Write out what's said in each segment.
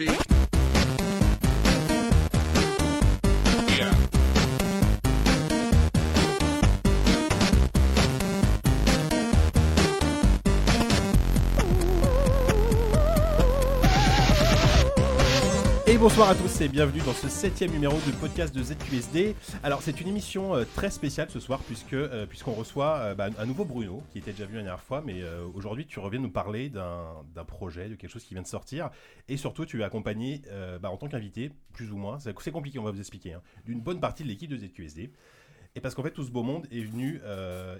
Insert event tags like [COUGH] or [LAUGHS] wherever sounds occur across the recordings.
cheek. Bonsoir à tous et bienvenue dans ce septième numéro du podcast de ZQSD. Alors c'est une émission euh, très spéciale ce soir euh, puisqu'on reçoit euh, bah, un nouveau Bruno qui était déjà venu la dernière fois, mais aujourd'hui tu reviens nous parler d'un projet, de quelque chose qui vient de sortir et surtout tu es accompagné bah, en tant qu'invité, plus ou moins, c'est compliqué on va vous expliquer, hein, d'une bonne partie de l'équipe de ZQSD. Et parce qu'en fait tout ce beau monde est venu,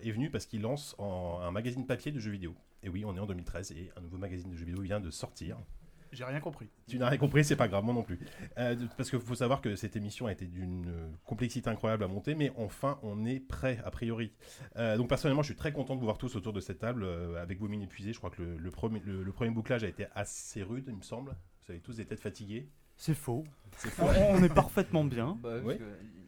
est venu parce qu'il lance un magazine papier de jeux vidéo. Et oui on est en 2013 et un nouveau magazine de jeux vidéo vient de sortir. J'ai rien compris. Tu n'as rien compris, c'est pas grave, moi non plus. Euh, parce qu'il faut savoir que cette émission a été d'une complexité incroyable à monter, mais enfin, on est prêt, a priori. Euh, donc, personnellement, je suis très content de vous voir tous autour de cette table, euh, avec vos mines épuisées. Je crois que le, le premier, le, le premier bouclage a été assez rude, il me semble. Vous avez tous des têtes fatiguées. C'est faux. C'est On, on est parfaitement bien. Bah, Oui.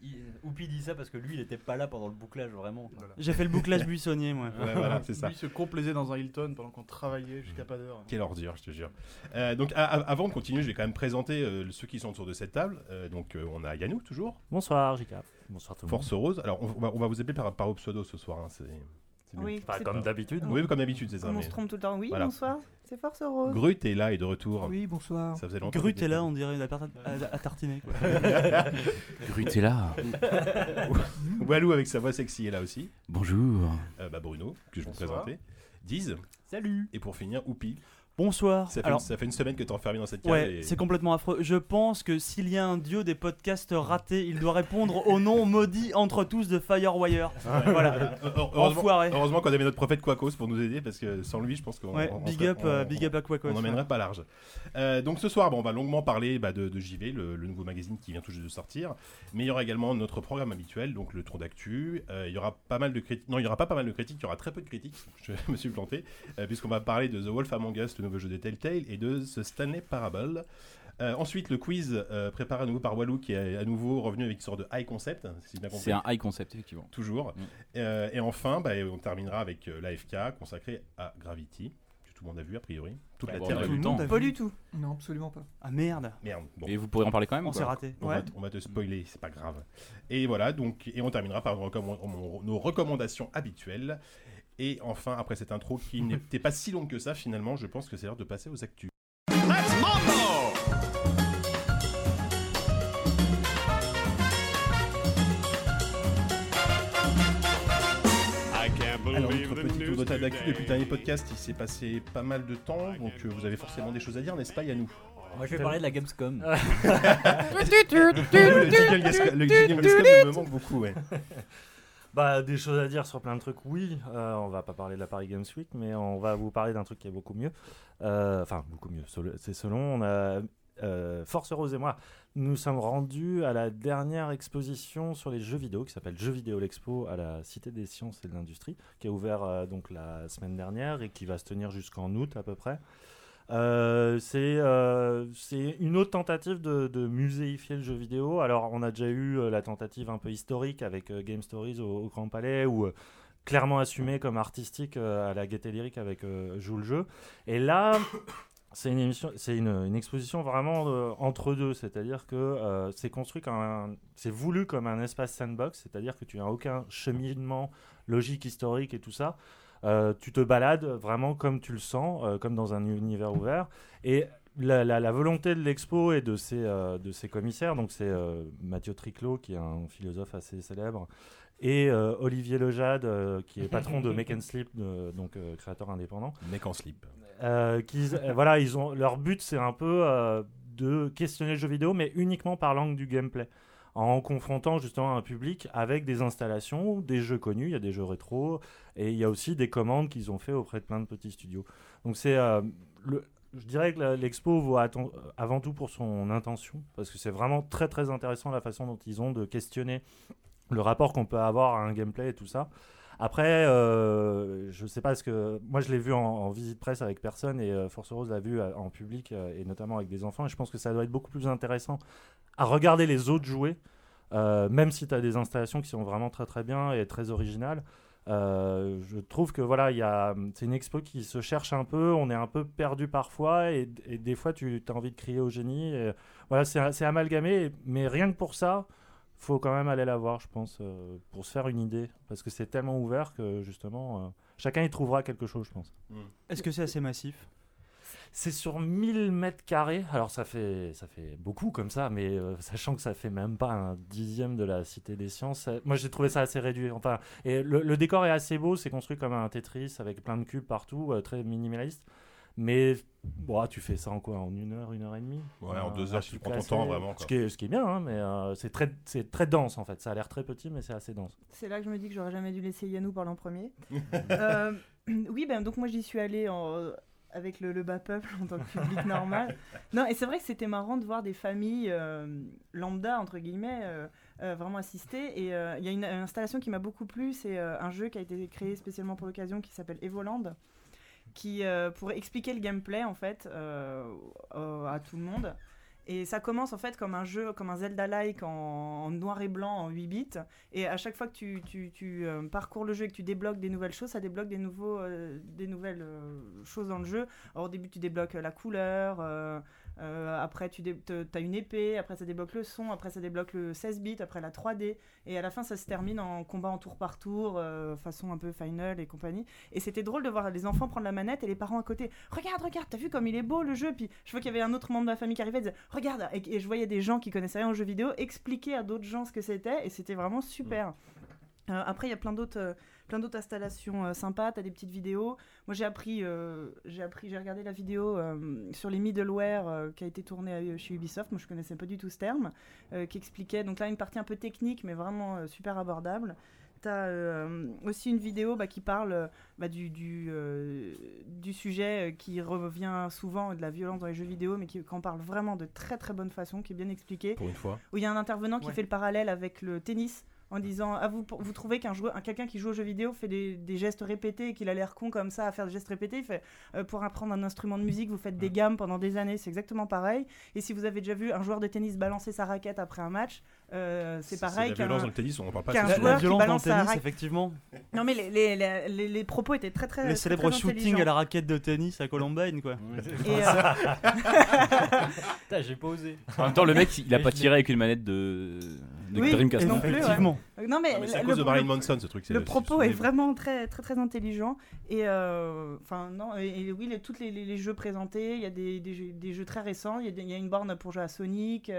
Il- Oupi dit ça parce que lui il était pas là pendant le bouclage vraiment. Voilà. J'ai fait le bouclage [LAUGHS] buissonnier, moi. Ouais, voilà, c'est ça. Lui se complaisait dans un Hilton pendant qu'on travaillait jusqu'à pas d'heure. Quelle ordure, je te jure. Euh, donc, avant de continuer, je vais quand même présenter euh, ceux qui sont autour de cette table. Euh, donc, euh, on a Yannou, toujours. Bonsoir, Jika. Bonsoir tout le monde. Force Rose. Alors, on va, on va vous appeler par, par au pseudo ce soir. hein, c'est. Oui, Pas c'est- comme d'habitude. Oui, comme d'habitude, c'est ça. on mais- se trompe tout le temps. Oui, Voilà. bonsoir, c'est Force Rose. Grut est là et de retour. Oui, bonsoir. Ça faisait longtemps. Grut est là, on dirait la personne à, à tartiner. quoi. [LAUGHS] Grutella. pas. [LAUGHS] Walou avec sa voix sexy est là aussi. Bonjour. Euh, bah, Bruno, que je vais vous Bonsoir. présenter. Diz. Salut. Et pour finir, Oupi. Bonsoir. Ça fait, Alors, une, ça fait une semaine que t'es enfermé dans cette cave. ouais, et- c'est complètement affreux. Je pense que s'il y a un dieu des podcasts ratés, il doit répondre au nom [LAUGHS] maudit entre tous de Firewire. voilà. [LAUGHS] Heureusement, heureusement qu'on avait notre prophète Quacos pour nous aider parce que sans lui, je pense qu'on Ouais, big up, on- euh, big up à Quacos. On n'emmènerait pas large. Euh, donc ce soir, bon, on va longuement parler bah, de, de JV, le, le nouveau magazine qui vient tout juste de sortir. Mais il y aura également notre programme habituel, donc le tour d'actu. Euh, il y aura pas mal de critiques. Non, il y aura pas pas mal de critiques. Il y aura très peu de critiques. [LAUGHS] Je me suis planté, euh, puisqu'on va parler de The Wolf Among Us, nouveau jeu de Telltale, et de The Stanley Parable. Euh, ensuite, le quiz euh, préparé à nouveau par Walou, qui est à nouveau revenu avec une sorte de high concept, si. C'est un high concept effectivement. Toujours. Mm. Euh, et enfin, bah, on terminera avec euh, l'AFK consacré à Gravity, que tout le monde a vu a priori. Toute Ouais, la bon, Terre a vu. a Pas vu. du tout. Non, absolument pas. Ah merde, Merde. Bon. Et vous pourrez en parler quand même on s'est raté. On, Ouais. va, t- on va te spoiler, c'est pas grave. Et voilà, donc, et on terminera par nos, recommand- nos recommandations habituelles. Et enfin, après cette intro qui [LAUGHS] n'était pas si longue que ça, finalement, je pense que c'est l'heure de passer aux actus. Alors, notre petit tour de table d'actu depuis le dernier podcast, il s'est passé pas mal de temps, donc euh, vous avez forcément des choses à dire, n'est-ce pas, Yannou? Moi je vais parler de la Gamescom. [LAUGHS] Le jingle Gascom me manque beaucoup, ouais. [LAUGHS] Bah, des choses à dire sur plein de trucs, oui. Euh, on va pas parler de la Paris Games Week, mais on va vous parler d'un truc qui est beaucoup mieux. Euh, Enfin, beaucoup mieux. C'est selon. On a euh, Force Rose et moi. Nous sommes rendus à la dernière exposition sur les jeux vidéo qui s'appelle Jeux vidéo l'Expo à la Cité des Sciences et de l'Industrie, qui a ouvert euh, donc la semaine dernière et qui va se tenir jusqu'en août à peu près. Euh, c'est euh, c'est une autre tentative de, muséifier le jeu vidéo. Alors, on a déjà eu euh, la tentative un peu historique avec Game Stories au, Grand Palais, ou clairement assumé comme artistique à la Gaieté Lyrique avec Joue le jeu. Et là, [COUGHS] c'est une, une, une exposition vraiment entre deux, c'est-à-dire que c'est construit comme un, c'est voulu comme un espace sandbox, c'est-à-dire que tu n'as aucun cheminement logique, historique et tout ça. Euh, tu te balades vraiment comme tu le sens, euh, comme dans un univers ouvert. Et la, la- la volonté de l'expo et de ses, euh, de ses commissaires, donc c'est Mathieu Triclot, qui est un philosophe assez célèbre, et Olivier Lejade, qui est patron de Make and Sleep, donc créateur indépendant. Euh, qu'ils- euh, voilà, ils ont, leur but, c'est un peu de questionner le jeu vidéo, mais uniquement par l'angle du gameplay. En confrontant justement un public avec des installations, des jeux connus, il y a des jeux rétro, et il y a aussi des commandes qu'ils ont fait auprès de plein de petits studios. Donc c'est euh, je dirais que l'expo vaut avant tout pour son intention, parce que c'est vraiment très très intéressant la façon dont ils ont de questionner le rapport qu'on peut avoir à un gameplay et tout ça. Après, euh, je sais pas ce que. Moi, je l'ai vu en, visite presse avec personne et euh, Force Rose l'a vu euh, en public et notamment avec des enfants. Et je pense que ça doit être beaucoup plus intéressant à regarder les autres jouer, euh, même si tu as des installations qui sont vraiment très très bien et très originales. Euh, je trouve que voilà, il y a, c'est une expo qui se cherche un peu, on est un peu perdu parfois, et, et des fois tu as envie de crier au génie. et voilà, c'est, c'est amalgamé, mais rien que pour ça, faut quand même aller la voir, je pense, euh, pour se faire une idée, parce que c'est tellement ouvert que justement, euh, chacun y trouvera quelque chose, je pense. Est-ce que c'est assez massif? C'est sur 1000 mètres carrés. Alors ça fait, ça fait beaucoup comme ça, mais euh, sachant que ça fait même pas un dixième de la Cité des Sciences, ça- moi j'ai trouvé ça assez réduit. Enfin, et le, le décor est assez beau, c'est construit comme un Tetris avec plein de cubes partout, euh, très minimaliste. Mais bon, tu fais ça en quoi? En une heure, une heure et demie? Ouais, en deux heures, tu truc prends ton assez- temps, vraiment, quoi. Ce qui est, ce qui est bien, hein, mais euh, c'est très, c'est très dense en fait. Ça a l'air très petit, mais c'est assez dense. C'est là que je me dis que j'aurais jamais dû laisser Yannou parler en premier. [LAUGHS] Euh, [CLEARS THROAT] oui, ben donc moi j'y suis allée en- avec le, le bas peuple en tant que public normal. [LAUGHS] Non, et c'est vrai que c'était marrant de voir des familles euh, lambda entre guillemets euh, euh, vraiment assister. Et il y a une, une installation qui m'a beaucoup plu, c'est un jeu qui a été créé spécialement pour l'occasion qui s'appelle Evoland qui pourrait expliquer le gameplay en fait à tout le monde. Et ça commence en fait comme un jeu, comme un Zelda-like en, noir et blanc, en 8 bits. Et à chaque fois que tu, euh, parcours le jeu et que tu débloques des nouvelles choses, ça débloque des, nouveaux, euh, des nouvelles euh, choses dans le jeu. Alors au début, tu débloques la couleur, euh, après tu as une épée, après ça débloque le son, après ça débloque le 16 bits, après la 3D. Et à la fin, ça se termine en combat en tour par tour, euh, façon un peu final et compagnie. Et c'était drôle de voir les enfants prendre la manette et les parents à côté. Regarde, regarde, t'as vu comme il est beau le jeu? Puis je vois qu'il y avait un autre membre de la famille qui arrivait et disait Regarde. Et, et je voyais des gens qui connaissaient rien aux jeux vidéo expliquer à d'autres gens ce que c'était. Et c'était vraiment super. Euh, après, il y a plein d'autres, plein d'autres installations euh, sympas. T'as des petites vidéos. Moi, j'ai appris, euh, j'ai appris, j'ai regardé la vidéo euh, sur les middleware euh, qui a été tournée à- chez Ubisoft. Moi, je connaissais pas du tout ce terme, euh, qui expliquait. Donc là, une partie un peu technique, mais vraiment euh, super abordable. T'as euh, aussi une vidéo bah, qui parle bah, du, du, euh, du sujet qui revient souvent, de la violence dans les jeux vidéo, mais qui, qui en parle vraiment de très très bonne façon, qui est bien expliqué Pour une fois. où il y a un intervenant qui fait le parallèle avec le tennis en disant ah, vous, vous trouvez qu'un joueur, un- quelqu'un qui joue aux jeux vidéo fait des, des gestes répétés et qu'il a l'air con comme ça à faire des gestes répétés il fait euh, pour apprendre un instrument de musique vous faites des gammes pendant des années c'est exactement pareil et si vous avez déjà vu un joueur de tennis balancer sa raquette après un match euh, c'est pareil La qu'un- violence dans le tennis, on en parle pas La, la qui violence dans le tennis, raquette. effectivement. non mais les, les, les, les- les propos étaient très très Le très, célèbre très shooting intelligents. à la raquette de tennis à Columbine, quoi. Euh, [LAUGHS] j'ai pas osé. En même temps, le mec, il a pas tiré avec une manette de, de Oui, Dreamcast. non plus, ouais. Non mais, mais c'est à cause de Marilyn Manson, ce truc. Le propos est vraiment très très très intelligent et euh, enfin non et, et oui les, toutes les, les- les jeux présentés il y a des, des, jeux, des jeux très récents il y, a y une borne pour jouer à Sonic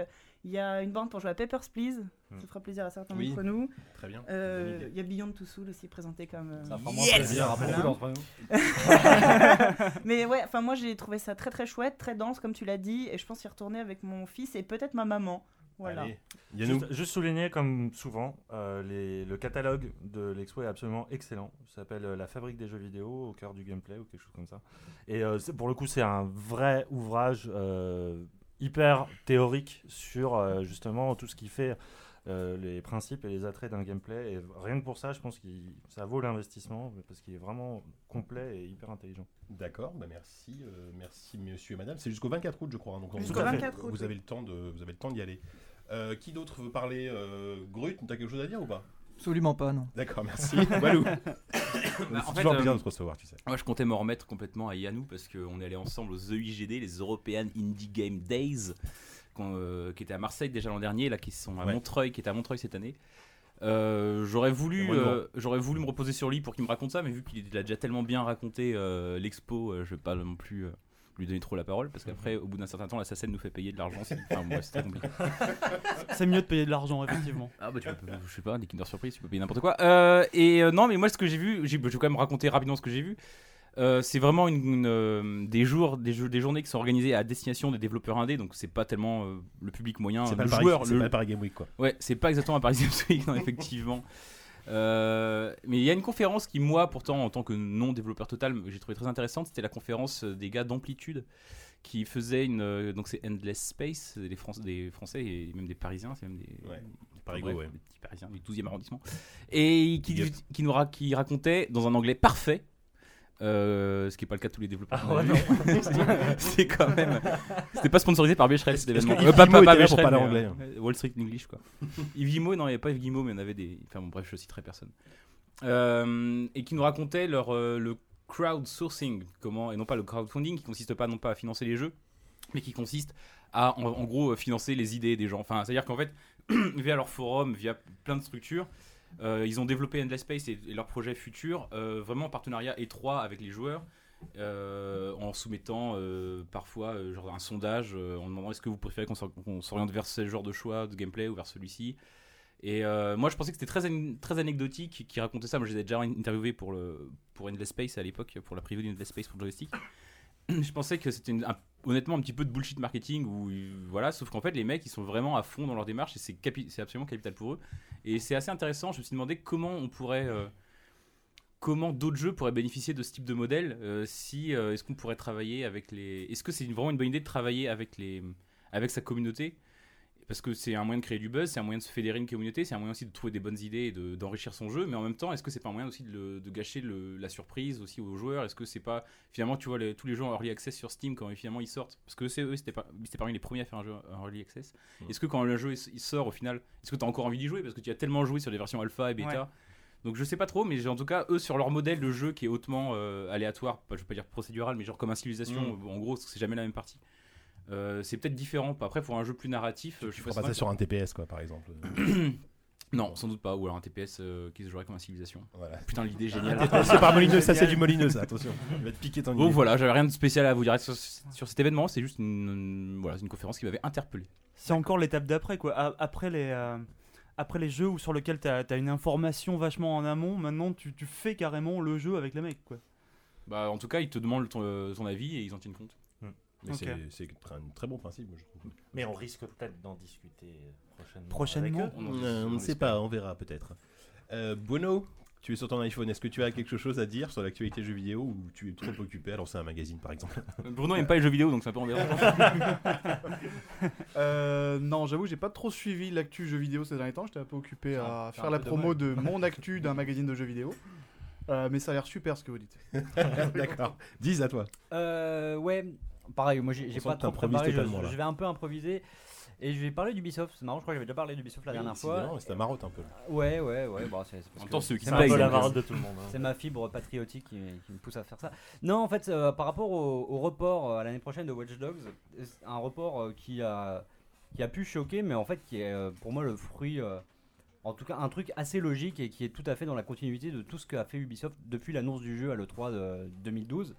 il y a une borne pour jouer à Papers Please Mm. ça fera plaisir à certains Oui. d'entre nous Très bien. Euh, il y a Beyond Two Soul aussi présenté comme euh, Ça fera moins plaisir à beaucoup d'entre nous. [LAUGHS] mais ouais enfin moi j'ai trouvé ça très très chouette très dense comme tu l'as dit et je pense y retourner avec mon fils et peut-être ma maman voilà Allez. Yannou. Juste, juste souligner, comme souvent, euh, les- le catalogue de l'expo est absolument excellent. Ça s'appelle euh, La fabrique des jeux vidéo au cœur du gameplay ou quelque chose comme ça. Et euh, pour le coup, c'est un vrai ouvrage euh, hyper théorique sur euh, justement tout ce qui fait euh, les principes et les attraits d'un gameplay. Et rien que pour ça, je pense que ça vaut l'investissement parce qu'il est vraiment complet et hyper intelligent. D'accord, bah merci, euh, merci monsieur et madame. C'est jusqu'au 24 août, je crois. hein, donc on- Jusqu'au vous avez- 24 août, Vous oui. avez le temps de, vous avez le temps d'y aller. Euh, qui d'autre veut parler euh, Grut, t'as quelque chose à dire ou pas? Absolument pas, non. D'accord, merci. [LAUGHS] Walou. Bah, C'est fait, toujours un euh, plaisir de te recevoir, tu sais. Moi, je comptais me remettre complètement à Yannou parce qu'on est allé ensemble aux EIGD, les European Indie Game Days, euh, qui étaient à Marseille déjà l'an dernier, là qui sont à Ouais. Montreuil, qui est à Montreuil cette année. Euh, j'aurais voulu, euh, j'aurais voulu me reposer sur lui pour qu'il me raconte ça, mais vu qu'il a déjà tellement bien raconté euh, l'expo, euh, je vais pas non plus euh, lui donner trop la parole parce qu'après, au bout d'un certain temps, la SACEM nous fait payer de l'argent. c'est- Enfin, moi, c'est très [LAUGHS] compliqué. C'est mieux de payer de l'argent, effectivement. Ah bah tu peux, je sais pas, des Kinder Surprise, tu peux payer n'importe quoi. Euh, et euh, non, mais moi ce que j'ai vu, j'ai- je vais quand même raconter rapidement ce que j'ai vu. Euh, c'est vraiment une, une, euh, des jours, des, jeux, des journées qui sont organisées à destination des développeurs indés, donc c'est pas tellement euh, le public moyen, C'est pas le le Paris- joueur. c'est le- pas le Paris Game Week, quoi. Ouais, c'est pas exactement un Paris Games Week, non, effectivement. Euh, mais il y a une conférence qui, moi, pourtant, en tant que non développeur total, j'ai trouvé très intéressante. C'était la conférence des gars d'Amplitude qui faisait une. euh, donc, c'est Endless Space, des, Français, des Français et même des Parisiens, c'est même des. Ouais, des- Paris bref, Go, ouais. des petits Parisiens du 12e arrondissement. Et qui, qui, nous ra- qui racontait dans un anglais parfait. Euh, ce qui n'est pas le cas de tous les développeurs. Ah ouais, [LAUGHS] c'est quand même. C'était pas sponsorisé par Becherel cet événement. Euh, pas, pas, pas pour mais, anglais, euh, Wall Street English quoi. [LAUGHS] Yves non, il n'y avait pas Yves mais on avait des. Enfin bon, bref, je citerai personne. euh, et qui nous racontaient leur, euh, le crowdsourcing, comment, et non pas le crowdfunding, qui consiste pas non pas à financer les jeux, mais qui consiste à, en, en gros, financer les idées des gens. Enfin, c'est-à-dire qu'en fait, [CLEARS THROAT] via leur forum, via plein de structures, euh, ils ont développé Endless Space et, et leurs projets futurs euh, vraiment en partenariat étroit avec les joueurs. euh, en soumettant parfois genre un sondage en demandant est-ce que vous préférez qu'on s'or- qu'on s'oriente vers ce genre de choix de gameplay ou vers celui-ci et moi je pensais que c'était très, très anecdotique qui racontait ça moi je les ai déjà interviewés pour, le, pour Endless Space à l'époque pour la preview d'Endless Space pour le joystick [CLEARS THROAT] je pensais que c'était un- honnêtement un petit peu de bullshit marketing ou voilà sauf qu'en fait les mecs ils sont vraiment à fond dans leur démarche et c'est absolument capital pour eux. Et c'est assez intéressant je me suis demandé comment on pourrait euh, comment d'autres jeux pourraient bénéficier de ce type de modèle euh, si euh, est-ce qu'on pourrait travailler avec les est-ce que c'est vraiment une bonne idée de travailler avec les avec sa communauté parce que c'est un moyen de créer du buzz, c'est un moyen de se fédérer une communauté, c'est un moyen aussi de trouver des bonnes idées et de- d'enrichir son jeu, mais en même temps, est-ce que c'est pas un moyen aussi de, le- de gâcher le- la surprise aussi aux joueurs? Est-ce que c'est pas finalement, tu vois, les- tous les jeux en early access sur Steam quand finalement ils sortent, parce que c'est eux, c'était pas- c'était parmi les premiers à faire un jeu en early access. Est-ce que quand le jeu il sort au final, est-ce que tu as encore envie d'y jouer? Parce que tu as tellement joué sur les versions alpha et bêta Ouais. donc je sais pas trop, mais j'ai- en tout cas, eux, sur leur modèle de jeu qui est hautement euh, aléatoire, pas- je vais pas dire procédural, mais genre comme un civilisation, en gros, c'est jamais la même partie. Euh, c'est peut-être différent. Après, pour un jeu plus narratif, je Tu suis feras pas pas ça sur un TPS, quoi, par exemple. [CLEARS THROAT] Non, sans doute pas. Ou alors un TPS euh, qui se jouerait comme un civilisation. Voilà. Putain, l'idée est géniale. c'est pas molineux, [LAUGHS] ça c'est du molineux, ça, attention. Il va te piquer ton Donc idée. voilà, j'avais rien de spécial à vous dire sur, sur cet événement. C'est juste une, une- voilà, une conférence qui m'avait interpellé. C'est encore l'étape d'après, quoi. A- Après les, euh, après les jeux où, sur lesquels tu as, une information vachement en amont, maintenant tu, tu fais carrément le jeu avec les mecs, quoi. Bah, en tout cas, ils te demandent ton, euh, ton avis et ils en tiennent compte. Mais Ok. c'est- c'est un très bon principe, je trouve. Mais on risque peut-être d'en discuter prochainement. Prochainement. avec eux. On en- Euh, on ne sait pas, on verra peut-être. Euh, Bono, tu es sur ton iPhone. Est-ce que tu as quelque chose à dire sur l'actualité jeux vidéo ou tu es trop occupé? À lancer un magazine par exemple Bruno aime pas les jeux vidéo, donc c'est un peu embêtant. Euh, non, j'avoue, j'ai pas trop suivi l'actu jeux vidéo ces derniers temps. J'étais un peu occupé à faire la promo de mon actu d'un magazine de jeux vidéo. Euh, mais ça a l'air super ce que vous dites. [LAUGHS] D'accord. Dis à toi. Euh, ouais, pareil, moi j'ai pas trop préparé, je, je vais un peu improviser. Et je vais parler d'Ubisoft, c'est marrant, je crois que j'avais déjà parlé d'Ubisoft la dernière fois. C'est un marotte un peu. Ouais, ouais, ouais, bon, c'est c'est un peu la marotte de tout le monde. hein. C'est ma fibre patriotique qui, qui me pousse à faire ça. Non, en fait, euh, par rapport au, au report euh, à l'année prochaine de Watch Dogs, un report euh, qui, a, qui a pu choquer, mais en fait qui est pour moi le fruit, euh, en tout cas un truc assez logique et qui est tout à fait dans la continuité de tout ce qu'a fait Ubisoft depuis l'annonce du jeu à l'E3 de 2012.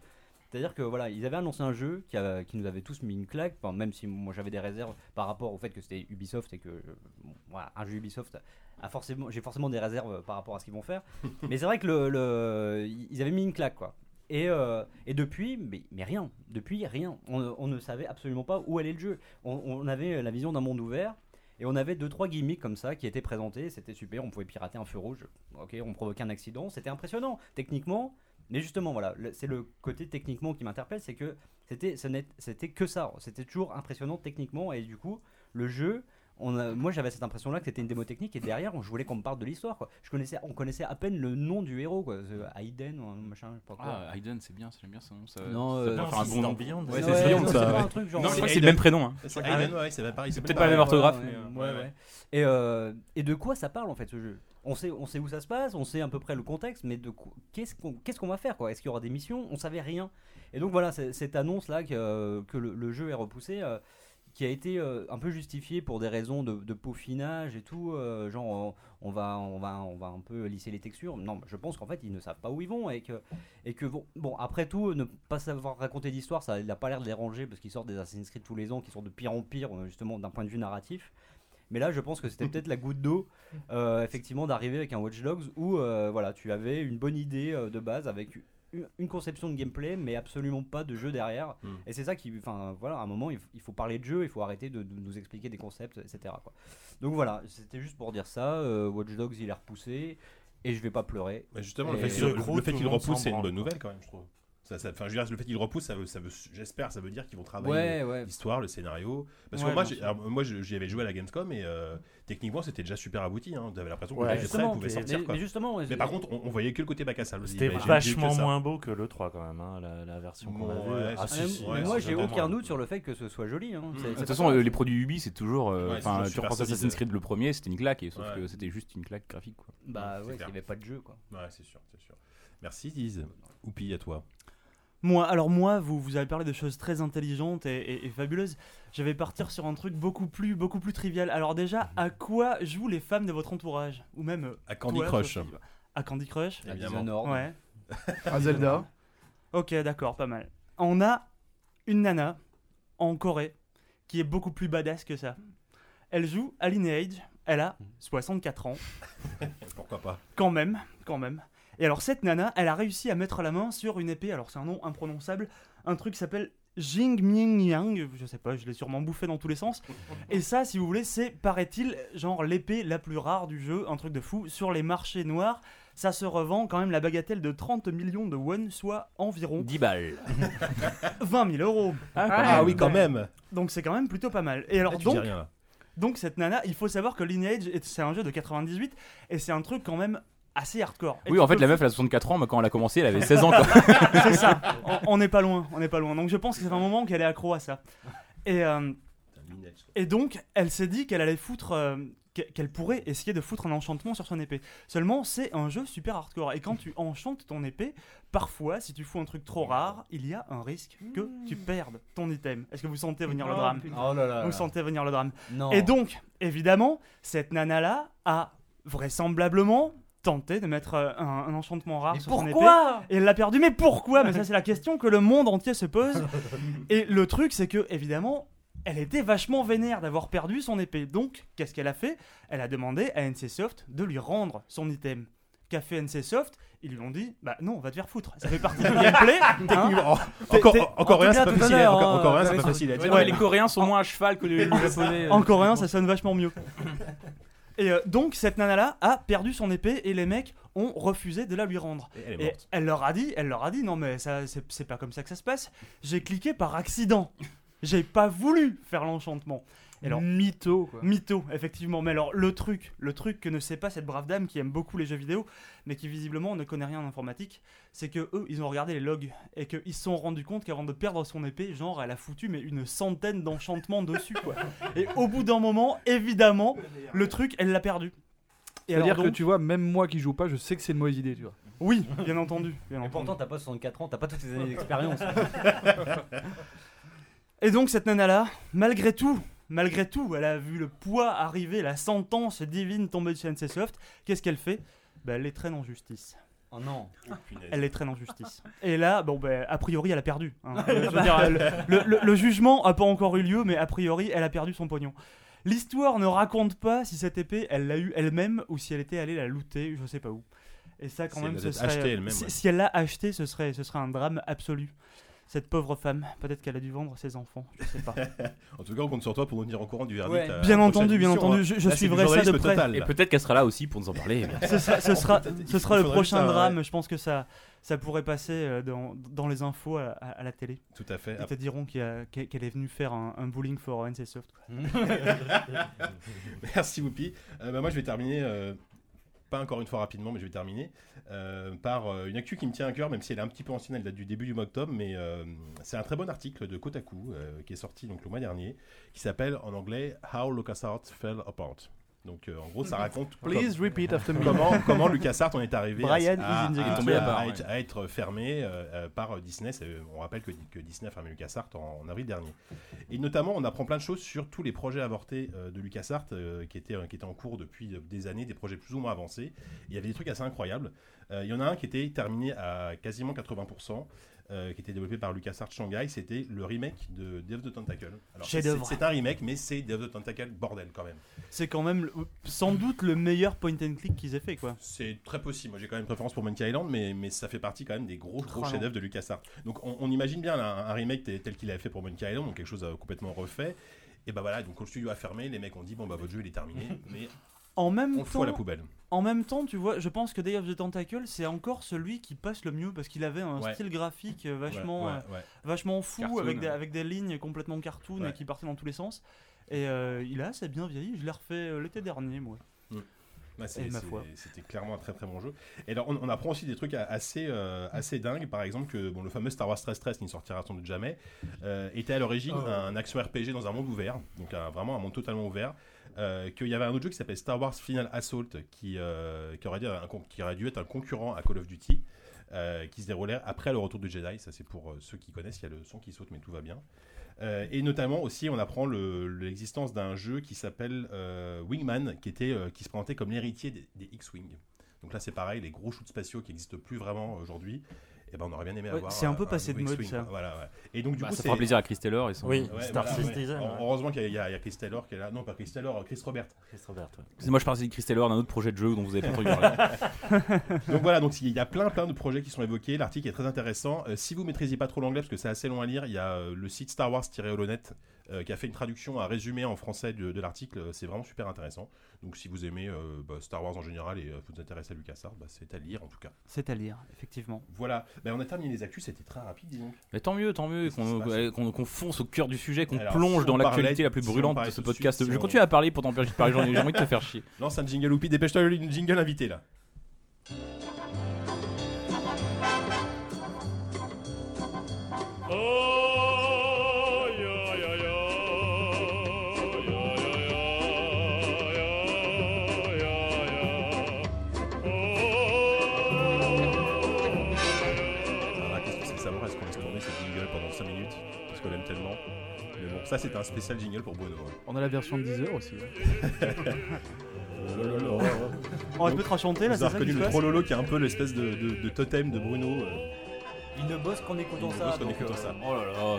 C'est-à-dire que voilà, ils avaient annoncé un jeu qui, a- qui nous avait tous mis une claque, enfin, même si moi j'avais des réserves par rapport au fait que c'était Ubisoft et que euh, bon, voilà, un jeu Ubisoft a forcément, j'ai forcément des réserves par rapport à ce qu'ils vont faire. [LAUGHS] mais c'est vrai que le, le- ils avaient mis une claque quoi. Et, euh, et depuis, mais, mais rien, depuis rien. On, ne- on ne savait absolument pas où allait le jeu. On, on avait la vision d'un monde ouvert. Et on avait deux trois gimmicks comme ça qui étaient présentés, c'était super, on pouvait pirater un feu rouge, ok, on provoquait un accident, c'était impressionnant techniquement, mais justement voilà, c'est le côté techniquement qui m'interpelle, c'est que c'était que ça, c'était toujours impressionnant techniquement et du coup le jeu, on a- moi j'avais cette impression là que c'était une démo technique et derrière je voulais qu'on me parle de l'histoire quoi. Je connaissais, on connaissait à peine le nom du héros quoi, ce Aiden ou un machin, je sais pas quoi. Ah, Aiden, c'est bien, j'aime bien son nom. Ça, Non, ça euh, faire un bon c'est nom. Beyond. Ouais, Ouais, c'est ouais, Beyond, ça. ouais. pas un truc genre. Non, je C'est crois que c'est le même prénom. hein. C'est Ah, Aiden, ouais, c'est pas pareil. C'est peut-être pas la même orthographe, Ouais, mais, ouais, euh, ouais. Et, euh, et de quoi ça parle en fait ce jeu? On sait, où ça se passe, on sait à peu près le contexte, mais qu'est-ce qu'on va faire Est-ce qu'il y aura des missions? On savait rien. Et donc voilà, cette annonce là que, que le, jeu est repoussé, euh, qui a été euh, un peu justifiée pour des raisons de, peaufinage et tout, euh, genre on, on va, on, va, on va un peu lisser les textures. Non, je pense qu'en fait ils ne savent pas où ils vont et que, bon, après tout, ne pas savoir raconter d'histoire, ça n'a pas l'air de les déranger parce qu'ils sortent des Assassin's Creed tous les ans qui sont de pire en pire, euh, justement d'un point de vue narratif. Mais là, je pense que c'était [LAUGHS] peut-être la goutte d'eau, euh, effectivement, d'arriver avec un Watch Dogs où euh, voilà, tu avais une bonne idée euh, de base avec une, conception de gameplay, mais absolument pas de jeu derrière. Mm. Et c'est ça qui, enfin, voilà, à un moment, il, faut parler de jeu, il faut arrêter de, de nous expliquer des concepts, etc. Quoi. Donc voilà, c'était juste pour dire ça. euh, Watch Dogs, il est repoussé. Et je vais pas pleurer. Mais justement, Et le fait qu'il le le repousse, c'est une bonne nouvelle quand même, je trouve. Ça, ça, enfin, je veux dire, le fait qu'ils le repoussent, ça veut, ça veut, j'espère, ça veut dire qu'ils vont travailler Ouais, ouais. l'histoire, le scénario. Parce Ouais, que moi, j'ai- alors, moi, j'y avais joué à la Gamescom et euh, techniquement, c'était déjà super abouti. Hein. T'avais l'impression que le pouvait mais, sortir. mais quoi. justement, ouais, Mais par contre, on, on voyait que le côté bac à. C'était vachement moins beau que le 3 quand même, hein, la, la version qu'on a Ouais, vue. Ah, c'est- si, Ah, si, mais ouais, moi, j'ai aucun doute sur le fait que ce soit joli. hein. C'est- De toute façon, euh, les produits Ubi, c'est toujours. euh, Enfin, tu reprends. Assassin's Creed le premier, c'était une claque, sauf que c'était juste une claque graphique. Quoi. Bah ouais, il n'y avait pas de jeu quoi. Ouais, c'est sûr, c'est sûr. Merci, Diz. Oupi, à toi. Moi, alors moi, vous, vous avez parlé de choses très intelligentes et, et- et fabuleuses. Je vais partir sur un truc beaucoup plus, beaucoup plus trivial. Alors déjà, à quoi jouent les femmes de votre entourage Ou même euh, À Candy toi, Crush. Sophie À Candy Crush À Évidemment. Dishonored. Ouais. [LAUGHS] À Zelda. [LAUGHS] Ok, d'accord, pas mal. On a une nana en Corée qui est beaucoup plus badass que ça. Elle joue à Lineage. Elle a 64 ans. [LAUGHS] Pourquoi pas? Quand même, quand même. Et alors cette nana, elle a réussi à mettre la main sur une épée, alors c'est un nom imprononçable, un truc qui s'appelle Jing Ming Yang, je sais pas, je l'ai sûrement bouffé dans tous les sens. Et ça, si vous voulez, c'est, paraît-il, genre l'épée la plus rare du jeu, un truc de fou. Sur les marchés noirs, ça se revend quand même la bagatelle de 30 millions de won, soit environ 10 balles. [LAUGHS] 20 000 euros. Ah oui, quand même. Donc c'est quand même plutôt pas mal. Et alors Ah, tu dis donc, rien là. donc cette nana, il faut savoir que Lineage, est- c'est un jeu de 98, et c'est un truc quand même assez hardcore. Et Oui, en fait, peux la meuf, elle a 64 ans, mais quand elle a commencé, elle avait 16 ans. Quoi. [LAUGHS] C'est ça. On- n'est pas loin. On n'est pas loin. Donc je pense que c'est un moment qu'elle est accro à ça. Et, euh, et donc elle s'est dit qu'elle allait foutre, euh, qu'e- qu'elle pourrait essayer de foutre un enchantement sur son épée. Seulement c'est un jeu super hardcore. Et quand tu enchantes ton épée, parfois si tu fous un truc trop rare, il y a un risque que tu perdes ton item. Est-ce que vous sentez venir le drame Oh là là. Vous sentez venir le drame. Non. Et donc, évidemment, cette nana-là a vraisemblablement tenté de mettre euh, un, un enchantement rare Mais sur son épée. pourquoi? Et elle l'a perdu. Mais pourquoi? Mais ça, [LAUGHS] c'est la question que le monde entier se pose. Et le truc, c'est que, évidemment, elle était vachement vénère d'avoir perdu son épée. Donc, qu'est-ce qu'elle a fait? Elle a demandé à NCSoft de lui rendre son item. Qu'a fait NCSoft Ils lui ont dit Bah non, on va te faire foutre. Ça fait partie du [LAUGHS] gameplay. hein. Encore, t'es- encore en rien, c'est pas facile. à- Encore, hein. encore rien, c'est pas facile à Ouais, dire. non, mais les Coréens sont moins à cheval que les, les [LAUGHS] Japonais. En coréen, ça sonne vachement mieux. Et euh, donc, cette nana-là a perdu son épée et les mecs ont refusé de la lui rendre. Et Elle est Et morte. elle leur a dit, elle leur a dit, non mais ça, c'est c'est pas comme ça que ça se passe. J'ai cliqué par accident. J'ai pas voulu faire l'enchantement. Et alors, Mytho, quoi. mytho, effectivement. Mais alors, le truc, le truc que ne sait pas cette brave dame qui aime beaucoup les jeux vidéo, mais qui visiblement ne connaît rien en informatique, c'est que eux, ils ont regardé les logs et qu'ils se sont rendus compte qu'avant de perdre son épée, genre, elle a foutu mais une centaine d'enchantements [LAUGHS] dessus, quoi. Et au bout d'un moment, évidemment, le truc, elle l'a perdu. C'est-à-dire que tu vois, même moi qui joue pas, je sais que c'est une mauvaise idée, tu vois. oui, bien entendu, bien Et pourtant, t'as pas 64 ans, t'as pas toutes ces années d'expérience. [LAUGHS] Et donc cette nana-là, malgré tout, malgré tout, elle a vu le poids arriver, la sentence divine tomber de chez NCSoft. Qu'est-ce qu'elle fait? Ben, Elle les traîne en justice. oh non. Elle les traîne en justice. Et là, bon, ben, a priori, elle a perdu. hein. [LAUGHS] Je veux dire, elle- le, le- le jugement a pas encore eu lieu, mais a priori, elle a perdu son pognon. L'histoire ne raconte pas si cette épée, elle l'a eue elle-même ou si elle était allée la looter, je sais pas où. Et ça, quand Si même, ce serait. achetée si, si elle l'a acheté, ce serait, ce serait un drame absolu. Cette pauvre femme, peut-être qu'elle a dû vendre ses enfants, je sais pas. [LAUGHS] En tout cas, on compte sur toi pour nous tenir au courant du verdict. Ouais. la Bien entendu, bien émission, entendu, hein. je, je Là, suivrai ça de près. total, Et peut-être qu'elle sera là aussi pour nous en parler. [LAUGHS] Ce sera, ce sera, ce sera le prochain drame. ouais. Je pense que ça, ça pourrait passer euh, dans, dans les infos à, à- à la télé. Tout à fait. Ils te diront qu'elle est venue faire un, un bullying for NCSoft. quoi. [LAUGHS] Merci Whoopi. Euh, bah, moi je vais terminer, euh, encore une fois rapidement, mais je vais terminer euh, par euh, une actu qui me tient à cœur, même si elle est un petit peu ancienne, elle date du début du mois d'octobre, mais euh, c'est un très bon article de Kotaku qui est sorti donc le mois dernier, qui s'appelle en anglais How LucasArts Fell Apart. Donc euh, en gros ça raconte Please repeat after me. [LAUGHS] comment, comment LucasArts en est arrivé à- Brian à, is in the à- game. à- Tombé à part, à ouais. être, à être fermé euh, euh, par Disney. On rappelle que, que Disney a fermé LucasArts en, en avril dernier. Et notamment, on apprend plein de choses sur tous les projets avortés euh, de LucasArts euh, qui, étaient, qui étaient en cours depuis des années, des projets plus ou moins avancés. Il y avait des trucs assez incroyables. Euh, il y en a un qui était terminé à quasiment 80%. Euh, qui était développé par LucasArts Shanghai, c'était le remake de Day of the Tentacle. Alors, c'est- un remake, mais c'est Day of the Tentacle, bordel quand même. C'est quand même sans doute le meilleur point and click qu'ils aient fait. quoi. C'est très possible. Moi, j'ai quand même une préférence pour Monkey Island, mais, mais ça fait partie quand même des gros, gros chefs-d'œuvre de LucasArts. Donc, on, on imagine bien là, un remake tel, tel qu'il avait fait pour Monkey Island, donc quelque chose euh, complètement refait. Et bah voilà, donc quand le studio a fermé, les mecs ont dit bon bah votre jeu il est terminé, [LAUGHS] mais En même On temps, à la poubelle. en même temps, tu vois, je pense que Day of the Tentacle, c'est encore celui qui passe le mieux parce qu'il avait un Ouais. style graphique euh, Ouais, vachement, ouais, euh, ouais. vachement fou Cartoon. avec des, avec des lignes complètement cartoon Ouais. et qui partaient dans tous les sens. Et euh, il a assez bien vieilli. Je l'ai refait l'été dernier, moi. C'est- foi. C'était clairement un très très bon jeu. Et alors, on, on apprend aussi des trucs assez, euh, assez dingues. Par exemple, que bon, le fameux Star Wars 1313, qui ne sortira sans doute jamais, euh, était à l'origine Oh. un action RPG dans un monde ouvert. Donc, un- vraiment un monde totalement ouvert. Euh, qu'il y avait un autre jeu qui s'appelle Star Wars Final Assault, qui, euh, qui, aurait dû, être un concurrent à Call of Duty. euh, qui se déroulait après le retour du Jedi. Ça, c'est pour ceux qui connaissent. Il y a le son qui saute, mais tout va bien. Et notamment aussi, on apprend le- l'existence d'un jeu qui s'appelle Wingman, qui, était, qui se présentait comme l'héritier des, des X-Wing. Donc là, c'est pareil, les gros shoots spatiaux qui n'existent plus vraiment aujourd'hui. Et ben, on aurait bien aimé Ouais, avoir. c'est un peu euh, passé de mode, ça. quoi. Voilà, ouais. Et donc, du Bah, coup, ça c'est. fera plaisir à Chris Taylor et son. Oui, Ouais, Star voilà, Citizen. ouais. ouais. Heureusement qu'il y, a- y Chris Taylor qui est là. Non, pas Chris Taylor, Chris Robert. Chris Robert, moi je parlais de Chris Taylor d'un autre projet de jeu dont vous avez pas entendu parler. [LAUGHS] donc voilà, donc il y a plein plein de projets qui sont évoqués. L'article est très intéressant. Euh, si vous maîtrisez pas trop l'anglais, parce que c'est assez long à lire, il y a euh, le site Star Wars-Holonet euh, qui a fait une traduction, un résumé en français de, de l'article. Euh, C'est vraiment super intéressant. Donc si vous aimez euh, bah, Star Wars en général et euh, vous vous intéressez à LucasArts, bah, c'est à lire en tout cas. C'est à lire, effectivement. Voilà, Ben, on a terminé les actus, c'était très rapide disons. Mais tant mieux, tant mieux qu'on fonce au cœur du sujet, qu'on plonge si dans l'actualité la plus brûlante de ce podcast. suite, si je on- continue à parler pour t'empêcher de parler, j'en ai j'ai envie de te faire chier. [LAUGHS] Lance un jingle Oupi, dépêche-toi, une jingle invité là. Ça c'est un spécial jingle pour Bruno. hein. On a la version de 10 heures aussi. [LAUGHS] On va à chanter là, Vous c'est avez ça reconnu qui se le passe Trololo qui est un peu l'espèce de, de- de totem de Bruno. euh, Il ne bosse qu'en écoutant Il ne ça. bosse qu'en donc, écoutant euh, ça. Oh là là.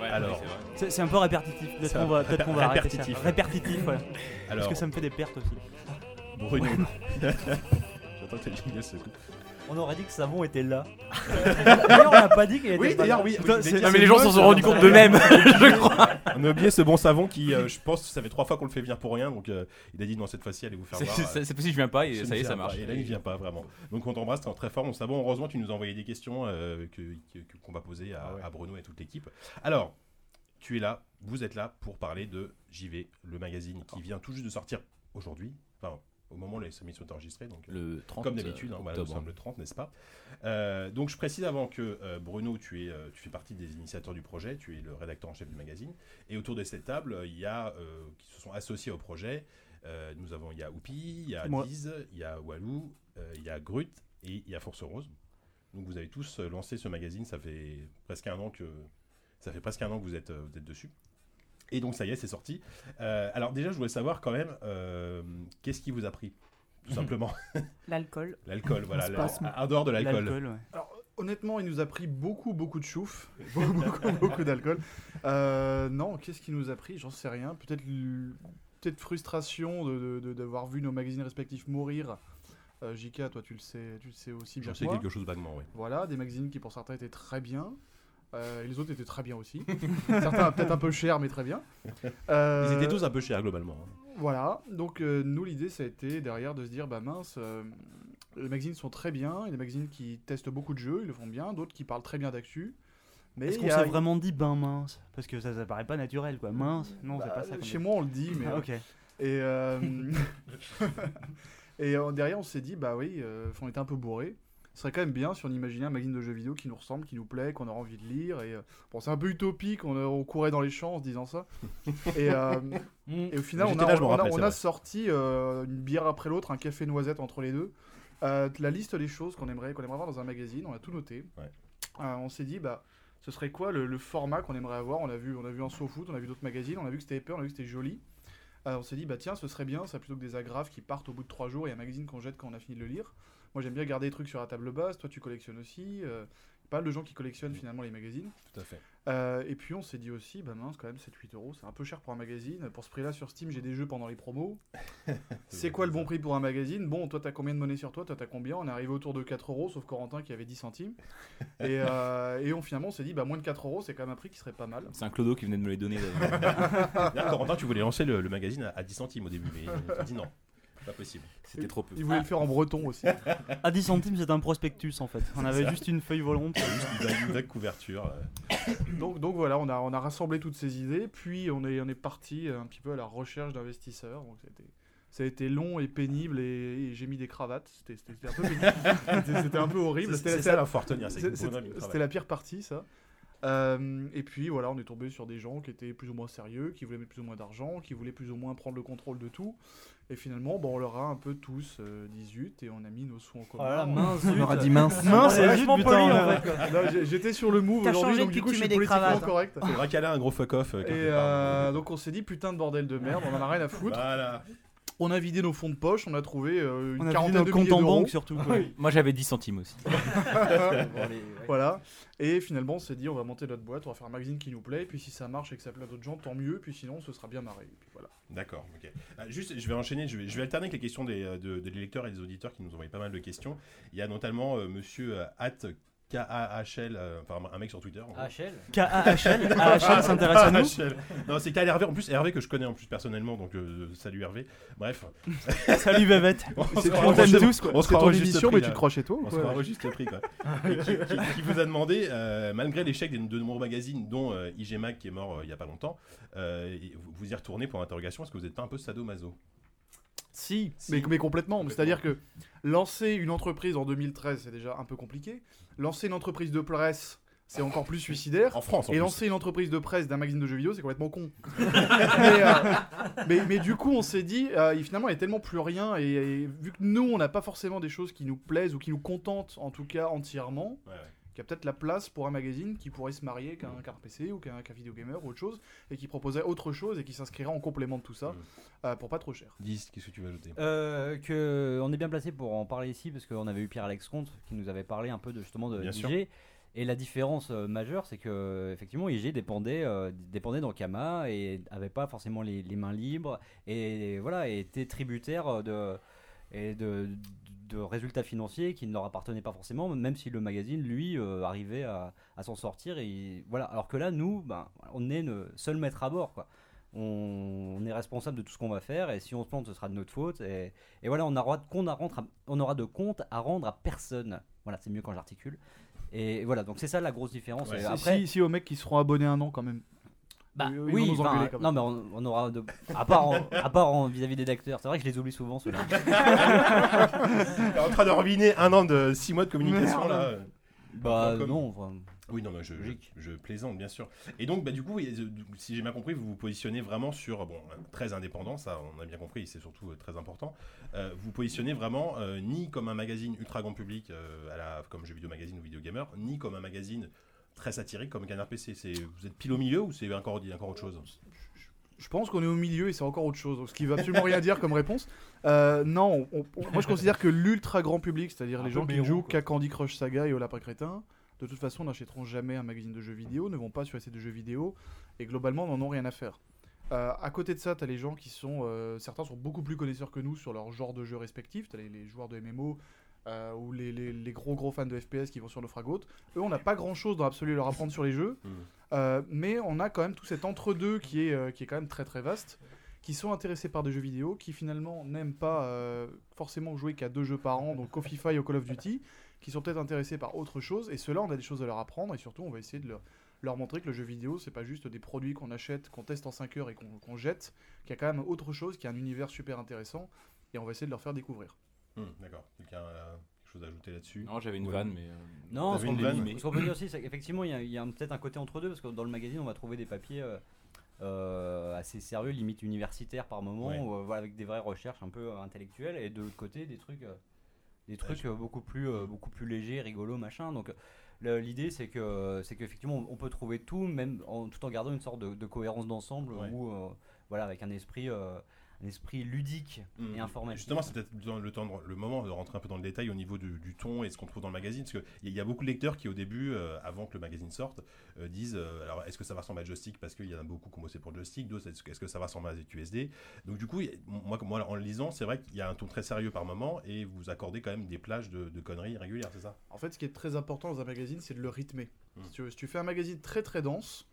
Ouais, Alors. oui, c'est. C'est un peu répétitif. Peut-être C'est qu'on va, peut-être qu'on va arrêter ça. répétitif. Répétitif, ouais. Parce Alors, que ça me fait des pertes aussi. Bruno. [LAUGHS] J'attends que ta jingle se coupe. On aurait dit que Savon était là. [LAUGHS] D'ailleurs, on n'a pas dit qu'il était Oui, pas d'ailleurs, là. oui. Putain, c'est- Ah, mais les gens s'en sont rendus compte d'eux-mêmes, [LAUGHS] je crois. On a oublié ce bon savon qui, euh, je pense, ça fait trois fois qu'on le fait venir pour rien. Donc, euh, il a dit non, cette fois-ci, allez vous faire C'est voir. c'est- c'est possible, je viens pas et Ce ça y ne est, ça marche. pas. Et là, il vient pas vraiment. Donc, on t'embrasse, t'es très fort. Mon savon, heureusement, tu nous as envoyé des questions euh, que- que- qu'on va poser à, Ah ouais. à Bruno et toute l'équipe. Alors, tu es là, vous êtes là pour parler de JV, le magazine qui vient tout juste de sortir aujourd'hui. Enfin, au moment où les émissions sont enregistrées. Donc, Le 30 comme d'habitude, hein, voilà, nous octobre. sommes le 30, n'est-ce pas? Euh, Donc je précise avant que euh, Bruno, tu, es, euh, tu fais partie des initiateurs du projet, tu es le rédacteur en chef du magazine, et autour de cette table, il y a euh, qui se sont associés au projet. Euh, nous avons, il y a Oupi, il y a. Diz, il y a Walou, euh, il y a Grut et il y a Force Rose. Donc vous avez tous lancé ce magazine, ça fait presque un an que ça fait presque un an que vous êtes, vous êtes dessus. Et donc ça y est, c'est sorti. Euh, alors déjà, je voulais savoir quand même, euh, qu'est-ce qui vous a pris Tout [LAUGHS] simplement? L'alcool. L'alcool, voilà. La- en dehors de l'alcool. L'alcool, ouais. Alors, honnêtement, il nous a pris beaucoup, beaucoup de chouf. [LAUGHS] beaucoup, beaucoup, beaucoup d'alcool. Euh, non, qu'est-ce qui nous a pris? J'en sais rien. Peut-être peut-être frustration de- de- de- d'avoir vu nos magazines respectifs mourir. Euh, JK, toi, tu le sais, tu le sais aussi bien J'en que sais moi. quelque chose vaguement, oui. Voilà, des magazines qui pour certains étaient très bien. Euh, et les autres étaient très bien aussi. [LAUGHS] certains peut-être un peu cher, mais très bien. Euh, Ils étaient tous un peu chers globalement. hein. Voilà, donc euh, nous l'idée ça a été derrière de se dire bah mince, euh, les magazines sont très bien, il y a des magazines qui testent beaucoup de jeux, ils le font bien, d'autres qui parlent très bien d'actu. Mais Est-ce qu'on a- s'est vraiment dit ben mince Parce que ça, ça paraît pas naturel quoi. Mince Non, bah, c'est pas ça. Chez dit. moi on le dit, mais Ah, ok. [LAUGHS] Et, euh, [LAUGHS] et derrière, on s'est dit, bah oui, euh, on était un peu bourré. Ce serait quand même bien si on imaginait un magazine de jeux vidéo qui nous ressemble, qui nous plaît, qu'on aurait envie de lire. Et euh, bon, c'est un peu utopique, on, euh, on courait dans les champs en se disant ça. [LAUGHS] et, euh, et au final, on a, là, on rappelle, on sorti euh, une bière après l'autre, un café noisette entre les deux. Euh, la liste des choses qu'on aimerait, qu'on aimerait avoir dans un magazine, on a tout noté. Ouais. On s'est dit, bah, ce serait quoi le, le format qu'on aimerait avoir? On a vu, on a vu un SoFoot, on a vu d'autres magazines, on a vu que c'était épais, on a vu que c'était joli. Euh, on s'est dit, bah tiens, ce serait bien, ça plutôt que des agrafes qui partent au bout de trois jours et un magazine qu'on jette quand on a fini de le lire. Moi j'aime bien garder des trucs sur la table basse, toi tu collectionnes aussi. euh, pas mal de gens qui collectionnent finalement les magazines. Tout à fait. Euh, et puis on s'est dit aussi, bah mince, quand même 7-8 euros, c'est un peu cher pour un magazine. Pour ce prix-là sur Steam, j'ai des jeux pendant les promos. [LAUGHS] c'est quoi le bon prix pour un magazine? Bon, toi t'as combien de monnaie sur toi? Toi t'as combien? On est arrivé autour de 4 euros, sauf Corentin qui avait 10 centimes. [LAUGHS] et, euh, et on finalement on s'est dit, bah moins de 4 euros, c'est quand même un prix qui serait pas mal. C'est un clodo qui venait de me les donner. [LAUGHS] Corentin, tu voulais lancer le, le magazine à, à 10 centimes au début, mais il t'a dit non. Pas possible. C'était trop peu. Il voulait le faire en breton aussi. À 10 centimes, c'était un prospectus en fait. On avait ça. juste une feuille volante. Juste une vague- une vague couverture. euh. Donc, donc voilà, on a, on a rassemblé toutes ces idées, puis on est, on est parti un petit peu à la recherche d'investisseurs. Donc ça a été, ça a été long et pénible, et, et j'ai mis des cravates. C'était un peu pénible. C'était- C'était un peu horrible. C'est C'était c'est c'est C'est- la pire partie, ça. Euh, et puis voilà, on est tombé sur des gens qui étaient plus ou moins sérieux, qui voulaient mettre plus ou moins d'argent, qui voulaient plus ou moins prendre le contrôle de tout. Et finalement, bon, on leur a un peu tous euh, 18 et on a mis nos sous en commun. Voilà, [LAUGHS] mince. On aura dit mince. Mince, c'est vachement poli, en fait. J'étais sur le move aujourd'hui, donc du coup, je suis politiquement cravates, correct. C'est vrai qu'elle a un gros fuck off. euh, Et euh, donc on s'est dit putain de bordel de merde, on en a rien à foutre. Voilà. On a vidé nos fonds de poche, on a trouvé euh, une On a quarantaine nos de comptes milliers en d'euros. banque surtout. quoi. Moi j'avais 10 centimes aussi. [LAUGHS] Voilà. Et finalement, on s'est dit, on va monter notre boîte, on va faire un magazine qui nous plaît, et puis si ça marche et que ça plaît à d'autres gens, tant mieux, puis sinon, ce sera bien marré. Et puis voilà. D'accord, ok. Ah, juste, je vais enchaîner, je vais, je vais alterner avec les questions des, euh, de, de des lecteurs et des auditeurs qui nous ont envoyé pas mal de questions. Il y a notamment euh, monsieur euh, at KAHL, euh, enfin un mec sur Twitter. en. HL K-A-H-L. [LAUGHS] AHL s'intéresse à nous. Non, c'est Kyle Hervé. En plus, Hervé que je connais en plus personnellement, donc euh, salut Hervé. Bref, [LAUGHS] Salut Bébête. on C'est se t'aimes juste- tous, quoi. on se C'est croit ton au juste émission, prix, mais là. tu te crois chez toi ou On se quoi croit au juste prix, quoi. [LAUGHS] Et qui, qui- qui vous a demandé, euh, malgré l'échec de, de nombreux magazines, dont euh, IG Mag qui est mort euh, il y a pas longtemps, euh, et vous, vous y retournez pour interrogation. Est-ce que vous êtes pas un peu sadomaso? Si, mais, mais complètement. C'est-à-dire que lancer une entreprise en 2013, c'est déjà un peu compliqué. Lancer une entreprise de presse, c'est encore plus suicidaire. En France, en Et plus. lancer une entreprise de presse d'un magazine de jeux vidéo, c'est complètement con. [LAUGHS] mais, euh, mais, mais du coup, on s'est dit, euh, finalement, il n'y a tellement plus rien. Et, et vu que nous, on n'a pas forcément des choses qui nous plaisent ou qui nous contentent, en tout cas entièrement, Ouais, ouais. Qu'il y a peut-être la place pour un magazine qui pourrait se marier qu'un qu'un PC ou qu'un qu'un vidéo gamer ou autre chose, et qui proposerait autre chose et qui s'inscrirait en complément de tout ça, Mm. euh, pour pas trop cher. Dis, qu'est-ce que tu veux ajouter? Euh, que on est bien placé pour en parler ici parce qu'on avait eu Pierre-Alex Comte qui nous avait parlé un peu de justement de Bien sûr. IG. Et la différence euh, majeure, c'est que effectivement IG dépendait, euh, dépendait d'Ankama et avait pas forcément les, les mains libres et voilà et était tributaire de et de, de résultats financiers qui ne leur appartenaient pas forcément, même si le magazine lui euh, arrivait à, à s'en sortir et voilà. Alors que là, nous, ben, on est le seul maître à bord quoi. On, on est responsable de tout ce qu'on va faire et si on se plante, ce sera de notre faute et, et voilà, on aura de compte à rendre, à- on aura de compte à rendre à personne. Voilà, c'est mieux quand j'articule. Et voilà, donc c'est ça la grosse différence. Ouais, Et Si- après, si, si aux mecs qui seront abonnés un an quand même. Bah, ils- ils vont oui, nous enfin, engueuler quand même. non mais on, on aura de, à part en- à part en- vis-à-vis des lecteurs. C'est vrai que je les oublie souvent ceux-là. [LAUGHS] T'es en train de ruiner un an de 6 mois de communication là. bah Comme- non, enfin, Oui, non, non, je, je, Logique. je plaisante, bien sûr. Et donc, bah, du coup, euh, si j'ai bien compris, vous vous positionnez vraiment sur, bon, euh, très indépendant, ça, on a bien compris, c'est surtout euh, très important. Euh, vous vous positionnez vraiment euh, ni comme un magazine ultra grand public, euh, à la, comme Jeux Vidéo Magazine ou Vidéo Gamer, ni comme un magazine très satirique comme Canard PC. C'est, vous êtes pile au milieu ou c'est encore, encore autre chose? Je pense qu'on est au milieu et c'est encore autre chose, ce qui veut absolument rien dire comme réponse. Euh, non, on- on- moi je considère que l'ultra grand public, c'est-à-dire Un les gens qui ne jouent qu'à Candy Crush Saga et au Lapin Crétin, de toute façon n'achèteront jamais un magazine de jeux vidéo, ne vont pas sur les sites de jeux vidéo et globalement n'en ont rien à faire. Euh, à côté de ça, tu as les gens qui sont. euh, certains sont beaucoup plus connaisseurs que nous sur leur genre de jeu respectif. Tu as les, les joueurs de MMO euh, ou les, les- les gros gros fans de FPS qui vont sur le Fragote. Eux, on n'a pas grand chose dans l'absolu à leur apprendre sur les jeux. Mhm. Euh, mais on a quand même tout cet entre-deux qui est, euh, qui est quand même très très vaste, qui sont intéressés par des jeux vidéo, qui finalement n'aiment pas forcément jouer qu'à deux jeux par an, donc au FIFA et au Call of Duty, qui sont peut-être intéressés par autre chose, et ceux-là, on a des choses à leur apprendre, et surtout, on va essayer de leur, leur montrer que le jeu vidéo, c'est pas juste des produits qu'on achète, qu'on teste en 5 heures et qu'on qu'on jette, qu'il y a quand même autre chose, qu'il y a un univers super intéressant, et on va essayer de leur faire découvrir. Hum, D'accord. Quelqu'un a quelque chose à ajouter là-dessus Non, j'avais une Ouais. vanne, mais. euh, Non, [LAUGHS] ce qu'on une peut, dire aussi, c'est qu'effectivement, il y a, il y a peut-être un côté entre deux, parce que dans le magazine, on va trouver des papiers euh, euh, assez sérieux, limite universitaires par moment, Ouais. euh, avec des vraies recherches un peu euh, intellectuelles, et de l'autre côté, des trucs, euh, des trucs euh, beaucoup, plus, euh, beaucoup plus légers, rigolos, machin. Donc, l'idée, c'est que c'est qu'effectivement, on- on peut trouver tout, même en, tout en gardant une sorte de, de cohérence d'ensemble, Ouais. ou euh, voilà, avec un esprit, euh, un esprit ludique et informatif. Justement, c'est peut-être dans le, temps de- le moment de rentrer un peu dans le détail au niveau du, du ton et ce qu'on trouve dans le magazine. Parce qu'il y, a- il y a beaucoup de lecteurs qui, au début, euh, avant que le magazine sorte, euh, disent euh, alors, est-ce que ça va ressembler à Joystick Parce qu'il y en a beaucoup qui ont bossé pour Joystick. D'autres, est-ce que, est-ce que ça va ressembler à ZQSD Donc, du coup, a- moi, moi, en le lisant, c'est vrai qu'il y a un ton très sérieux par moment et vous accordez quand même des plages de, de conneries régulières, c'est ça? En fait, ce qui est très important dans un magazine, c'est de le rythmer. Mm. Si, tu si tu fais un magazine très très dense,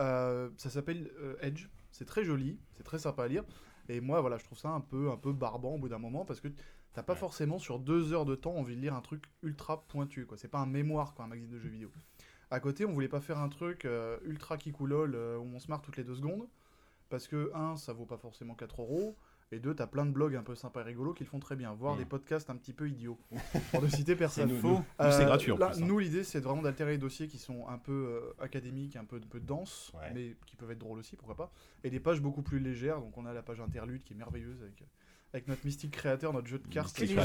euh, ça s'appelle euh, Edge, c'est très joli, c'est très sympa à lire. Et moi, voilà, je trouve ça un peu, un peu barbant au bout d'un moment parce que t'as pas Ouais. forcément sur deux heures de temps envie de lire un truc ultra pointu. quoi. C'est pas un mémoire, quoi, un magazine de jeux vidéo. À côté, on voulait pas faire un truc euh, ultra kikoulol euh, où on se marre toutes les deux secondes parce que, un, ça vaut pas forcément 4 euros. Et deux, t'as plein de blogs un peu sympas et rigolos qui le font très bien, voire Mm. des podcasts un petit peu idiots. Pour ne citer [LAUGHS] personne. nous, faux. nous, nous, c'est Euh, gratuit en là, plus. hein. Nous, l'idée, c'est vraiment d'altérer les dossiers qui sont un peu euh, académiques, un peu, un peu denses, Ouais. mais qui peuvent être drôles aussi, pourquoi pas. Et des pages beaucoup plus légères. Donc, on a la page interlude qui est merveilleuse avec, avec notre mystique créateur, notre jeu de cartes. Vidéo.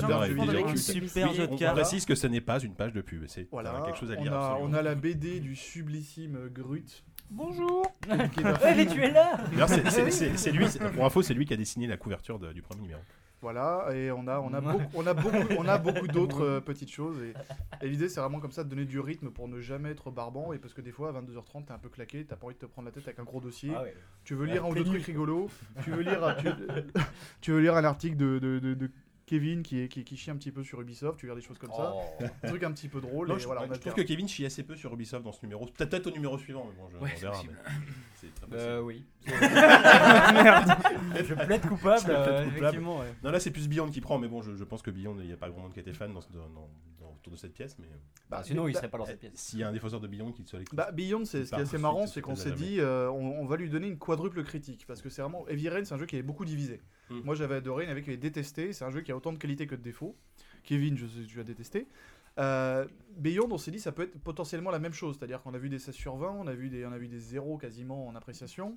culte. Super Oui, jeu de on cartes. précise que ce n'est pas une page de pub, c'est Voilà, quelque chose à on, lire. a, absolument. on a la BD du sublissime Grut. Bonjour. [LAUGHS] est film- [LAUGHS] tu es là D'ailleurs, c'est- c'est- c'est c'est lui, c'est- pour info, c'est lui qui a dessiné la couverture de- du premier numéro. Voilà, et on a, on a, beaucoup, on a beaucoup, on a beaucoup [LAUGHS] d'autres euh, petites choses. Et, et l'idée, c'est vraiment comme ça de donner du rythme pour ne jamais être barbant. Et parce que des fois, à 22h30, t'es un peu claqué, t'as pas envie de te prendre la tête avec un gros dossier. Ah ouais. Tu veux lire un ou deux trucs rigolos. Tu veux lire, tu, tu veux lire un article de, de, de- de Kevin qui, est, qui, qui chie un petit peu sur Ubisoft. Tu veux lire des choses comme ça. Oh. Un truc un petit peu drôle. Non, et je, voilà, ouais, on je trouve que Kevin chie assez peu sur Ubisoft dans ce numéro. Peut-être peut-être au numéro suivant, mais bon, je, Ouais, on verra. C'est très possible. Euh, oui. [LAUGHS] [LAUGHS] Merde. Je plaide coupable, Je plaide euh, coupable. effectivement. ouais. Non, là, c'est plus Beyond qui prend, mais bon, je, je pense que Beyond, il n'y a pas grand monde qui était fan dans, dans- dans- dans- autour de cette pièce. Mais Bah, Sinon, il bah, serait pas dans cette pièce. s'il y a un défenseur de Beyond qui soit l'écoute. Bah, Beyond, c'est, ce qui est assez marrant, c'est qu'on s'est dit, euh, on, on va lui donner une quadruple critique. Parce que c'est vraiment. Heavy Rain, c'est un jeu qui est beaucoup divisé. Mm. Moi, j'avais adoré, il y en avait qui avaient détesté. C'est un jeu qui a autant de qualité que de défauts. Kevin, je sais, tu as détesté. Euh, Beyond, on s'est dit, ça peut être potentiellement la même chose. C'est-à-dire qu'on a vu des 16 sur 20, on a vu des, on a vu des 0 quasiment en appréciation.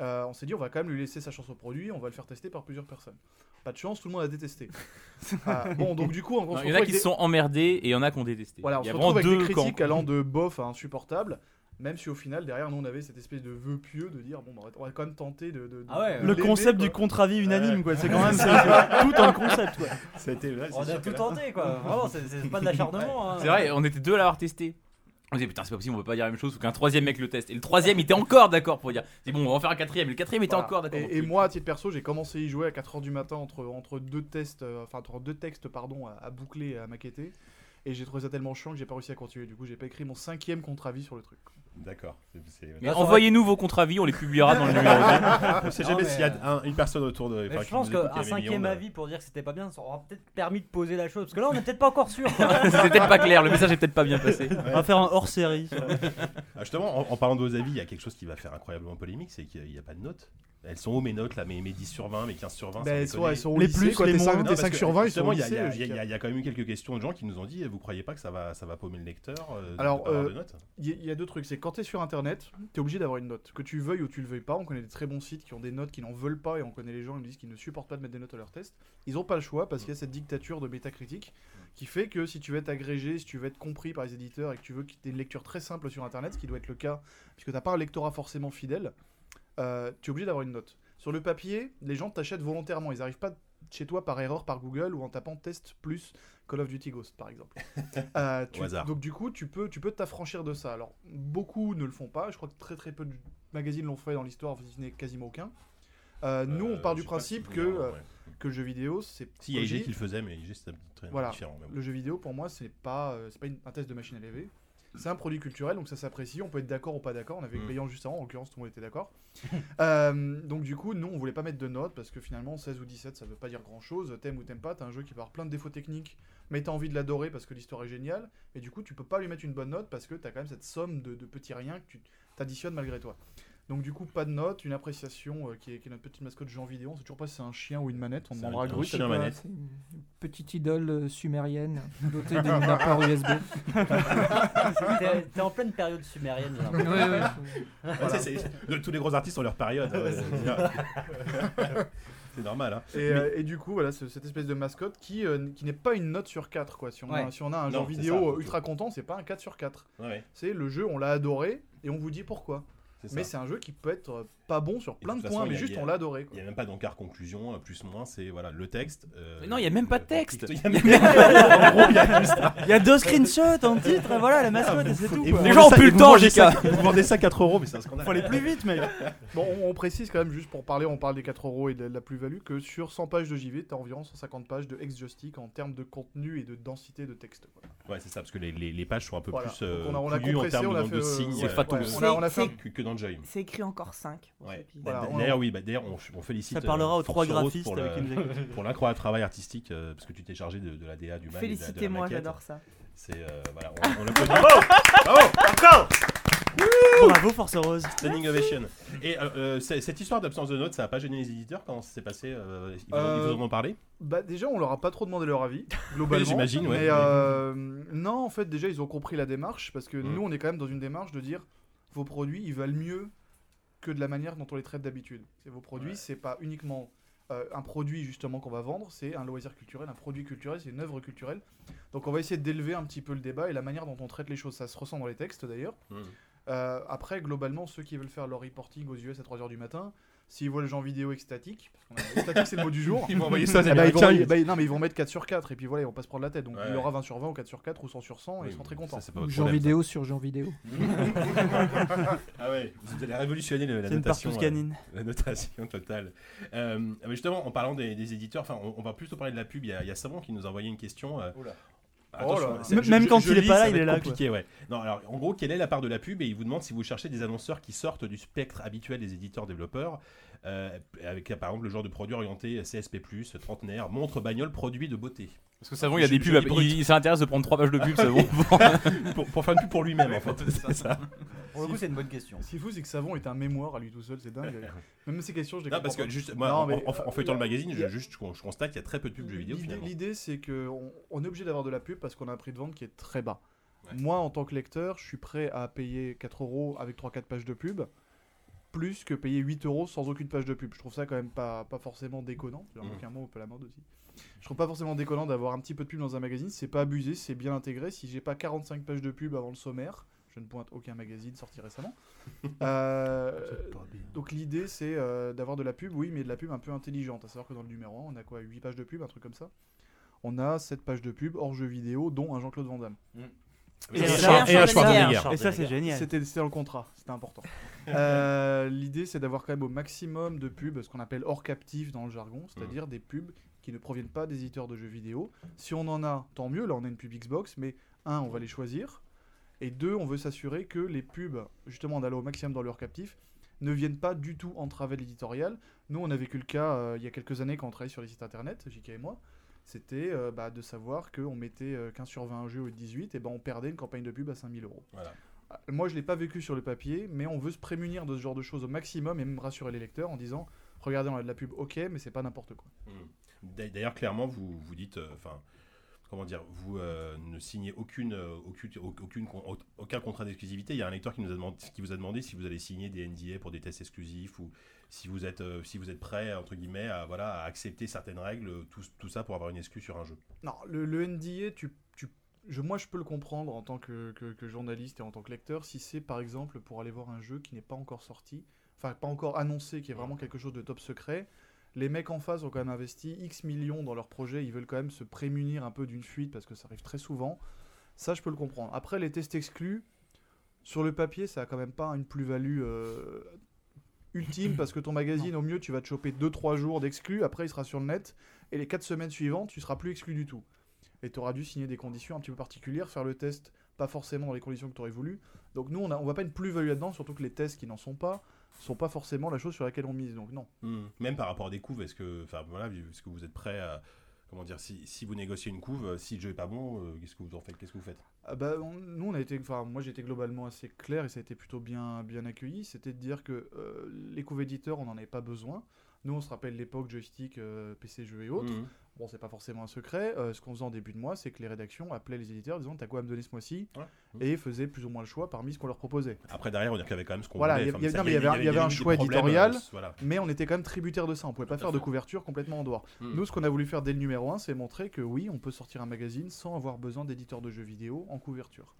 Euh, on s'est dit, on va quand même lui laisser sa chance au produit, on va le faire tester par plusieurs personnes. Pas de chance, tout le monde a détesté. [LAUGHS] Ah, bon, donc du coup, on, on Non, se Il y en a qui des- se sont emmerdés et il y en a qui ont détesté. voilà, on il y se a retrouve vraiment avec des deux critiques camps. allant de bof à insupportable, même si au final, derrière, nous, on avait cette espèce de vœu pieux de dire, bon, bah, on va quand même tenter de... de- de- Ah ouais, de Le concept quoi. du contre-avis unanime, quoi. C'est [LAUGHS] quand même tout un concept, quoi. Ça a été- là, c'est On a tout là- tenté, quoi. Vraiment, c'est pas de l'acharnement. hein. C'est vrai, on était deux à l'avoir testé. On disait putain, c'est pas possible, on peut pas dire la même chose, faut qu'un troisième mec le teste. Et le troisième était encore d'accord pour dire c'est bon, on va en faire un quatrième. Et le quatrième était Voilà. encore d'accord. Et, et moi, à titre perso, j'ai commencé à y jouer à 4h du matin entre, entre deux tests, euh, enfin entre deux textes pardon, à, à boucler et à maqueter. Et j'ai trouvé ça tellement chiant que j'ai pas réussi à continuer. Du coup, j'ai pas écrit mon cinquième contre-avis sur le truc. D'accord. envoyez-nous vos contre-avis, on les publiera dans le [LAUGHS] numéro 2. On sait Non, jamais mais, s'il y a un- une personne autour de. Mais enfin, je qui pense nous écoute, qu'un aime cinquième avis pour dire que c'était pas bien, ça aura peut-être permis de poser la chose. Parce que là, on est peut-être pas encore sûr. [LAUGHS] C'était peut-être pas clair, le message est peut-être pas bien passé. On va faire un hors-série. Ah, Justement, en, en parlant de vos avis, il y a quelque chose qui va faire incroyablement polémique, c'est qu'il n'y a pas de notes. Elles sont où mes notes là, mes, mes 10 sur 20, mes 15 sur 20 Ben, sans elles, sont, déconner. elles sont au Les lycée, plus, quoi, les tes moins. cinq- Non, tes parce 5 que, sur 20, ils sont justement, au il y, a- lycée. il y a- logique. il y a- il y a quand même eu quelques questions de gens qui nous ont dit Vous croyez pas que ça va, ça va paumer le lecteur euh, de Alors, euh, de notes Il y, a- il y a deux trucs, c'est quand tu es sur internet, tu es obligé d'avoir une note. Que tu veuilles ou tu le veuilles pas, on connaît des très bons sites qui ont des notes qui n'en veulent pas et on connaît les gens qui disent qu'ils ne supportent pas de mettre des notes à leurs tests. Ils n'ont pas le choix parce qu'il y a cette dictature de métacritique qui fait que si tu veux être agrégé, si tu veux être compris par les éditeurs et que tu veux qu'il y ait une lecture très simple sur internet, ce qui doit être le cas puisque tu n'as pas un lectorat forcément fidèle, euh, tu es obligé d'avoir une note. Sur le papier, les gens t'achètent volontairement, ils n'arrivent pas chez toi par erreur par Google ou en tapant test plus Call of Duty Ghost par exemple. [LAUGHS] Euh, tu- Au hasard. donc du coup, tu peux tu peux t'affranchir de ça. Alors beaucoup ne le font pas. Je crois que très très peu de magazines l'ont fait dans l'histoire, ce n'est quasiment aucun. Euh, nous, on Euh, part du principe si que, vous- ouais. que le jeu vidéo, c'est Si, il y a IG qui le faisait, mais IG c'est très Voilà. différent. bon. le jeu vidéo pour moi, c'est pas c'est pas une- un test de machine à laver. C'est un produit culturel, donc ça s'apprécie. On peut être d'accord ou pas d'accord. On avait Mm. Beyond juste avant, en l'occurrence, tout le monde était d'accord. [LAUGHS] Euh, donc, du coup, nous, on voulait pas mettre de notes parce que finalement, 16 ou 17, ça veut pas dire grand chose. T'aimes ou t'aimes pas, t'as un jeu qui avoir plein de défauts techniques, mais t'as envie de l'adorer parce que l'histoire est géniale. Et du coup, tu peux pas lui mettre une bonne note parce que t'as quand même cette somme de, de petits riens que tu t'additionnes malgré toi. Donc, du coup, pas de note, une appréciation euh, qui, est, qui est notre petite mascotte Jean Vidéo. On sait toujours pas si c'est un chien ou une manette. On demandera à Grut. chien manette. c'est une petite idole euh, sumérienne dotée d'une- d'un port USB. T'es t'es en pleine période sumérienne. j'ai l'impression. Ouais, ouais. Ouais, c'est- c'est- de- tous les gros artistes ont leur période. euh, [LAUGHS] c'est normal. Hein. Et, euh, et du coup, voilà, c'est cette espèce de mascotte qui, euh, qui n'est pas une note sur 4. Quoi. Si, on a, si on a un Non, genre c'est vidéo ça, ultra content, c'est pas un 4 sur 4. Ouais, C'est le jeu, on l'a adoré et on vous dit pourquoi. Mais c'est un jeu qui peut être euh, pas bon sur plein de points, façon, mais a- juste a- on l'a adoré. Il n'y a même pas d'encart conclusion, euh, plus moins, c'est voilà, le texte. euh, Mais non, il y a même pas de texte. Il y a [LAUGHS] y deux screenshots en titre, voilà, la mascotte, et c'est tout. Et Les gens ont plus le temps, JK. ça- Vous vendez ça 4 euros, mais c'est un scandale. Faut aller plus vite, mais. [LAUGHS] Bon, on, précise quand même, juste pour parler, on parle des 4 euros et de la plus-value, que sur 100 pages de JV, tu as environ 150 pages de ex-joystick en termes de contenu et de densité de texte. Ouais, c'est ça, parce que les, les, les pages sont un peu Voilà. plus euh, on a, on a pouillues en compressé, termes on de a fait. euh, C'est que, que dans enjoy. C'est écrit encore 5. Ouais. Voilà, Bah, on- D'ailleurs, oui, bah, d'ailleurs, on, on félicite. Ça parlera euh, aux trois graphistes [LAUGHS] pour l'incroyable travail artistique, euh, parce que tu t'es chargé de, de la DA du mal. Félicitez-moi, j'adore ça. C'est euh, voilà, on, on l'applaudit. [LAUGHS] Bravo, Encore Bravo, Force Rose. standing ovation. Et euh, euh, c'est- cette histoire d'absence de notes, ça a pas gêné les éditeurs? Quand ça s'est passé euh, Ils vous, Euh, ils vous en ont parlé? Bah déjà, on leur a pas trop demandé leur avis, globalement. [LAUGHS] j'imagine, ouais. Mais euh, non, en fait, déjà, ils ont compris la démarche, parce que Mm. nous, on est quand même dans une démarche de dire, vos produits, ils valent mieux que de la manière dont on les traite d'habitude. C'est vos produits, Ouais. c'est pas uniquement euh, un produit justement qu'on va vendre, c'est un loisir culturel, un produit culturel, c'est une œuvre culturelle. Donc on va essayer d'élever un petit peu le débat et la manière dont on traite les choses. Ça se ressent dans les textes d'ailleurs. Euh, après, globalement, ceux qui veulent faire leur reporting aux US à 3h du matin, s'ils voient le genre vidéo extatique, parce qu'on a- extatique c'est le mot du jour, [LAUGHS] Ils vont envoyer ça ben, ils vont, bah, non mais ils vont mettre 4 sur 4 et puis voilà ils vont pas se prendre la tête donc Ouais, il y aura 20 sur 20 ou 4 sur 4 ou 100 sur 100 et Oui, ils seront très ça, contents. votre Jean problème, ça. vidéo sur Jean vidéo. Ah ouais, vous allez révolutionner le- la C'est une notation. euh, canine. La notation totale. Euh, mais justement, en parlant des, des éditeurs, enfin, on, on va plutôt parler de la pub. Il y a, il y a Savon qui nous a envoyé une question. euh. Attention, Oh là. Même- je- même je- quand je il est lis, pas là, il est là, Compliqué, ouais. Non, alors en gros, quelle est la part de la pub? Et il vous demande si vous cherchez des annonceurs qui sortent du spectre habituel des éditeurs développeurs, euh, avec par exemple le genre de produit orienté CSP+, trentenaire, montre bagnole, produit de beauté. Parce que Savon, il y a des pubs. Il, il s'intéresse de prendre trois pages de pub, Savon. [LAUGHS] pour, pour faire une pub pour lui-même, en fait. [LAUGHS] C'est ça. Pour le coup, c'est une bonne question. Ce qui est fou c'est que Savon est un mémoire à lui tout seul, c'est dingue. [LAUGHS] Même ces questions je les Non, parce que juste, moi, Non, en, mais, en- en euh, feuilletant le magazine, je, y a- juste, je, je constate qu'il y a très peu de pubs jeux vidéo L'idée- c'est que on, on est obligé d'avoir de la pub parce qu'on a un prix de vente qui est très bas. Ouais. Moi en tant que lecteur, je suis prêt à payer 4 euros avec 3-4 pages de pub plus que payer 8 euros sans aucune page de pub. Je trouve ça quand même pas, pas forcément déconnant. J'ai remarqué un mot, on peut la mode aussi. Je trouve pas forcément déconnant d'avoir un petit peu de pub dans un magazine. C'est pas abusé, c'est bien intégré. Si j'ai pas 45 pages de pub avant le sommaire, je ne pointe aucun magazine sorti récemment. [LAUGHS] Euh, donc l'idée c'est euh, d'avoir de la pub, oui, mais de la pub un peu intelligente. À savoir que dans le numéro 1, on a quoi? 8 pages de pub, un truc comme ça? On a 7 pages de pub hors jeu vidéo, dont un Jean-Claude Van Damme. Et, Et un ça, Schwarzenegger. Et c'est génial. C'était dans le contrat, c'était important. [LAUGHS] Euh, L'idée, c'est d'avoir quand même au maximum de pubs, ce qu'on appelle hors captif dans le jargon, c'est-à-dire des pubs qui ne proviennent pas des éditeurs de jeux vidéo. Si on en a, tant mieux, là on a une pub Xbox, mais un, on va les choisir, et deux, on veut s'assurer que les pubs, justement en allant au maximum dans le hors captif, ne viennent pas du tout entraver l'éditorial. Nous, on a vécu le cas euh, il y a quelques années quand on travaillait sur les sites internet, JK et moi, c'était euh, bah, de savoir qu'on mettait euh, 15 sur 20 un jeu au 18, et ben on perdait une campagne de pub à 5000 euros. Voilà. Moi, je l'ai pas vécu sur le papier, mais on veut se prémunir de ce genre de choses au maximum et même rassurer les lecteurs en disant regardez, on a de la pub, ok, mais c'est pas n'importe quoi. Mm. D'a- D'ailleurs, clairement, vous vous dites, euh, enfin, comment dire, vous euh, ne signez aucune, euh, aucune, aucun contrat d'exclusivité. Il y a un lecteur qui nous a demandé, qui vous a demandé si vous allez signer des NDA pour des tests exclusifs ou si vous êtes, euh, si vous êtes prêt entre guillemets à voilà à accepter certaines règles, tout, tout ça pour avoir une excuse sur un jeu. Non, le, NDA, tu, je, moi, je peux le comprendre en tant que journaliste et en tant que lecteur si c'est par exemple pour aller voir un jeu qui n'est pas encore sorti, enfin pas encore annoncé, qui est vraiment quelque chose de top secret. Les mecs en face ont quand même investi X millions dans leur projet, ils veulent quand même se prémunir un peu d'une fuite parce que ça arrive très souvent. Ça, je peux le comprendre. Après, les tests exclus, sur le papier, ça a quand même pas une plus-value euh, ultime parce que ton magazine, au mieux, tu vas te choper 2-3 jours d'exclus, après il sera sur le net, et les 4 semaines suivantes, tu seras plus exclu du tout. Et tu auras dû signer des conditions un petit peu particulières, faire le test pas forcément dans les conditions que tu aurais voulu. Donc nous, on ne on voit pas une plus-value là-dedans, surtout que les tests qui n'en sont pas, sont pas forcément la chose sur laquelle on mise. Donc non. Mm. Même par rapport à des couves, est-ce que, enfin voilà, est-ce que vous êtes prêt à comment dire, si, si vous négociez une couve, euh, si le jeu est pas bon, euh, qu'est-ce que vous en faites Qu'est-ce que vous faites? Ah bah, on- nous, on a été, enfin, moi j'ai été globalement assez clair et ça a été plutôt bien, bien accueilli. C'était de dire que euh, les couves éditeurs, on n'en avait pas besoin. Nous, on se rappelle l'époque joystick, euh, PC jeux et autres. Mm. Bon, c'est pas forcément un secret. Euh, ce qu'on faisait en début de mois, c'est que les rédactions appelaient les éditeurs en disant T'as quoi à me donner ce mois-ci Ouais. Et faisaient plus ou moins le choix parmi ce qu'on leur proposait. Après derrière, on dirait qu'il y avait quand même ce qu'on Voilà, voulait. Enfin, il y avait- il y avait un choix éditorial. euh, voilà. Mais on était quand même tributaire de ça. On pouvait pas Tout faire de couverture complètement en dehors. Mm. Nous, ce qu'on a voulu faire dès le numéro 1, c'est montrer que oui, on peut sortir un magazine sans avoir besoin d'éditeurs de jeux vidéo en couverture.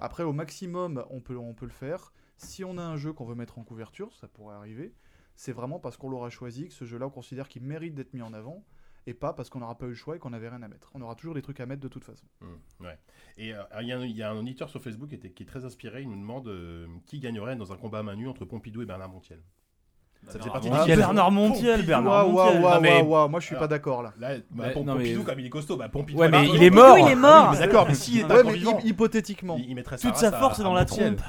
Après, au maximum, on peut, on peut le faire. Si on a un jeu qu'on veut mettre en couverture, ça pourrait arriver, c'est vraiment parce qu'on l'aura choisi, que ce jeu-là, on considère qu'il mérite d'être mis en avant, et pas parce qu'on n'aura pas eu le choix et qu'on n'avait rien à mettre. On aura toujours des trucs à mettre de toute façon. Mm, ouais. Et euh, il y, a un- il y a un auditeur sur Facebook qui, était, qui est très inspiré. Il nous demande euh, qui gagnerait dans un combat à main nue entre Pompidou et Bernard Montiel? Ça faisait Ah, partie Montiel. des Bernard Montiel, Pompidou, Bernard waouh, Montiel. waouh, waouh, Non, mais- moi je suis pas d'accord là. Là, bah, non, mais- Pompidou, comme il est costaud, bah Pompidou. Ouais, voilà. mais Ah, il est mort. il est mort. Oui, mais d'accord, mais s'il est Ouais, mais vivant, hy- hypothétiquement. il, il mettrait sa Toute sa à- force est à dans la trompe.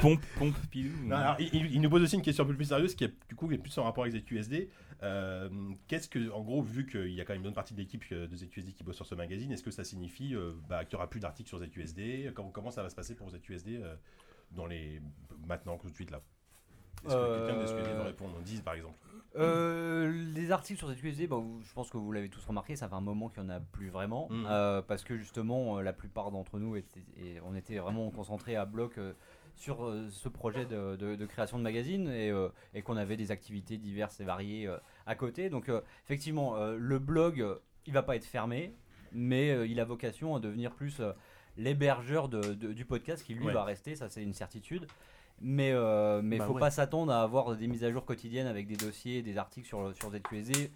Pompe, pompe, pilou. Non, alors, il, nous pose aussi une question un peu plus sérieuse qui est du coup est plus en rapport avec ZQSD. Euh, Qu'est-ce que, en gros, vu qu'il y a quand même une bonne partie de l'équipe euh, de ZQSD qui bosse sur ce magazine, est-ce que ça signifie euh, bah, qu'il n'y aura plus d'articles sur ZQSD comment, comment ça va se passer pour ZQSD euh, dans les maintenant tout de suite là? Est-ce que quelqu'un de ZQSD Euh, veut répondre? 10 par exemple. Les articles sur ZQSD, bah, vous- je pense que vous l'avez tous remarqué, ça fait un moment qu'il n'y en a plus vraiment. Euh, parce que justement, la plupart d'entre nous, étaient, et on était vraiment concentrés à bloc sur euh, ce projet de, de- de création de magazine et, euh, et qu'on avait des activités diverses et variées euh, à côté. Donc, effectivement, le blog, il va pas être fermé, mais il a vocation à devenir plus l'hébergeur de- du podcast qui lui Ouais. va rester, ça c'est une certitude. Mais euh, mais Bah faut ouais. pas s'attendre à avoir des mises à jour quotidiennes avec des dossiers, des articles sur sur ZQSD.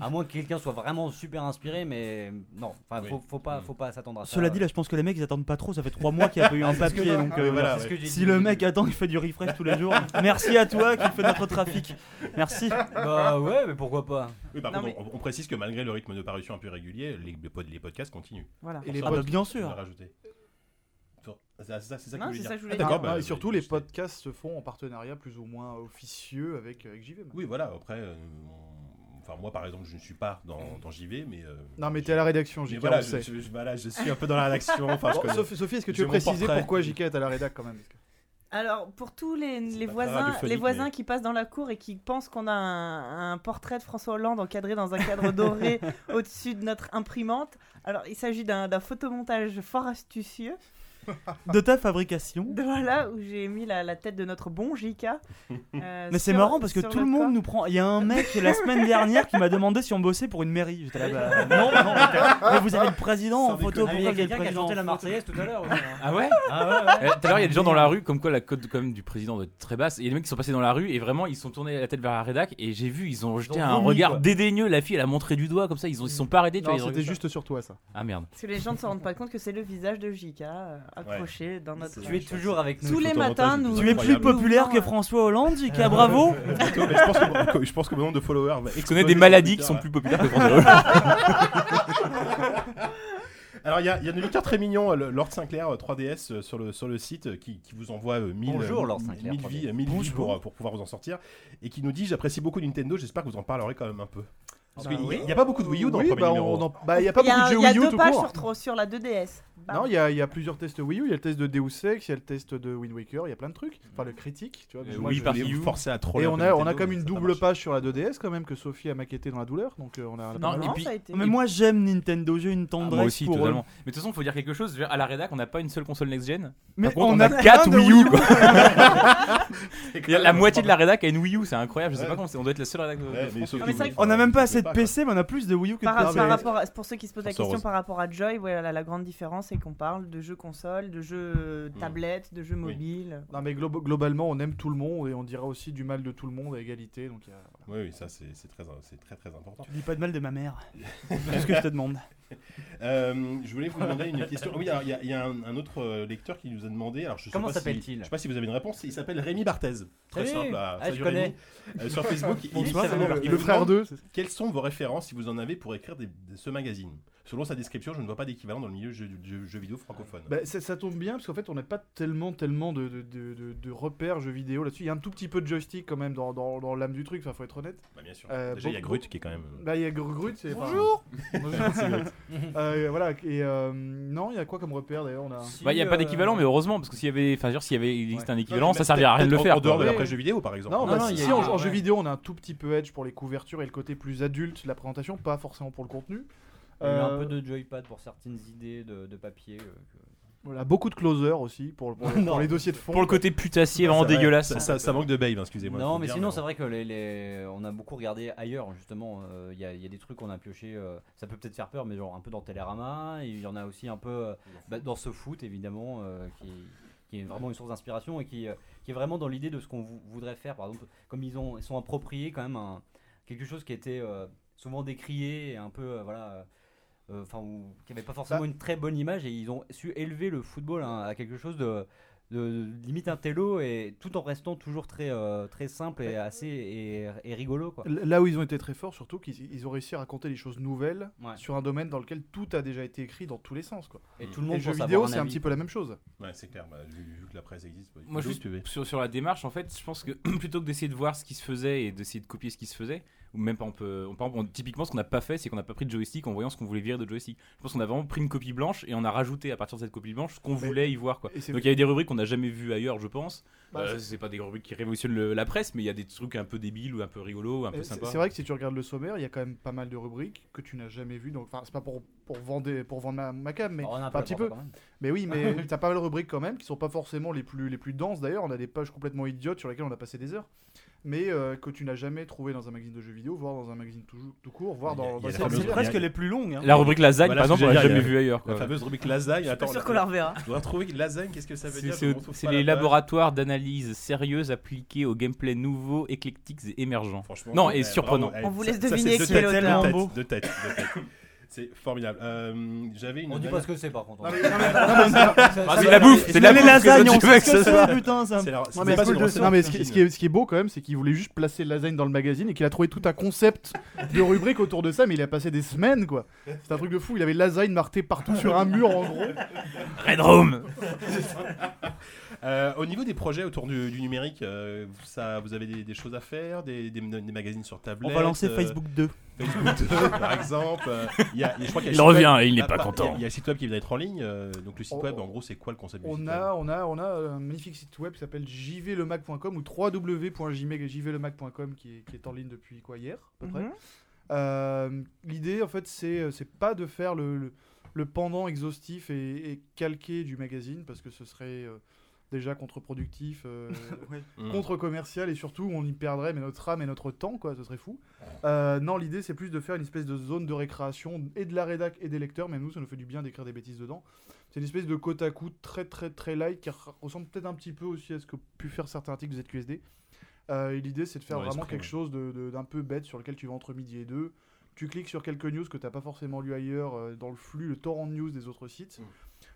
À moins que quelqu'un soit vraiment super inspiré, mais non, enfin Oui. faut, faut pas Mm. faut pas s'attendre à ça. Cela dit, là, je pense que les mecs ils attendent pas trop. Ça fait 3 mois qu'il n'y a pas eu un [LAUGHS] papier. donc, euh, voilà, c'est ce ouais. que j'ai Si dit. le mec attend, il fait du refresh tous les jours. Merci à toi qui fait notre trafic. Merci. bah ouais, mais pourquoi pas Oui, par Non, contre, on, on précise que malgré le rythme de parution un peu régulier, les, les pod- les podcasts continuent. Voilà. Et les Ah bah pod- bien On sûr. ça, c'est ça, c'est ça que Non, vous voulez c'est dire. ça que je voulais Ah, dire. d'accord, Ah, bah, et surtout, je- les podcasts se font en partenariat plus ou moins officieux avec, avec JV. Oui, voilà. Après, euh, on- enfin moi par exemple, je ne suis pas dans, dans JV, mais. euh, Non, mais je- t'es à la rédaction, JK, voilà, on je, sait. je- je- voilà, je suis un peu dans la rédaction. Enfin, Bon, connais- Sophie, Sophie, est-ce que tu veux préciser pourquoi JK est à la rédac quand même parce que- Alors, pour tous les, voisins, les voisins mais- qui passent dans la cour et qui pensent qu'on a un, un portrait de François Hollande encadré dans un cadre doré [LAUGHS] au-dessus de notre imprimante, alors il s'agit d'un photomontage fort astucieux, [LAUGHS] De ta fabrication. de- voilà, où j'ai mis la, la tête de notre bon JK. euh, Mais c'est marrant parce que tout le monde corps. nous prend. Il y a un mec la semaine dernière qui m'a demandé si on bossait pour une mairie. J'étais là, bah, non, non, mais, vous avez le président Sans en photo. Ah, mais Il y Pourquoi a quelqu'un qui a président chanté la Marseillaise tout à l'heure. Ah ouais Ah ouais, ouais. Eh, Tout à l'heure, il y a des gens dans la rue, comme quoi la cote quand même du président doit être très basse. Et les mecs qui sont passés dans la rue et vraiment ils sont tournés la tête vers la rédac et j'ai vu ils ont jeté ont un regard quoi. dédaigneux. La fille elle a montré du doigt comme ça. Ils se sont pas arrêtés. tu Non, vois, ils ont c'était juste sur toi ça. ça. Ah merde. Parce que les gens ne se rendent pas compte que c'est le visage de JK euh, accroché dans notre. Tu es toujours avec nous. Tous les matins, nous. Tu es plus populaire que François Hollande, JK, bravo. Bientôt, mais [LAUGHS] je pense que, mon nombre de followers va Je connais des maladies qui sont plus populaires que [LAUGHS] François Hollande. [LAUGHS] Alors il y a, il y a des lecteurs très mignons, euh, le- Lord Sinclair euh, 3DS euh, sur le, sur le site euh, qui, qui vous envoie euh, 1000 Bonjour, euh, Lord 1000 Sinclair, vies, 3DS. euh, 1000 vies pour, euh, pour pouvoir vous en sortir et qui nous dit j'apprécie beaucoup Nintendo, j'espère que vous en parlerez quand même un peu. Parce Bah qu'il oui. n'y a pas beaucoup de Wii U dans Oui, le premier bah, numéro. on en- bah, il y a pas Il y a, beaucoup de il jeux y a Wii U deux pages sur, sur la 2DS. Non, il y, a, il y a plusieurs tests Wii U. Il y a le test de Deus Ex, il y a le test de Wind Waker, il y a plein de trucs. Enfin, le critique, tu vois. Euh, donc moi, oui, je- par- Et Wii U. vous forcez à troller Et on a, on a comme mais une double page sur la 2DS quand même que Sophie a maquetté dans la douleur. Donc euh, on a. on a Non, et Non, puis- ça a été. Mais moi j'aime Nintendo, j'ai une Ah, tendresse moi aussi, pour eux. totalement. Mais de toute façon, faut dire quelque chose. À la rédac, on n'a pas une seule console next-gen. Mais Par contre, on, on a, a 4 plein de Wii U. Quoi. [LAUGHS] [LAUGHS] Il la moitié de la rédac a une Wii U, c'est incroyable. Je sais Ouais. pas comment c'est. On doit être la seule rédac mais mais On a même pas assez de PC, mais on a plus de Wii U que de Par, PC. pour ceux qui se posent la question par rapport à Joy, voilà, la grande différence c'est qu'on parle de jeux console, de jeux tablettes, de jeux Oui. mobiles. Non, mais glo- globalement, on aime tout le monde et on dira aussi du mal de tout le monde à égalité. Donc il y a- quoi. Oui, oui, ça c'est très, très très important. Tu dis pas de mal de ma mère. [LAUGHS] C'est ce que je te demande. [LAUGHS] Euh, je voulais vous demander une question. Oui, alors, il y a, il y a un, un autre euh, lecteur qui nous a demandé. Alors, je sais Comment pas si- s'appelle-t-il? Je sais pas si vous avez une réponse. Il s'appelle Rémi Barthez. Très Salut. simple. Ah, je connais. Rémi. Euh, sur Facebook. [LAUGHS] il- il- il le frère demande d'eux. c'est- Quelles sont vos références si vous en avez pour écrire des- de ce magazine? Selon sa description, je ne vois pas d'équivalent dans le milieu jeu, jeu- jeu vidéo francophone. Bah, ça, ça tombe bien parce qu'en fait on n'a pas tellement tellement de, de, de, de- de repères jeux vidéo là-dessus. Il y a un tout petit peu de joystick quand même dans, dans, dans l'âme du truc, enfin faut être honnête. Bah, bien sûr. Euh, Déjà, il y a Grut qui est quand même. euh, Bah il y a Gr- Grut, c'est Bonjour. [LAUGHS] Bonjour, c'est Grut. Euh, voilà et euh, non il y a quoi comme repère d'ailleurs on a. Bah, il n'y a pas d'équivalent, mais heureusement, parce que s'il y avait, enfin, s'il y avait, il existe Ouais. un équivalent, mais ça servirait à rien de le faire. En dehors de quoi. la Ouais. presse jeu vidéo, par exemple. Non, Non, bah, non, si, il en, jeu vidéo on a un tout petit peu edge pour les couvertures et le côté plus adulte de la présentation, pas forcément pour le contenu. Eu Euh, un peu de joypad pour certaines idées de, de papier. euh, que- Voilà, beaucoup de closer aussi pour, pour, [LAUGHS] pour Non. les dossiers de fond. Pour le côté putassier, vraiment dégueulasse. Ça, ça- ça manque de babe, excusez-moi. Non, mais dire, sinon, c'est vrai que les, les- on a beaucoup regardé ailleurs, justement. euh, Il y, a, il y a des trucs qu'on a pioché. euh, ça peut peut-être faire peur, mais genre un peu dans Télérama. et Il y en a aussi un peu euh, bah, dans ce foot, évidemment, euh, qui, qui est vraiment une source d'inspiration et qui, euh, qui est vraiment dans l'idée de ce qu'on vou- voudrait faire. Par exemple, comme ils, ont, ils sont appropriés quand même un- quelque chose qui était euh, souvent décrié et un peu. euh, voilà. euh, Enfin, ou- qui n'avait pas forcément Bah. une très bonne image et ils ont su élever le football hein, à quelque chose de, de- limite un télo et tout en restant toujours très euh, très simple et assez et, et rigolo quoi. Là où ils ont été très forts, surtout qu'ils ils ont réussi à raconter des choses nouvelles Ouais. sur un domaine dans lequel tout a déjà été écrit dans tous les sens. Quoi. Et tout le Et monde le jeu pense vidéo, c'est un petit peu la même chose. Ouais, c'est clair. bah, vu, vu que la presse existe. bah, Moi, juste tu sur, sur la démarche, en fait, je pense que [CLEARS THROAT] plutôt que d'essayer de voir ce qui se faisait et d'essayer de copier ce qui se faisait, ou même pas, on peut, on- on- typiquement, ce qu'on n'a pas fait, c'est qu'on n'a pas pris de joystick en voyant ce qu'on voulait virer de joystick. Je pense qu'on a vraiment pris une copie blanche et on a rajouté à partir de cette copie blanche ce qu'on voulait y voir. Quoi. Donc il y avait des rubriques qu'on n'a jamais vues ailleurs, je pense. Bah, Euh, c'est pas des rubriques qui révolutionnent le- la presse, mais il y a des trucs un peu débiles ou un peu rigolos, un peu Euh, C'est sympas. c'est vrai que si tu regardes le sommaire, il y a quand même pas mal de rubriques que tu n'as jamais vues. Donc, enfin, c'est pas pour, pour vendre, pour vendre ma, ma cam, mais on a un enfin, un peu petit peu. Mais oui, mais [LAUGHS] t'as pas mal de rubriques quand même qui sont pas forcément les plus, les plus denses d'ailleurs. On a des pages complètement idiotes sur lesquelles on a passé des heures. Mais euh, que tu n'as jamais trouvé dans un magazine de jeux vidéo, voire dans un magazine tout, tout court, voire dans, dans la C'est presque a- les plus longues. hein. La rubrique lasagne, Voilà par exemple, on l'a jamais vu ailleurs. La quoi. fameuse rubrique lasagne. Je suis Attends, pas sûre la- qu'on la reverra. Je voudrais trouver lasagne, qu'est-ce que ça veut dire c'est- Je les la laboratoires d'analyse sérieuses appliqués au gameplay nouveau, éclectiques et émergents. Franchement, Non, et surprenant. On vous laisse deviner c'est qui est l'auteur. de tête, de tête. C'est formidable. Euh, J'avais une. On dit pas ce que c'est par contre. Non, mais- [LAUGHS] non, mais- Ah, c'est de la bouffe, c'est de la les bouffe. lasagnes, qu'est-ce on que tu veux sait que ce que c'est, putain. ça- la- Non, mais, pas ce- une recette non, mais ce, qui, cuisine. ce qui est, ce qui est beau quand même, c'est qu'il voulait juste placer le lasagne dans le magazine et qu'il a trouvé tout un concept de rubrique autour de ça, mais il a passé des semaines quoi. C'est un truc de fou. Il avait lasagne marqué partout sur un mur en gros. Red Room [LAUGHS] Euh, au niveau des projets autour du, du numérique, euh, ça, vous avez des, des choses à faire, des, des- des magazines sur tablette. On va lancer euh, Facebook 2. Facebook 2, [LAUGHS] par exemple. il y a- je crois qu'il y a Il revient web- et il n'est Ah, pas bah, content. Il y a- le site web qui vient d'être en ligne. euh, donc le site On- web, en gros, c'est quoi le concept du On site a, web? on a, on a un magnifique site web qui s'appelle jvlemac.com ou www.jvlemac.com qui est, qui est en ligne depuis quoi hier à peu près. Mhm. Euh, L'idée, en fait, c'est c'est pas de faire le, le, le pendant exhaustif et, et calqué du magazine parce que ce serait euh, déjà contre-productif, euh, [LAUGHS] Mm. contre-commercial et surtout on y perdrait mais notre âme et notre temps, quoi. Ce serait fou. Euh, non, l'idée, c'est plus de faire une espèce de zone de récréation et de la rédac et des lecteurs. Même nous, ça nous fait du bien d'écrire des bêtises dedans. C'est une espèce de côte à côte très très très light qui re- ressemble peut-être un petit peu aussi à ce que pu faire certains articles de ZQSD. Euh, et l'idée, c'est de faire vraiment quelque chose de- de- d'un peu bête sur lequel tu vas entre midi et deux. Tu cliques sur quelques news que tu n'as pas forcément lu ailleurs euh, dans le flux, le torrent de news des autres sites. Mm.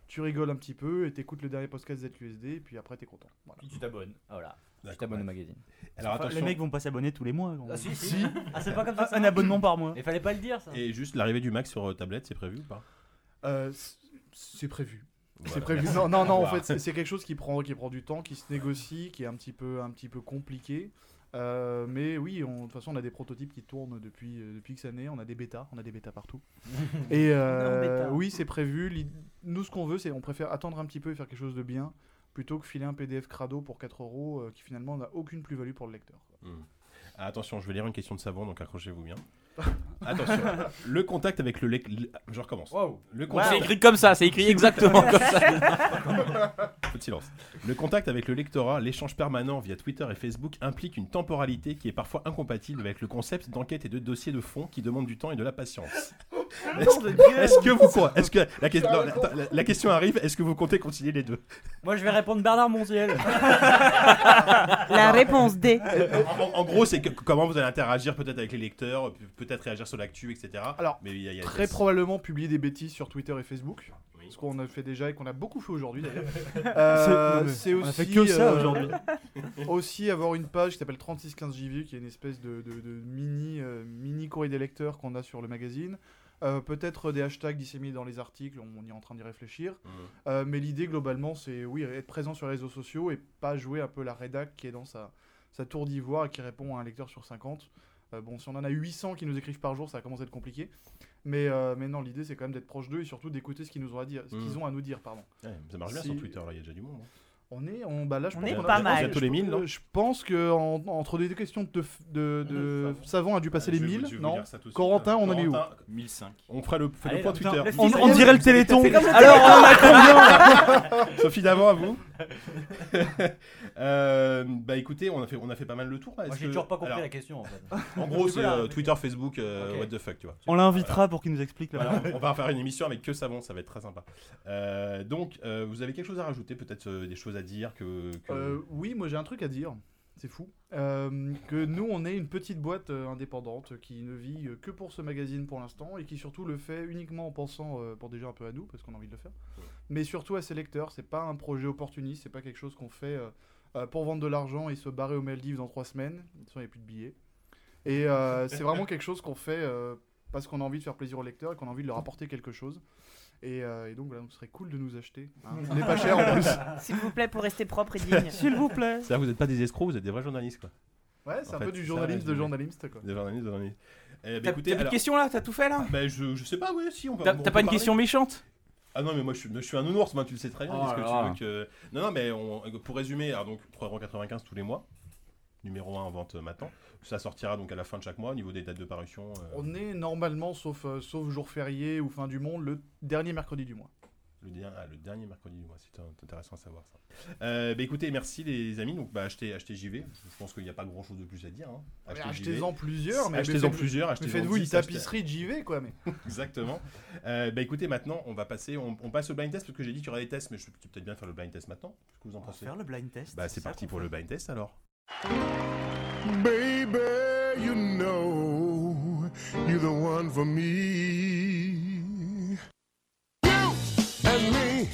Tu rigoles un petit peu et t'écoutes le dernier podcast ZQSD et puis après t'es content. Voilà. Puis tu t'abonnes. Voilà. Tu t'abonnes au magazine. Alors Enfin, attention. les mecs vont pas s'abonner tous les mois. Ah si si. Ah c'est pas comme ça. Un abonnement par mois. Il fallait pas le dire ça. Et juste l'arrivée du Mac sur euh, tablette, c'est prévu ou pas? Euh, c'est prévu. C'est prévu. merci. Non, non, non, en fait, c'est- c'est quelque chose qui prend, qui prend du temps, qui se négocie, qui est un petit peu, un petit peu compliqué. Euh, mais oui, on- de toute façon, on a des prototypes qui tournent depuis, euh, depuis X années. On a des bêtas, on a des bêtas partout. [LAUGHS] Et euh, oui, c'est prévu. Nous, ce qu'on veut, c'est on préfère attendre un petit peu et faire quelque chose de bien plutôt que filer un PDF crado pour 4 euros euh, qui finalement n'a aucune plus-value pour le lecteur. Mm. Ah, attention, je vais lire une question de savon, donc accrochez-vous bien. [LAUGHS] Attention, le contact avec le lec... le- Je recommence. Le C'est contact... écrit comme ça, c'est écrit exactement [LAUGHS] comme ça. Peu de silence. Le contact avec le lectorat, l'échange permanent via Twitter et Facebook implique une temporalité qui est parfois incompatible avec le concept d'enquête et de dossier de fond qui demande du temps et de la patience. Est-ce est-ce que vous quoi Est-ce que la, question- non, la- attends, la- la question arrive Est-ce que vous comptez concilier les deux? Moi je vais répondre Bernard Montiel. La réponse D. en, gros, c'est que- comment vous allez interagir peut-être avec les lecteurs, pe- peut-être réagir sur l'actu, etc. Alors, mais il y a, il y a- Très probablement publier des bêtises sur Twitter et Facebook. Ce qu'on a fait déjà et qu'on a beaucoup fait aujourd'hui d'ailleurs. [LAUGHS] C'est- Euh, non, mais c'est on aussi. a fait que ça euh, aujourd'hui. [LAUGHS] aussi avoir une page qui s'appelle 3615JV qui est une espèce de, de- de mini, euh, mini courrier des lecteurs qu'on a sur le magazine. Euh, Peut-être des hashtags disséminés dans les articles, on, on est en train d'y réfléchir. Mhm. Euh, mais l'idée globalement, c'est oui, être présent sur les réseaux sociaux et pas jouer un peu la rédac qui est dans sa, sa tour d'ivoire et qui répond à un lecteur sur 50. Euh, bon, si on en a 800 qui nous écrivent par jour, ça commence à être compliqué. Mais, euh, mais non, l'idée c'est quand même d'être proche d'eux et surtout d'écouter ce qu'ils nous ont à dire, ce qu'ils ont à nous dire, pardon. Ouais, ça marche bien sur Twitter, là, il y a déjà du monde. hein. On est, on, bah là, je On pense est pas je mal. Bientôt les 1000, non Je pense que en- entre des questions de, f- de, de savant a dû passer les Je vais vous- 1000, je vais vous non. Corentin, on en est où Corentin, 1005. On fera le, fait Allez, le point là, Twitter. putain, On, on dirait le téléthon. Le Alors, on a combien Sophie d'avant à vous. [LAUGHS] Euh, bah écoutez, on a fait, on a fait pas mal le tour. Moi j'ai que- toujours pas compris alors, la question en fait. [LAUGHS] En gros, c'est euh, Twitter, Facebook, euh, Ok. what the fuck, tu vois. On l'invitera pour qu'il nous explique. là. Voilà, on on va faire une émission avec que savon, ça va être très sympa. Euh, donc, euh, vous avez quelque chose à rajouter, peut-être euh, des choses à dire que. que- Euh, oui, moi j'ai un truc à dire. C'est fou. Euh, que nous, on est une petite boîte euh, indépendante qui ne vit euh, que pour ce magazine pour l'instant et qui surtout le fait uniquement en pensant, euh, bon déjà un peu à nous parce qu'on a envie de le faire, mais surtout à ses lecteurs. C'est pas un projet opportuniste, c'est pas quelque chose qu'on fait euh, euh, pour vendre de l'argent et se barrer aux Maldives dans trois semaines. De toute façon, il n'y a plus de billets. Et euh, c'est vraiment [LAUGHS] quelque chose qu'on fait euh, parce qu'on a envie de faire plaisir aux lecteurs et qu'on a envie de leur apporter quelque chose. Et, euh, et donc voilà, donc ce serait cool de nous acheter. hein. [LAUGHS] On n'est pas cher en plus. S'il vous plaît, pour rester propre et digne. [LAUGHS] S'il vous plaît. C'est-à-dire que vous n'êtes pas des escrocs, vous êtes des vrais journalistes, quoi. Ouais, c'est un fait, peu du journalisme de journaliste quoi. Des journalistes, des journalistes. Eh, bah, T'as écoutez, t'as plus de alors- questions là? T'as tout fait là? Bah, je, je sais pas, ouais, si on va. T'as pas une parler. question méchante? Ah non, mais moi je suis, je suis un nounours, moi tu le sais très bien. Oh Est-ce que là tu là. veux que. Non, non, mais on- pour résumer, alors donc 3,95€ tous les mois. Numéro 1 en vente euh, maintenant. Ça sortira donc à la fin de chaque mois au niveau des dates de parution. euh, On est normalement, sauf, euh, sauf jour férié ou fin du monde, le dernier mercredi du mois. le, dernier, ah, le dernier mercredi du mois, c'est intéressant à savoir ça. Euh, bah écoutez, merci les amis. Donc bah, achetez, achetez JV. Je pense qu'il n'y a pas grand chose de plus à dire. hein. JV. Achetez-en plusieurs, mais Achetez-en mais plusieurs. Mais achetez-en faites-vous une 10, achetez- tapisserie de JV quoi. Mais... [LAUGHS] Exactement. Euh, bah écoutez, maintenant on va passer, on, on passe au blind test parce que j'ai dit qu'il y aura des tests, mais je vais peut-être bien faire le blind test maintenant. Qu'est-ce que vous en On va pensez? faire le blind test. Bah c'est parti pour fait. le blind test alors. Baby, you know you're the one for me. You and me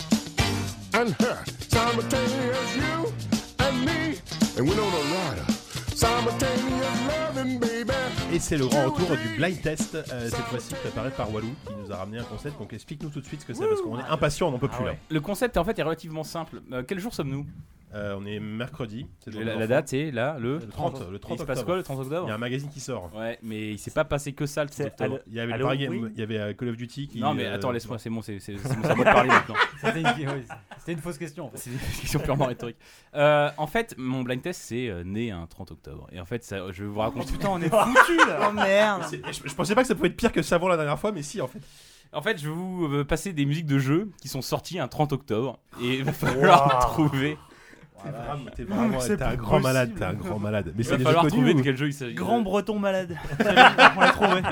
and her, simultaneous you and me and Winona Ryder, simultaneous loving, baby. Et c'est le grand retour du blind test, euh, cette fois-ci préparé par Walou qui nous a ramené un concept. Donc explique-nous tout de suite ce que c'est parce qu'on est impatient, on n'en peut plus là. Le concept en fait est relativement simple. Euh, quel jour sommes-nous? Euh, on est mercredi. jour la, la date c'est là le Le 30, le 30 Il se passe octobre. quoi le 30 Il octobre y a un magazine qui sort. Ouais, mais il s'est pas passé que ça le 30 C'est octobre. Il y avait, le Halloween Paris- il y avait euh, Call of Duty qui. Non mais euh, attends, laisse-moi, c'est bon, c'est c'est- c'est bon, c'est [LAUGHS] à moi de parler maintenant. C'était une, oui, une fausse question. En fait. C'est une question purement rhétorique. Euh, en fait, mon blind test c'est euh, né un 30 octobre. Et en fait, ça, je vais vous Oh raconter. putain, on est foutu là. [LAUGHS] Oh merde. C'est- Je, je pensais pas que ça pouvait être pire que Savon la dernière fois, mais si en fait. En fait, je vais vous euh, passer des musiques de jeux qui sont sorties un 30 octobre. Et il va falloir trouver. T'es vraiment, t'es vraiment- t'es un pas grand malade, possible. t'es un grand malade. Mais Il c'est va falloir trouver ou- de quel jeu il s'agit. Grand breton malade. [LAUGHS] On l'a trouvé.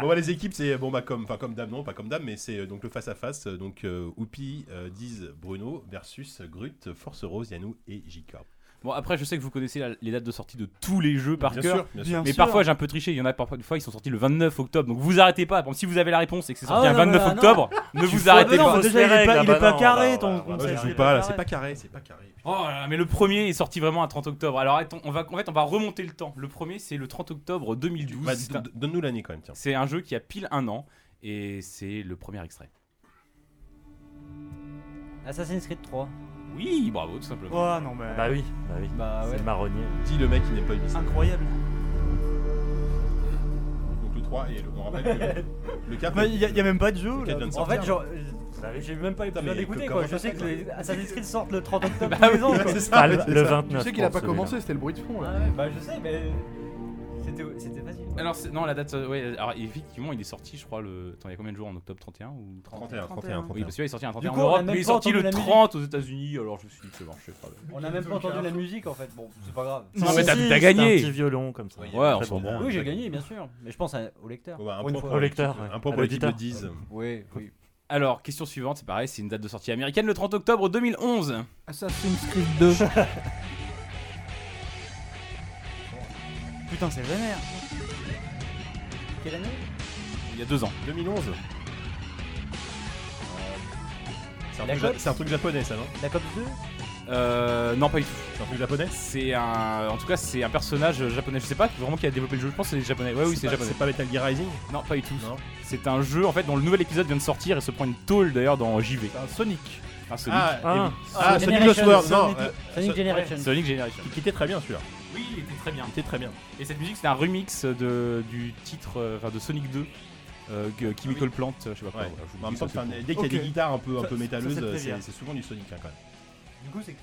Bon, bah, les équipes, c'est bon, bah, comme, enfin, comme dame, non, pas comme dame, mais c'est euh, donc le face à face. Donc, euh, Oupi, euh, Diz, Bruno versus Grut, Force Rose, Yanou et JK. Bon, après, je sais que vous connaissez la- les dates de sortie de tous les jeux par bien cœur. sûr, bien sûr. Bien Mais parfois j'ai un peu triché, il y en a parfois des fois ils sont sortis le 29 octobre. Donc vous arrêtez pas. Bon, si vous avez la réponse et que c'est Ah sorti un mais 29 là, non. octobre, ne [LAUGHS] vous arrêtez Mais non, pas. se déjà il est pas, il est bah pas carré ton bah, Moi, je joue pas là, carré. c'est pas carré, c'est pas carré. Oh là là, mais le premier est sorti vraiment un 30 octobre. Alors attends, on va, en fait, on va remonter le temps. Le premier c'est le 30 octobre 2012. Bah, C'est un- Donne-nous l'année quand même, tiens. C'est un jeu qui a pile un an et c'est le premier extrait. Assassin's Creed 3. Oui, bravo, tout simplement. Oh non, mais. Bah oui, bah oui. Bah C'est ouais. le marronnier. Dis le mec qui n'aime pas Ubisoft. Incroyable. Donc le 3 et le, on rappelle que le, le 4. Bah, Il y, a- il y a même pas de jeu. Le là. quatre vient de En sortir. fait, genre, oui. j'ai même pas eu besoin mais d'écouter que- quoi. comment Je sais que les Assassin's Creed sortent le 30 [LAUGHS] octobre Bah tous les ans. quoi. c'est Ah, ça, le, c'est le ça. 29. Tu sais qu'il a pour pas celui-là. commencé, c'était le bruit de fond là. Ah ouais, bah je sais, mais c'était facile. quoi. Alors non, la date, euh, ouais, alors effectivement, il est sorti, je crois le. Attends, il y a combien de jours en octobre 31 ou 30 31, 31, 31. Oui, parce qu'il est sorti un 31 Du en coup, a Europe, mais il est sorti le la musique. 30 aux États-Unis. Alors je me suis dit, c'est bon, je sais pas. On a même pas entendu la musique en fait. Bon, c'est pas grave. Non, mais t'as- Si, gagné. un petit violon comme ça. Ouais, on s'en bon. Oui, j'ai gagné, bien sûr. Mais je pense à- au lecteur. Au lecteur. Un point pour l'équipe de l'auditeur. 10. Oui, oui. Alors, question suivante, c'est pareil, c'est une date de sortie américaine, le 30 octobre 2011. Assassin's Creed 2. [LAUGHS] Putain, c'est vénère. Quelle année? Il y a deux ans. 2011. C'est un, La truc ja- Cops c'est un truc japonais ça non? La COP 2 Euh, non, pas du tout. C'est un truc japonais? C'est un, en tout cas, c'est un personnage japonais. Je sais pas vraiment qui a développé le jeu. Je pense que c'est japonais. Ouais, oui, c'est pas- japonais. C'est pas Metal Gear Rising? Non, pas du tout. Non. C'est un jeu en fait dont le nouvel épisode vient de sortir et se prend une tôle d'ailleurs dans JV. C'est un Sonic. Un Sonic. Ah, Ah. oui. Ah, Sonic Generation, Lost World, non. Sonic- euh, Sonic So- Generation. Sonic Generation. Qui était très bien celui-là. Oui, il était très bien. Il était très bien. Et cette musique, c'est un remix de, du titre, euh, enfin de Sonic 2, euh, que- Chemical Plant, je sais pas quoi. Ouais. voilà, je enfin, dès qu'il y a des guitares un peu, un peu métalleuses, c'est souvent du Sonic hein, quand même. Du coup, c'est.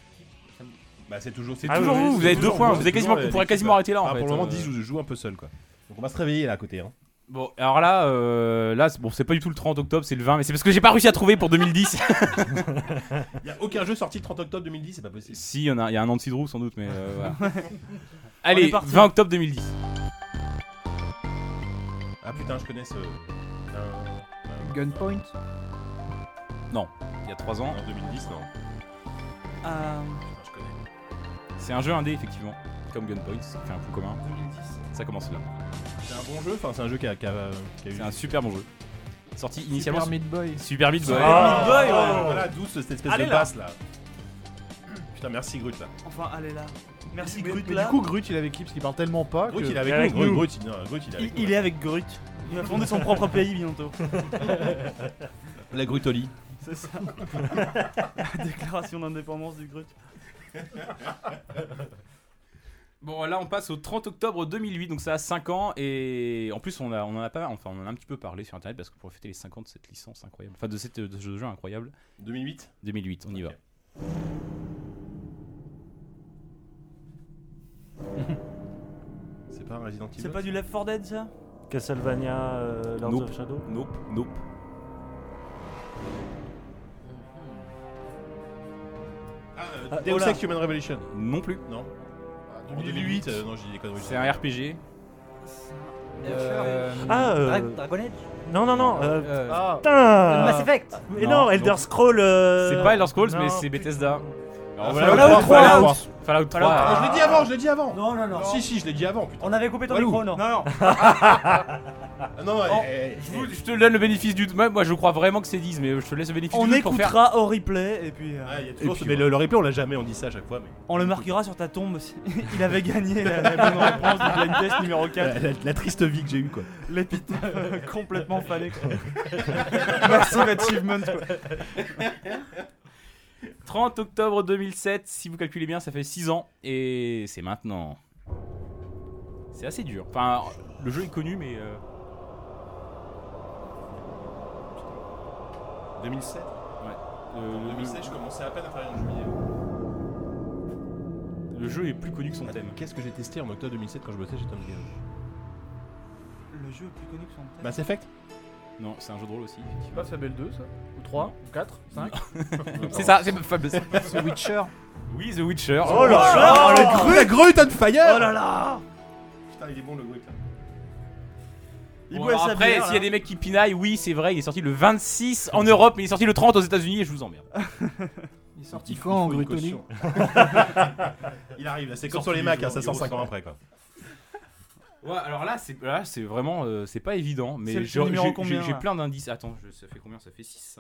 Bah c'est toujours C'est Ah toujours vous, vous avez deux points, vous avez quasiment, toujours vous pourrez l'équipe, quasiment arrêter là en Ah, fait. pour le moment, euh. 10 je joue un peu seul quoi. Donc on va se réveiller là à côté. Hein. Bon, alors là, euh, là, c'est- bon, c'est pas du tout le 30 octobre, c'est le 20, mais c'est parce que j'ai pas réussi à trouver pour 2010. Il [LAUGHS] y a aucun jeu sorti le 30 octobre 2010, c'est pas possible. si, il y en a, il y a un an de Cidrou sans doute, mais euh, voilà. [LAUGHS] Allez, parti. 20 octobre 2010. Ah putain, je connais ce. Un- un- Gunpoint. Il y a 3 ans. En 2010, non. Euh, Putain, je connais. C'est un jeu indé, effectivement, comme Gunpoint, ça fait un point commun. 2010. Ça commence là. C'est un bon jeu, enfin c'est un jeu qui a, qui a- qui a eu C'est un super bon jeu. Sorti initialement. Super Meat Boy. Super Meat Boy. Ah. Meat Boy, Ah, ouais. Voilà, d'où cette espèce Allez de là. basse là. Putain, merci Grut là. Enfin, allez là. Merci Mais, Grut mais là. du coup, Grut, il est avec qui Parce qu'il parle tellement pas. Grut que- il est avec, nous. nous. Grut, il, non, Grut, il est il, avec il nous. est avec Grut. Il va fonder son propre pays bientôt. La Grutoli. C'est ça. [LAUGHS] Déclaration d'indépendance du Grut. Bon, là, on passe au 30 octobre 2008, donc ça a 5 ans. Et en plus, on, a, on en a pas, enfin, on en a un petit peu parlé sur internet parce que pour fêter les 5 ans de cette licence incroyable, enfin de, cette, de ce jeu incroyable, 2008 2008, on y va. C'est pas un Resident Evil C'est pas du Left 4 Dead ça? Castlevania euh, Lords Nope. of Shadow? Nope, nope. Ah, euh, Ah, Deus oh. Ex Human Revolution Non plus. Non. En 2008. 2008 euh, Non, j'ai dit des conneries. C'est un RPG. Euh, Ah, euh, Dra- Dragon Age Non, non, non. euh, Euh, Ah, Putain Mass Effect Mais Non, non, Elder non. Scroll. euh, C'est pas Elder Scrolls, non, mais c'est putain. Bethesda. Alors, Fallout voilà, 3, Fallout, Fallout 3. Fallout 3. Ah, je l'ai dit avant, je l'ai dit avant Non, non, non. Si, si, je l'ai dit avant, putain. On avait coupé ton Walou. micro, non Non, non. [LAUGHS] Ah, non, Oh, eh, eh, Je, vous- je te donne le bénéfice du doute. Moi, moi, je crois vraiment que c'est 10, mais je te laisse le bénéfice On du doute pour faire. écoutera au replay et puis euh, Ah, il y a Et toujours puis, ce- mais le, le replay, on l'a jamais, on dit ça à chaque fois. Mais... on le marquera sur ta tombe aussi. [LAUGHS] Il avait gagné la, la bonne [LAUGHS] réponse du blind test numéro 4. La, la- la triste vie que j'ai eue, quoi. L'épitaphe complètement fané quoi. Massive achievement quoi. 30 octobre 2007, si vous calculez bien, ça fait 6 ans. Et c'est maintenant. C'est assez dur. Enfin, le jeu est connu, mais. euh, 2007 euh, En le- 2007, je commençais à peine à faire un jeu vidéo. le jeu est plus connu que son thème. Qu'est-ce que j'ai testé en octobre 2007 quand je bossais chez Tom Game Le jeu est plus connu que son thème. Mass Effect? Non, c'est un jeu de rôle aussi, c'est pas Fable 2, ça Ou 3 Ou 4 5 [LAUGHS] C'est ça, c'est fabuleux. [LAUGHS] The Witcher. Oui, The Witcher. Oh là là Oh, le Grut, la fire Oh là là Putain, il est bon le Grut. là. Il Bon, boit alors sa après, bière, s'il y a là. des mecs qui pinaillent, oui, c'est vrai, il est sorti le 26 en Europe, mais il est sorti le 30 aux États-Unis et je vous emmerde. [LAUGHS] Il est sorti Il quand en faut une Grutoli caution. Il arrive, là, c'est comme sur les du Mac, jour, hein, ça sort gros 5 ans après, quoi. Ouais, alors là, c'est là, c'est vraiment, euh, c'est pas évident, mais j'ai plein d'indices. Attends, je- ça fait combien? Ça fait 6.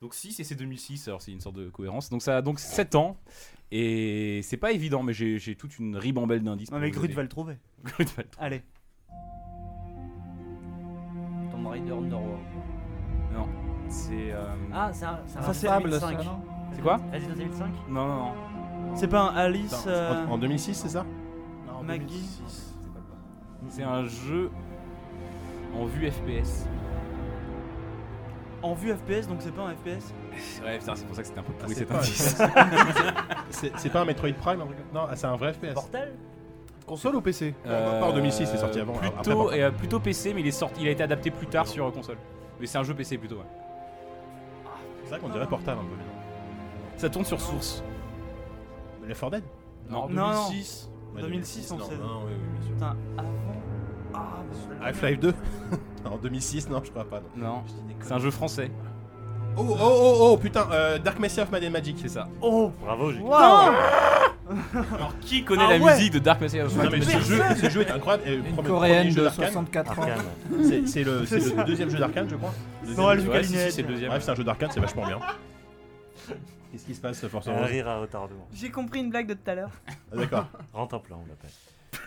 Donc 6 et c'est 2006, alors c'est une sorte de cohérence. Donc ça a donc 7 ans et c'est pas évident, mais j'ai j'ai toute une ribambelle d'indices. Non mais Grut va le trouver. [LAUGHS] Grut va le trouver. Allez. Tomb Raider Underworld. Non, c'est euh, Ah, c'est un, c'est un Ça, c'est Resident Fable, Evil ça, 5. non c'est quoi? Resident Evil 5 Non, non, non. C'est pas un Alice euh, En, en 2006, c'est ça? Non, Maggie. 2006. C'est un jeu en vue FPS. en vue FPS donc c'est pas un FPS Ouais, putain, c'est pour ça que c'était un peu pourri Ah, c'est cet pas- indice. [LAUGHS] C'est c'est pas un Metroid Prime un truc Non, ah, c'est un vrai FPS. Portal Console ou PC Euh, pas en 2006, c'est sorti avant, après Plutôt, et, euh, plutôt PC, mais il est sorti, il a été adapté plus tard sur euh, console. Mais c'est un jeu PC plutôt. Ouais. C'est vrai qu'on dirait Portal un peu. Ça tourne sur source. Left 4 Dead Non. Non, non. 2006. Ouais, 2006, on non, non, oui, oui, bien sûr. Putain avant. Ah Half-Life 2 En 2006, non, je crois pas. non. Non. Je dis des C'est un jeu français. Oh, oh, oh, oh, putain, euh, Dark Messiah of Mad and Magic. C'est ça. Oh Bravo, j'ai [LAUGHS] Alors qui connaît Ah la ouais. musique de Dark Messiah of Non, Mad mais and ce Magic jeu, ce jeu est incroyable. Et le Une premier- coréenne de d'Arkane. 64 ans. C'est le, deuxième jeu d'Arkane, je crois. Deuxième jeu. Lucas Ouais, si, si, Linet. c'est le deuxième. Bref, c'est un jeu d'Arkane, c'est vachement bien. [LAUGHS] Qu'est-ce qui se passe, Rose rire à retardement. J'ai compris une blague de tout à l'heure. Ah, D'accord. [LAUGHS] Rentre en plein, on l'appelle.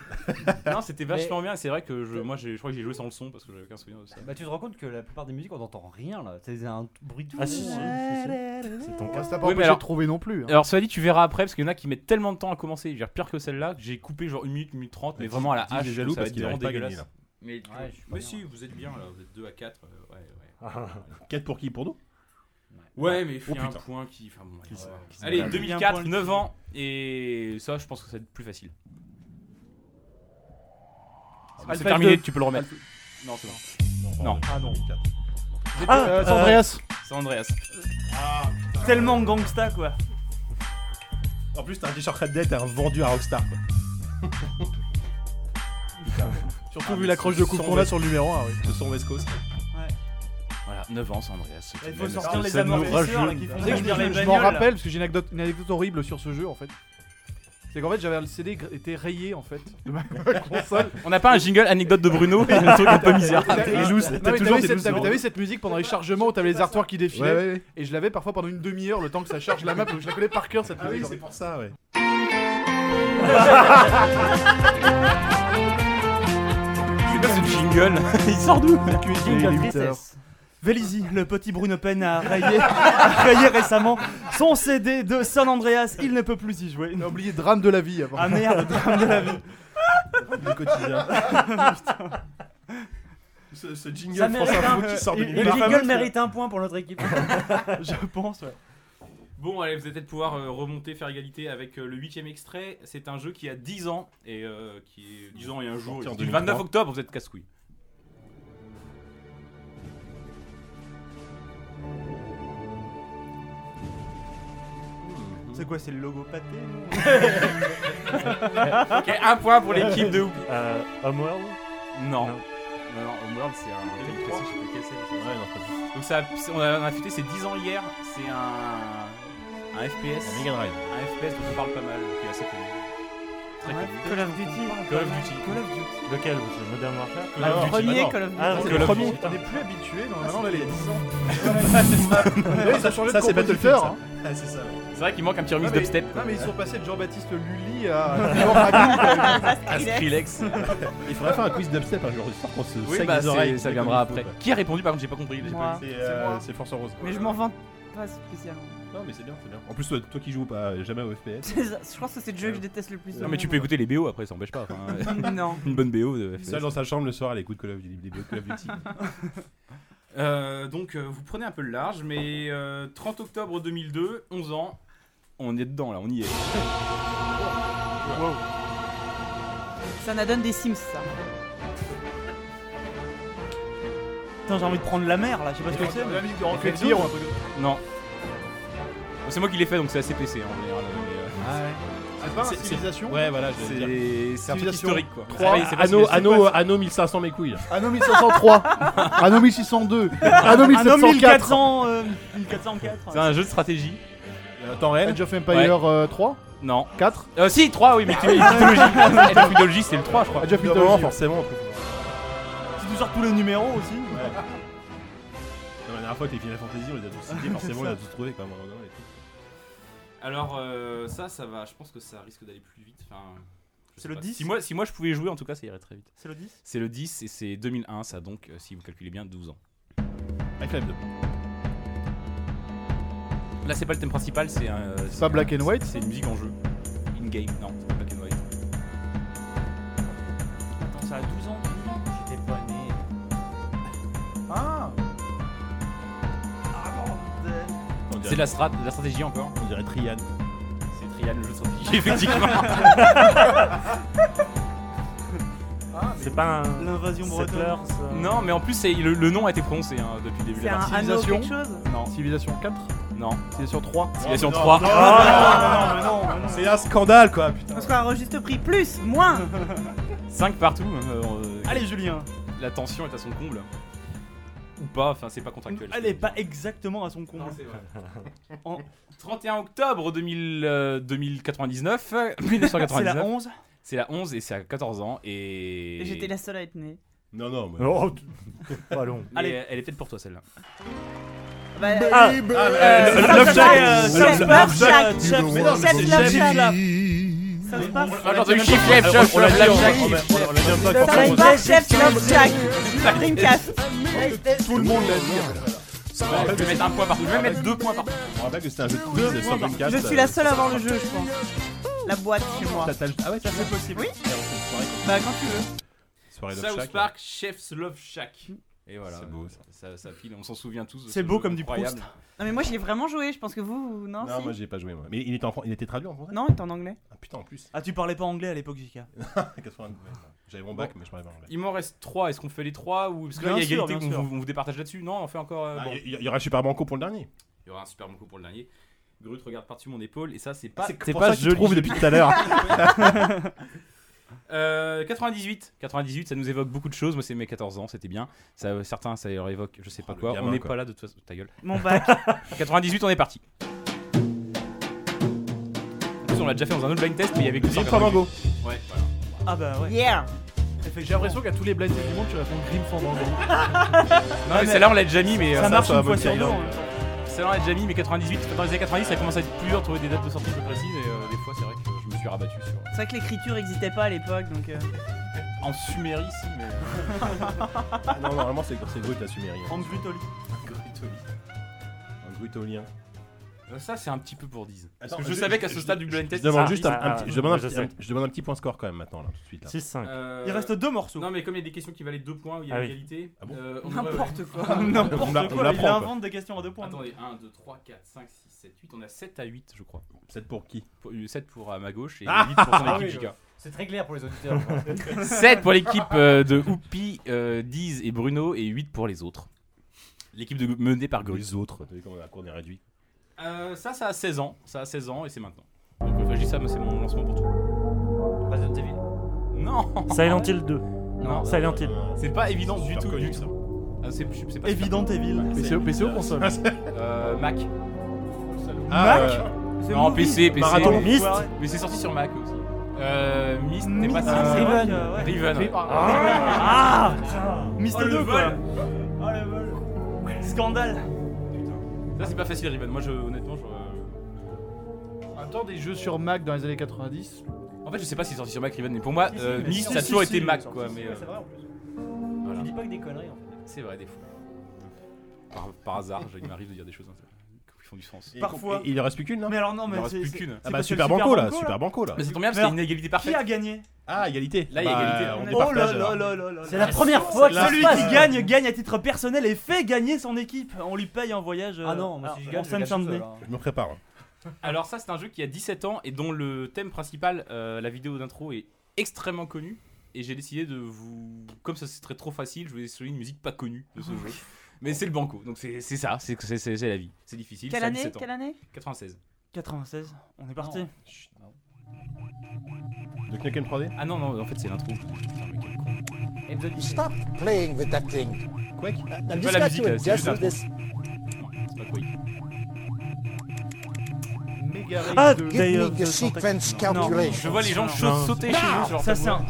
[LAUGHS] Non, c'était vachement bien. C'est vrai que je, moi, je crois que j'ai joué sans le son parce que j'avais aucun souvenir de ça. Bah tu te rends compte que la plupart des musiques on n'entend rien là, c'est un bruit de fond. Ah si, si. C'est ton cas. ça t'a pas Oui, mais empêché alors- de trouver non plus. hein. Alors, cela dit, tu verras après parce qu'il y en a qui mettent tellement de temps à commencer. Je veux dire, pire que celle-là, que j'ai coupé genre 1 minute, 1 minute 30, mais Dis- vraiment à la dis, hache. il est jaloux ça va parce être qu'il vraiment arrive pas à gagner, dégueulasse. là. Mais, Ouais, je suis pas mais bien. si, vous êtes bien là, vous êtes 2 à 4. ouais, ouais. [LAUGHS] 4 pour qui Pour nous? Ouais, mais il y a un putain. point qui. Enfin bon, allez, Qui ouais. se- qui se Allez, balade. 2004, point. 9 ans. Et ça, je pense que ça va être plus facile. C'est terminé, 2. tu peux le remettre. Non, c'est bon. Non. Ah non. 2004. Ah, Euh, c'est euh, Andreas. C'est Andreas. Tellement gangsta quoi. En plus, t'as un t-shirt Red Dead, t'as un vendu à Rockstar. Quoi. Surtout Ah, vu l'accroche de coupe qu'on a sur le numéro 1. Oui. Son West Coast. Voilà, 9 ans, c'est Andreas. Il faut sortir les ça nous amortisseurs qui font je, m'en rappelle parce que j'ai une anecdote, une anecdote horrible sur ce jeu en fait. C'est qu'en fait, j'avais le CD était rayé en fait de ma [LAUGHS] console. On n'a pas un jingle anecdote de Bruno Un truc un peu toujours t'avais des cette, musique pendant les chargements où t'avais les artoirs qui défilaient. Ouais, ouais, ouais. Et je l'avais parfois pendant une demi-heure le temps que ça charge la map. Donc je la connais par cœur cette Ah oui, musique. c'est pour ça, ouais. [LAUGHS] C'est ce jingle [LAUGHS] Il sort d'où Jingle. Vélizy, le petit Bruno Pen a rayé, a rayé récemment son CD de San Andreas. Il ne peut plus y jouer. On a oublié drame de la vie avant. Ah merde, drame de la vie. Le quotidien. [LAUGHS] ce, ce jingle Ça France mérite Info un- qui sort de Le nulle part. jingle mérite un point pour notre équipe. [LAUGHS] Je pense, ouais. Bon, allez, vous allez peut-être pouvoir euh, remonter, faire égalité avec euh, le huitième extrait. C'est un jeu qui a 10 ans, et euh, qui est 10 ans et un jour. Sorti en Du 2003. 29 octobre, vous êtes casse-couille. C'est quoi, c'est le logo pâté [LAUGHS] Ok, un point pour l'équipe de Whoopi. Euh, Homeworld Non. Non. Non, Homeworld, c'est un je sais plus lequel c'est. Ouais, non, pas du tout. Donc, ça, c'est- on, a, on a fêté ses 10 ans hier. C'est un, un FPS. La Mega Drive. Un FPS dont on parle pas mal, qui est assez connu. Call of Duty. Call of Duty. Call of Duty. Lequel vous c'est Modern Warfare Call of Duty. Premier Ah. Call of Duty. Ah, C'est Call le premier. On est plus habitué, normalement là les 10 ans. Ça ça, c'est Battlefield. Ah, c'est ça. C'est vrai qu'il manque un petit remix dubstep. Non mais ils sont passés de Jean-Baptiste Lully à. [LAUGHS] À Skrillex. Il faudrait faire un quiz dubstep un jour, histoire qu'on se Oui, saigne bah, les oreilles. c'est- ça viendra après. Qui a répondu Par contre, j'ai pas compris. C'est C'est euh, moi. c'est Force Rose. Mais je m'en vante pas spécialement. Non, mais c'est bien, c'est bien. En plus, toi, toi qui joues pas jamais au FPS. [LAUGHS] Je pense que c'est le jeu que je déteste le plus. Non, mais tu peux écouter les BO après, ça empêche pas. enfin, [LAUGHS] non. Une bonne BO de FPS. Seul dans sa chambre le soir, elle écoute Call of Duty. des Call of Duty. [LAUGHS] Euh, donc euh, vous prenez un peu le large, mais euh, 30 octobre 2002, 11 ans, on est dedans là, on y est. Ça n'a donne des Sims, ça. Putain, j'ai envie de prendre la mer là, je sais pas ce que c'est. Ou un truc comme Non. C'est moi qui l'ai fait donc c'est assez PC en général. mais, euh, ça. C'est pas un c'est- civilisation Ouais, voilà, je vais dire. c'est c'est un truc Civilisation historique quoi. trois. Ah oui, c'est pas Anno, civilisation. anno, anno 1500 mes couilles. Anno 1503, [LAUGHS] Anno 1602, Anno Ah non, 1704, 1400, euh, 1404. C'est un jeu de stratégie. Euh, Temps réel. Age of Empire euh, 3, Non. 4, Euh, si, 3, oui, mais tu [LAUGHS] mythologie. Age of Mythology, c'est le 3, je crois. Age of Mythology. forcément. Si tu sors tous les numéros aussi. Non, [LAUGHS] La dernière fois, t'es Final Fantasy, on les a tous cités, forcément, on les a tous trouvés quand même. Alors, euh, ça, ça va. Je pense que ça risque d'aller plus vite. Enfin, C'est le pas. 10? si moi, si moi je pouvais jouer, en tout cas, ça irait très vite. C'est le 10 C'est le 10 et c'est 2001, ça donc, euh, si vous calculez bien, 12 ans. Half-Life 2. Là, c'est pas le thème principal, c'est un. C'est pas Black and White C'est une musique en jeu. In-game, non, c'est pas Black and White. Attends, ça a 12 ans. C'est de la, strat- de la stratégie encore On dirait Trian. C'est Trian, le jeu de stratégie, [LAUGHS] effectivement. C'est pas un. L'invasion bretonne. Non, mais en plus, c'est- le, le nom a été prononcé hein, depuis le début de C'est la un anneau Civilisation. quelque chose Non, Civilisation 4, non. Civilisation 3. Civilisation non, 3. non, Ah non, mais non, mais non. C'est un scandale quoi, putain. Parce qu'on a juste prix. Plus Moins [LAUGHS] 5 partout. euh, euh, Allez, Julien. La tension est à son comble. Ou pas, enfin, c'est pas contractuel. Elle est pas exactement à son comble. Non, c'est vrai. En 31 octobre 2000, euh, 2099, euh, C'est 1999. la 11. C'est la 11 et c'est à 14 ans et. Et J'étais la seule à être née. Non, non, mais. Oh, tu- Allons. Allez, Allez. elle est peut-être pour toi celle-là. Bah, Ah, euh, euh, Love- Shack. Love Shack. Chiffre, chef, chef, On l'a dit, on- chef, on on. Dreamcast. Tout le monde l'a dit. Je vais mettre un point partout. Je vais mettre deux points partout. Me rappelle que c'était un jeu de quiz sur Dreamcast. Je suis la seule à avoir le jeu, je pense. La boîte chez moi. Ah ouais, Ça c'est possible. Oui. Bah, quand tu veux. soirée de South. Park, Chef's Love Shack. Et voilà. C'est beau, ça. Ça, ça file, on s'en souvient tous. de C'est ce beau comme du incroyable. Non, mais moi, j'y ai vraiment joué. Je pense que vous, vous- non, Non, si moi j'y ai pas joué moi. Mais il était, en... il était traduit en français Non, il est en anglais. Ah putain, en plus. Ah, tu parlais pas anglais à l'époque, JK 82, [LAUGHS] ouais. J'avais mon bac, mais je parlais pas anglais. Il m'en reste 3. Est-ce qu'on fait les 3 ou parce que là il y a égalité, on vous, on vous départage là-dessus Non, on fait encore. euh, Ah, bon. Il y, il y aura Super Banco pour le dernier. Il y aura un super bon coup pour le dernier. Grut regarde par-dessus mon épaule et ça c'est pas C'est pas je joli. trouve depuis tout à l'heure. [LAUGHS] [LAUGHS] Euh, 98, 98, ça nous évoque beaucoup de choses. Moi, c'est mes 14 ans, c'était bien. Ça, certains, ça leur évoque, je sais pas Oh, le quoi. gamin, on n'est quoi. pas là de toute façon. Ta gueule. Mon bac. [LAUGHS] 98, on est parti. plus, on l'a déjà fait dans un autre blind test, mais il y avait que Grim 188. Fandango. Ouais, voilà. Ah bah ouais. Yeah J'ai l'impression qu'à tous les blind tests du monde, tu réponds Grim Fandango. [LAUGHS] [LAUGHS] Non, mais celle-là, on l'a déjà mis, mais. Ça euh, marche ça une va fois sur deux. hein. en. Celle-là, on l'a déjà mis, mais 98. Dans les années 90, ça commence à être plus dur de trouver des dates de sortie plus précises, et euh, des fois, c'est suis rabattu sur. C'est vrai que l'écriture n'existait pas à l'époque, donc... euh, En Sumérie, si, mais. [LAUGHS] Non, normalement, c'est c'est Grut la Sumérie. En Grutoli. Un Grutolien. Euh, Ça, c'est un petit peu pour 10. Parce que je je- savais qu'à ce je- stade du blind Je test. demande juste un, Ah, petit, je demande un petit- sais. un- je demande un petit point score quand même maintenant, là, tout de suite. Là. 6-5. Euh, Il reste deux morceaux. Non, mais comme il y a des questions qui valaient 2 points, où il y a Ah oui. égalité. Ah bon euh, on N'importe quoi. [LAUGHS] N'importe on quoi, il quoi. invente des questions à deux points. Attendez, 1, 2, 3, 4, 5, 6, 7, 8. On a 7 à 8, je crois. C'est pour qui? 7 pour à ma gauche et Ah 8 pour ton [LAUGHS] Ah équipe Giga. C'est très clair pour les auditeurs. 7 [LAUGHS] pour l'équipe euh, de Oupi, euh, Diz et Bruno et 8 pour les autres. L'équipe de menée par Gruz. Les autres. Vous savez comment la cour est réduite? Euh, ça, ça a 16 ans. Ça a 16 ans et c'est maintenant. Donc, euh, je dis ça, mais c'est mon lancement pour tout. Resident Evil. Non Silent Hill 2. Non, Silent Hill. c'est pas évident du tout. connu, du ça. tout. Ah, c'est c'est pas Évident Evil. PCO, PCO console. Euh, Mac. Ah, Mac euh, Non, movie. PC, PC. Marathon. Myst. Mais c'est sorti sur Mac aussi. Euh, Myst, t'es pas Ah, si. c'est Riven. ouais. Riven. ouais. Ah Myst Oh, le 2 quoi. vol. Oh le vol. Scandale. Ça, c'est pas facile, Riven. Moi, je, honnêtement, je. En même temps, des jeux sur Mac dans les années 90. En fait, je sais pas si c'est sorti sur Mac, Riven, mais pour moi, Si, si, euh, mais Myst, si, ça a si, toujours si, été si, Mac, quoi. si, Mais euh, c'est vrai en plus. voilà. Je dis pas que des conneries en fait. C'est vrai, des fois. Par, par hasard, je- il m'arrive de dire des choses hein, qui font du sens. et- Parfois. et Il en reste plus qu'une, non Mais alors non, Il mais en reste c'est- plus c'est- qu'une. c'est Ah bah parce que Super le Banco là, Super Banco là. Mais c'est tombé bien parce qu'il y a une égalité Qui parfaite. a gagné Ah, égalité. Là, il y a Bah, égalité, On hein. Oh là départage. là alors. là là là C'est là. la première fois que ça Celui passe. qui gagne, gagne à titre personnel et fait gagner son équipe. On lui paye un voyage. Ah non, moi euh, si je en je gagne tout Seine-Saint-Denis. seul, hein. Je me prépare. Alors, ça, c'est un jeu qui a 17 ans et dont le thème principal, euh, la vidéo d'intro, est extrêmement connu. Et j'ai décidé de vous. Comme ça serait trop facile, je vais essayer une musique pas connue de ce jeu. Mais c'est le banco, donc c'est c'est ça, c'est c'est- la vie. C'est difficile. Quelle ça a année 17 ans. Quelle année 96. 96, on est parti. De Knuckle 3D Ah non, non, en fait, c'est l'intro. Putain, mais quel con. Et the- Stop playing with that thing. Quake? I've pas just la musique, with this. C'est pas Quake. Méga Race Ah, 2. Give me the sequence Non. calculation. Je vois les gens Non. chauds sauter chez nous Ça c'est un.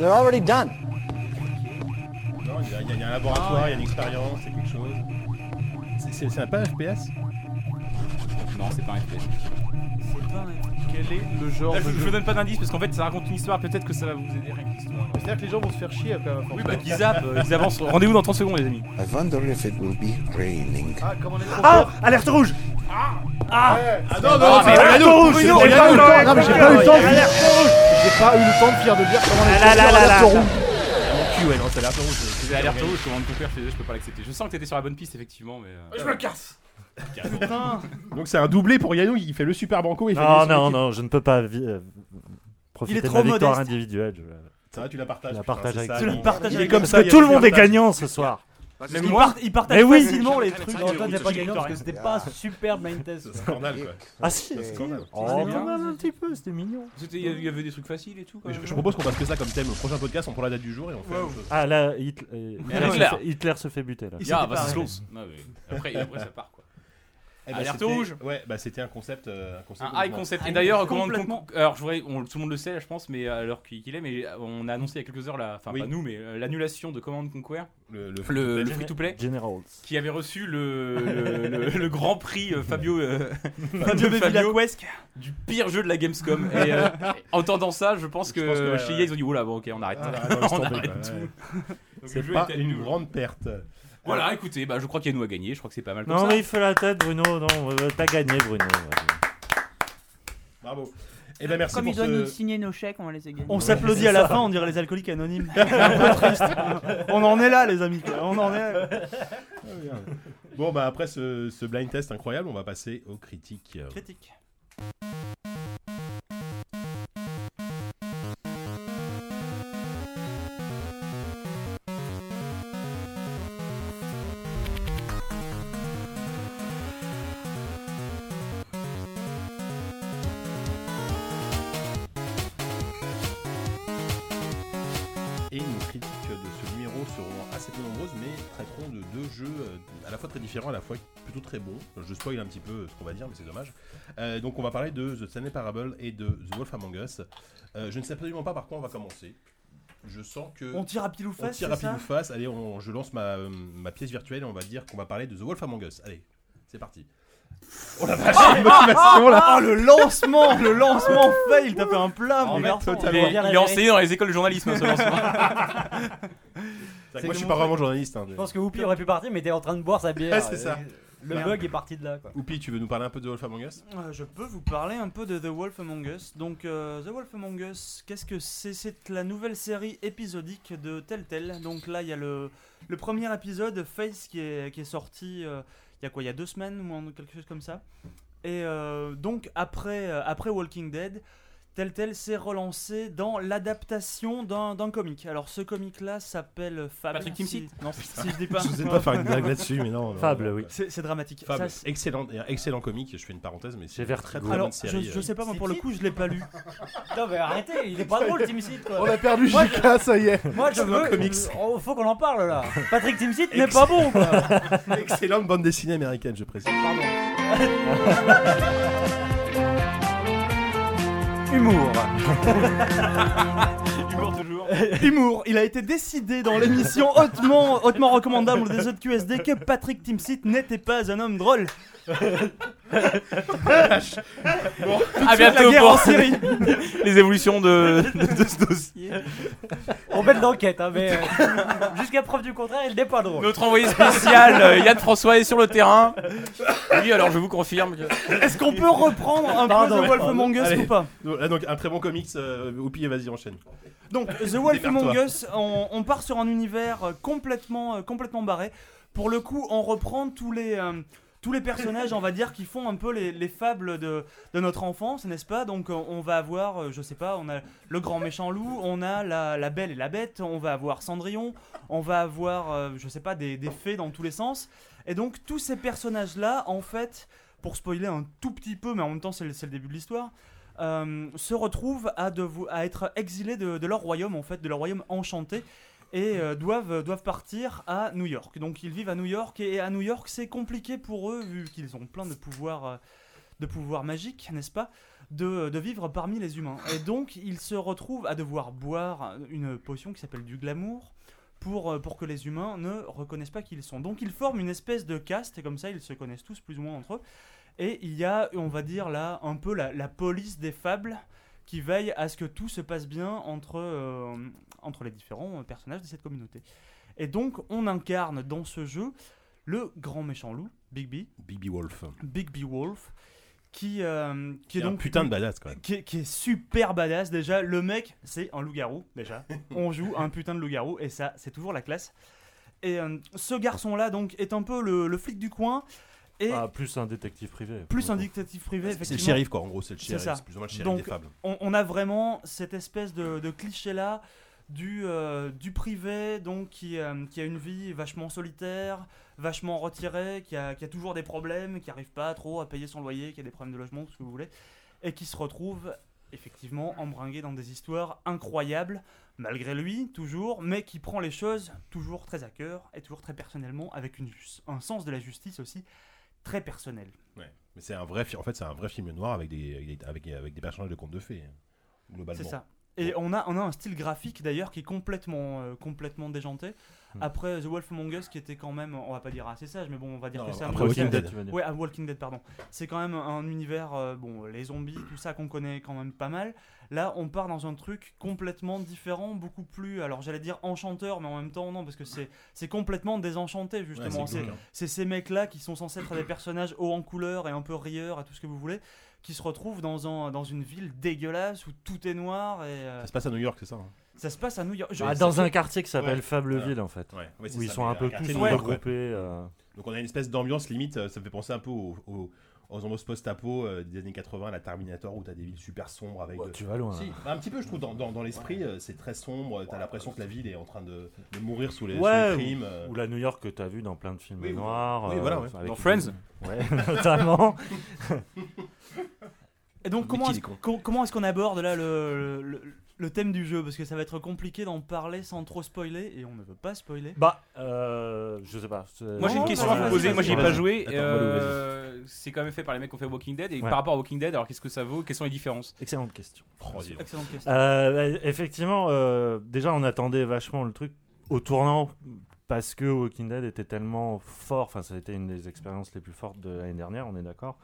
They're already done. Non, il y, a- il y a un laboratoire, il y a une expérience, c'est quelque chose. C'est- C'est c'est pas un FPS Non, c'est pas un FPS. Quel est le genre Là, de je, je jeu vous donne pas d'indice parce qu'en fait, ça raconte une histoire. Peut-être que ça va vous aider rien que l'histoire. C'est-à-dire que les gens vont se faire chier après. force. Oui, bah, qu'ils zappent, euh, ils avancent. Rendez-vous dans 30 secondes, les amis. I wonder if it will be raining. Ah, comment on est trop Ah. Alerte rouge Ah non, Ah, non, mais c'est alerte rouge. Non, mais j'ai pas eu le temps de. J'ai pas eu le temps de dire comment Ah là là là là. Mon cul, ouais, non, c'est l'alerte rouge. c'est- alerte rouge, commande Cooper, je suis désolé, je peux pas l'accepter. Je sens que t'étais sur la bonne piste, effectivement, mais. euh, Je me casse Putain. Donc c'est un doublé pour Yannou, il fait le Super Banco. Il fait Non, les- non, non, je ne peux pas euh, profiter de ma victoire individuelle. Ça va, tu la partages. Je la putain, partage c'est avec ça, toi. il- Tu le partages comme Parce ça, que tout le monde est partages. gagnant ce soir. Même Il moi. part- il partage Mais oui. facilement les trucs. Non, toi t'es pas gagnant parce que c'était pas un super blind test. C'est un scandale quoi. Ah si C'est un scandale. Oh, un petit peu, c'était mignon. C'était- Il y avait- il y avait des trucs faciles et tout. quand Mais Je, propose qu'on fasse que ça comme thème au prochain podcast, on prend la date du jour et on fait chose. Ah là, Hitler, euh, Hitler, Hitler. se fait- buter là. S'était bah mais Après, après, ça part quoi. Eh ben, Alerte c'était- rouge. Ouais, bah c'était un concept. euh, Un concept Un high complètement- concept. Et d'ailleurs, complètement. commande Alors, je voudrais, on- tout le monde le sait, je pense, mais à l'heure qu'il qu'il est, mais on a annoncé il y a quelques heures, la, enfin Oui. pas nous, mais euh, l'annulation de Command Conquer, Le, le, le free-to-play, Generals. qui avait reçu le, le, le- [LAUGHS] le grand prix euh, Fabio, euh, Fabio Fabio du pire jeu de la Gamescom. Et euh, [LAUGHS] entendant ça, je pense que, Je pense que, ouais, chez ouais. EA, ils ont dit, oula, bon, ok, on arrête. Ah, on laisse [LAUGHS] on tomber, arrête quoi, tout. ouais. Donc, le C'est jeu pas une grande perte. Voilà, écoutez, bah, je crois qu'Yannou a gagné, je crois que c'est pas mal comme Non ça. mais il fait la tête Bruno, non, euh, t'as gagné Bruno. Bravo. Et ben merci Comme il pour doit ce. nous signer nos chèques, on va les gagner. On s'applaudit à la fin, on dirait les alcooliques anonymes. C'est un peu triste. On en est là, les amis. quoi. On en est. là. Bon bah après ce, ce blind test incroyable, on va passer aux critiques. Critique. Différent, à la fois plutôt très bon. Je spoil un petit peu ce qu'on va dire, mais c'est dommage. Euh, donc on va parler de The Stanley Parable et de The Wolf Among Us. Euh, je ne sais absolument pas par quoi on va commencer. Je sens que... On tire à pile ou On face, tire c'est à pile ou face. Allez, on- je lance ma, euh, ma pièce virtuelle et on va dire qu'on va parler de The Wolf Among Us. Allez, c'est parti. Oh la vache, Ah, motivation là ah, le lancement, le lancement fail, t'as fait un plat, il est, il est enseigné dans les écoles de journalisme, ce lancement. [LAUGHS] Moi je suis pas vraiment journaliste. Hein, Je pense que Whoopi aurait pu partir, mais t'es en train de boire sa bière. Ouais, c'est ça. Le Merde. bug est parti de là, quoi. Oupi, tu veux nous parler un peu de Wolf Among Us? Euh, je peux vous parler un peu de The Wolf Among Us. Donc, euh, The Wolf Among Us, qu'est-ce que c'est? C'est la nouvelle série épisodique de Telltale. Donc là, il y a le, le premier épisode, Face, qui est, qui est sorti euh, il y a quoi? Il y a deux semaines ou en- quelque chose comme ça. Et euh, donc, après, euh, après Walking Dead, Telltale s'est relancé dans l'adaptation d'un d'un comic. Alors, ce comic-là s'appelle Fable. Patrick si- Timsit Non, Si je dis pas. [LAUGHS] Je sais pas faire une blague là-dessus, mais non. non, Fable, non. oui. C'est dramatique. Fable, Ça, excellent, excellent comique. Je fais une parenthèse, mais c'est Vertigo. très très Alors, bonne série. je euh. sais pas, moi pour le coup, je l'ai pas lu. [LAUGHS] Non, mais arrêtez, il est pas drôle, Tim Seed, On a perdu JK, ça y est. Moi, je veux. comics. Oh, faut qu'on en parle là. Patrick Tim Seed n'est pas bon, quoi. [LAUGHS] Excellente bande dessinée américaine, je précise. Humour. [LAUGHS] Humour toujours. Humour, il a été décidé dans l'émission hautement, hautement recommandable des autres QSD que Patrick Timsit n'était pas un homme drôle. À La bientôt guerre en pour Syrie. les évolutions de, de, de ce dossier. On bête d'enquête, hein, mais euh, jusqu'à preuve du contraire, il n'est pas drôle. Notre envoyé spécial, euh, Yann François, est sur le terrain. Oui, alors je vous confirme que. Est-ce qu'on peut reprendre un Pardon, peu The Wolf. Among Us ou pas? Donc, là, donc, un très bon comics. Euh, Oupi, vas-y, enchaîne. Donc, The Wolf. Among Us, on, on part sur un univers euh, complètement, euh, complètement barré. Pour le coup, on reprend tous les, euh, tous les personnages, on va dire, qui font un peu les, les fables de, notre enfance, n'est-ce pas? Donc, euh, on va avoir, euh, je sais pas, on a le grand méchant loup, on a la, belle et la bête, on va avoir Cendrillon, on va avoir, euh, je sais pas, des, fées dans tous les sens. Et donc, tous ces personnages-là, en fait, pour spoiler un tout petit peu, mais en même temps, c'est le, début de l'histoire. se retrouvent à, être exilés de leur royaume, en fait, de leur royaume enchanté, et euh, doivent, doivent partir à New York. Donc ils vivent à New York, et à New York, c'est compliqué pour eux, vu qu'ils ont plein de pouvoirs, euh, de pouvoirs magiques, n'est-ce pas, de, de vivre parmi les humains. Et donc ils se retrouvent à devoir boire une potion qui s'appelle du glamour. Pour, euh, pour que les humains ne reconnaissent pas qui ils sont. Donc ils forment une espèce de caste, et comme ça ils se connaissent tous plus ou moins entre eux. Et il y a, on va dire là, un peu la police des fables qui veille à ce que tout se passe bien entre, euh, entre les différents personnages de cette communauté. Et donc, on incarne dans ce jeu le grand méchant loup, Big B, Bibi Wolf. Big B Wolf, qui, euh, qui est est un donc putain de badass quand même. qui est, qui est super badass déjà. Le mec, c'est un loup-garou déjà. [LAUGHS] On joue un putain de loup-garou et ça, c'est toujours la classe. Et euh, ce garçon-là, donc, est un peu le, le flic du coin et Ah, plus un détective privé. plus un détective privé. C'est le shérif quoi, en gros, c'est le C'est shérif. ça. C'est plus ou moins le shérif Donc, des fables. on, on a vraiment cette espèce de, de cliché là du, euh, du privé donc qui, euh, qui a une vie vachement solitaire, vachement retirée, qui a, qui a toujours des problèmes, qui arrive pas trop à payer son loyer, qui a des problèmes de logement, tout ce que vous voulez, et qui se retrouve effectivement embringué dans des histoires incroyables, malgré lui toujours, mais qui prend les choses toujours très à cœur et toujours très personnellement, avec une, un sens de la justice aussi très personnel. Ouais. Mais c'est un vrai, en fait, c'est un vrai film noir avec des, avec des, avec, avec des personnages de contes de fées. hein, Globalement. C'est ça. Et on a, on a un style graphique d'ailleurs qui est complètement, euh, complètement déjanté. Hmm. Après The Wolf Among Us qui était quand même, on va pas dire assez sage, mais bon, on va dire Non, que c'est un Walking Dead. tu vas dire. Ouais, à Walking Dead, pardon. C'est quand même un univers, euh, bon, les zombies, tout ça qu'on connaît quand même pas mal. Là, on part dans un truc complètement différent, beaucoup plus, alors j'allais dire enchanteur, mais en même temps, non, parce que c'est c'est complètement désenchanté, Ouais, justement. c'est c'est glauque, hein. c'est ces mecs-là qui sont censés être des personnages hauts en couleur et un peu rieurs et tout ce que vous voulez, qui se retrouvent dans, un, dans une ville dégueulasse où tout est noir et euh, Ça se passe à New York, c'est ça hein ça se passe à New York. Je- Ah, dans fait- un quartier qui s'appelle Ouais. Fableville en fait. Ouais, ouais, c'est Où ils ça, sont mais un peu quartier tous de New York, regroupés. ouais. euh, Donc on a une espèce d'ambiance limite, euh, ça me fait penser un peu aux, aux, aux ambiances post-apo euh, des années 80, la Terminator, où t'as des villes super sombres avec. ouais, de- tu vas loin. Si, un petit peu, je trouve, dans, dans, dans l'esprit, euh, c'est très sombre, t'as l'impression que la ville est en train de, de mourir sous les, sous Ouais, les crimes. euh. Ou la New York que t'as vu dans plein de films Oui, noirs. oui, euh, voilà, ouais. avec Dans des- Friends [LAUGHS] Ouais, [LAUGHS] notamment. [LAUGHS] Et donc, comment est-ce qu'on aborde là le, le, le thème du jeu parce que ça va être compliqué d'en parler sans trop spoiler et on ne veut pas spoiler. Bah, euh, je sais pas. c'est- Moi j'ai une question à vous poser, moi j'y ai pas joué. Euh, c'est quand même fait par les mecs qui ont fait Walking Dead. Et Ouais. par rapport à Walking Dead, alors qu'est-ce que ça vaut Quelles sont les différences? Excellente question. Excellente question. Euh, bah, effectivement, euh, déjà on attendait vachement le truc au tournant parce que Walking Dead était tellement fort, enfin ça a été une des expériences les plus fortes de l'année dernière, on est d'accord,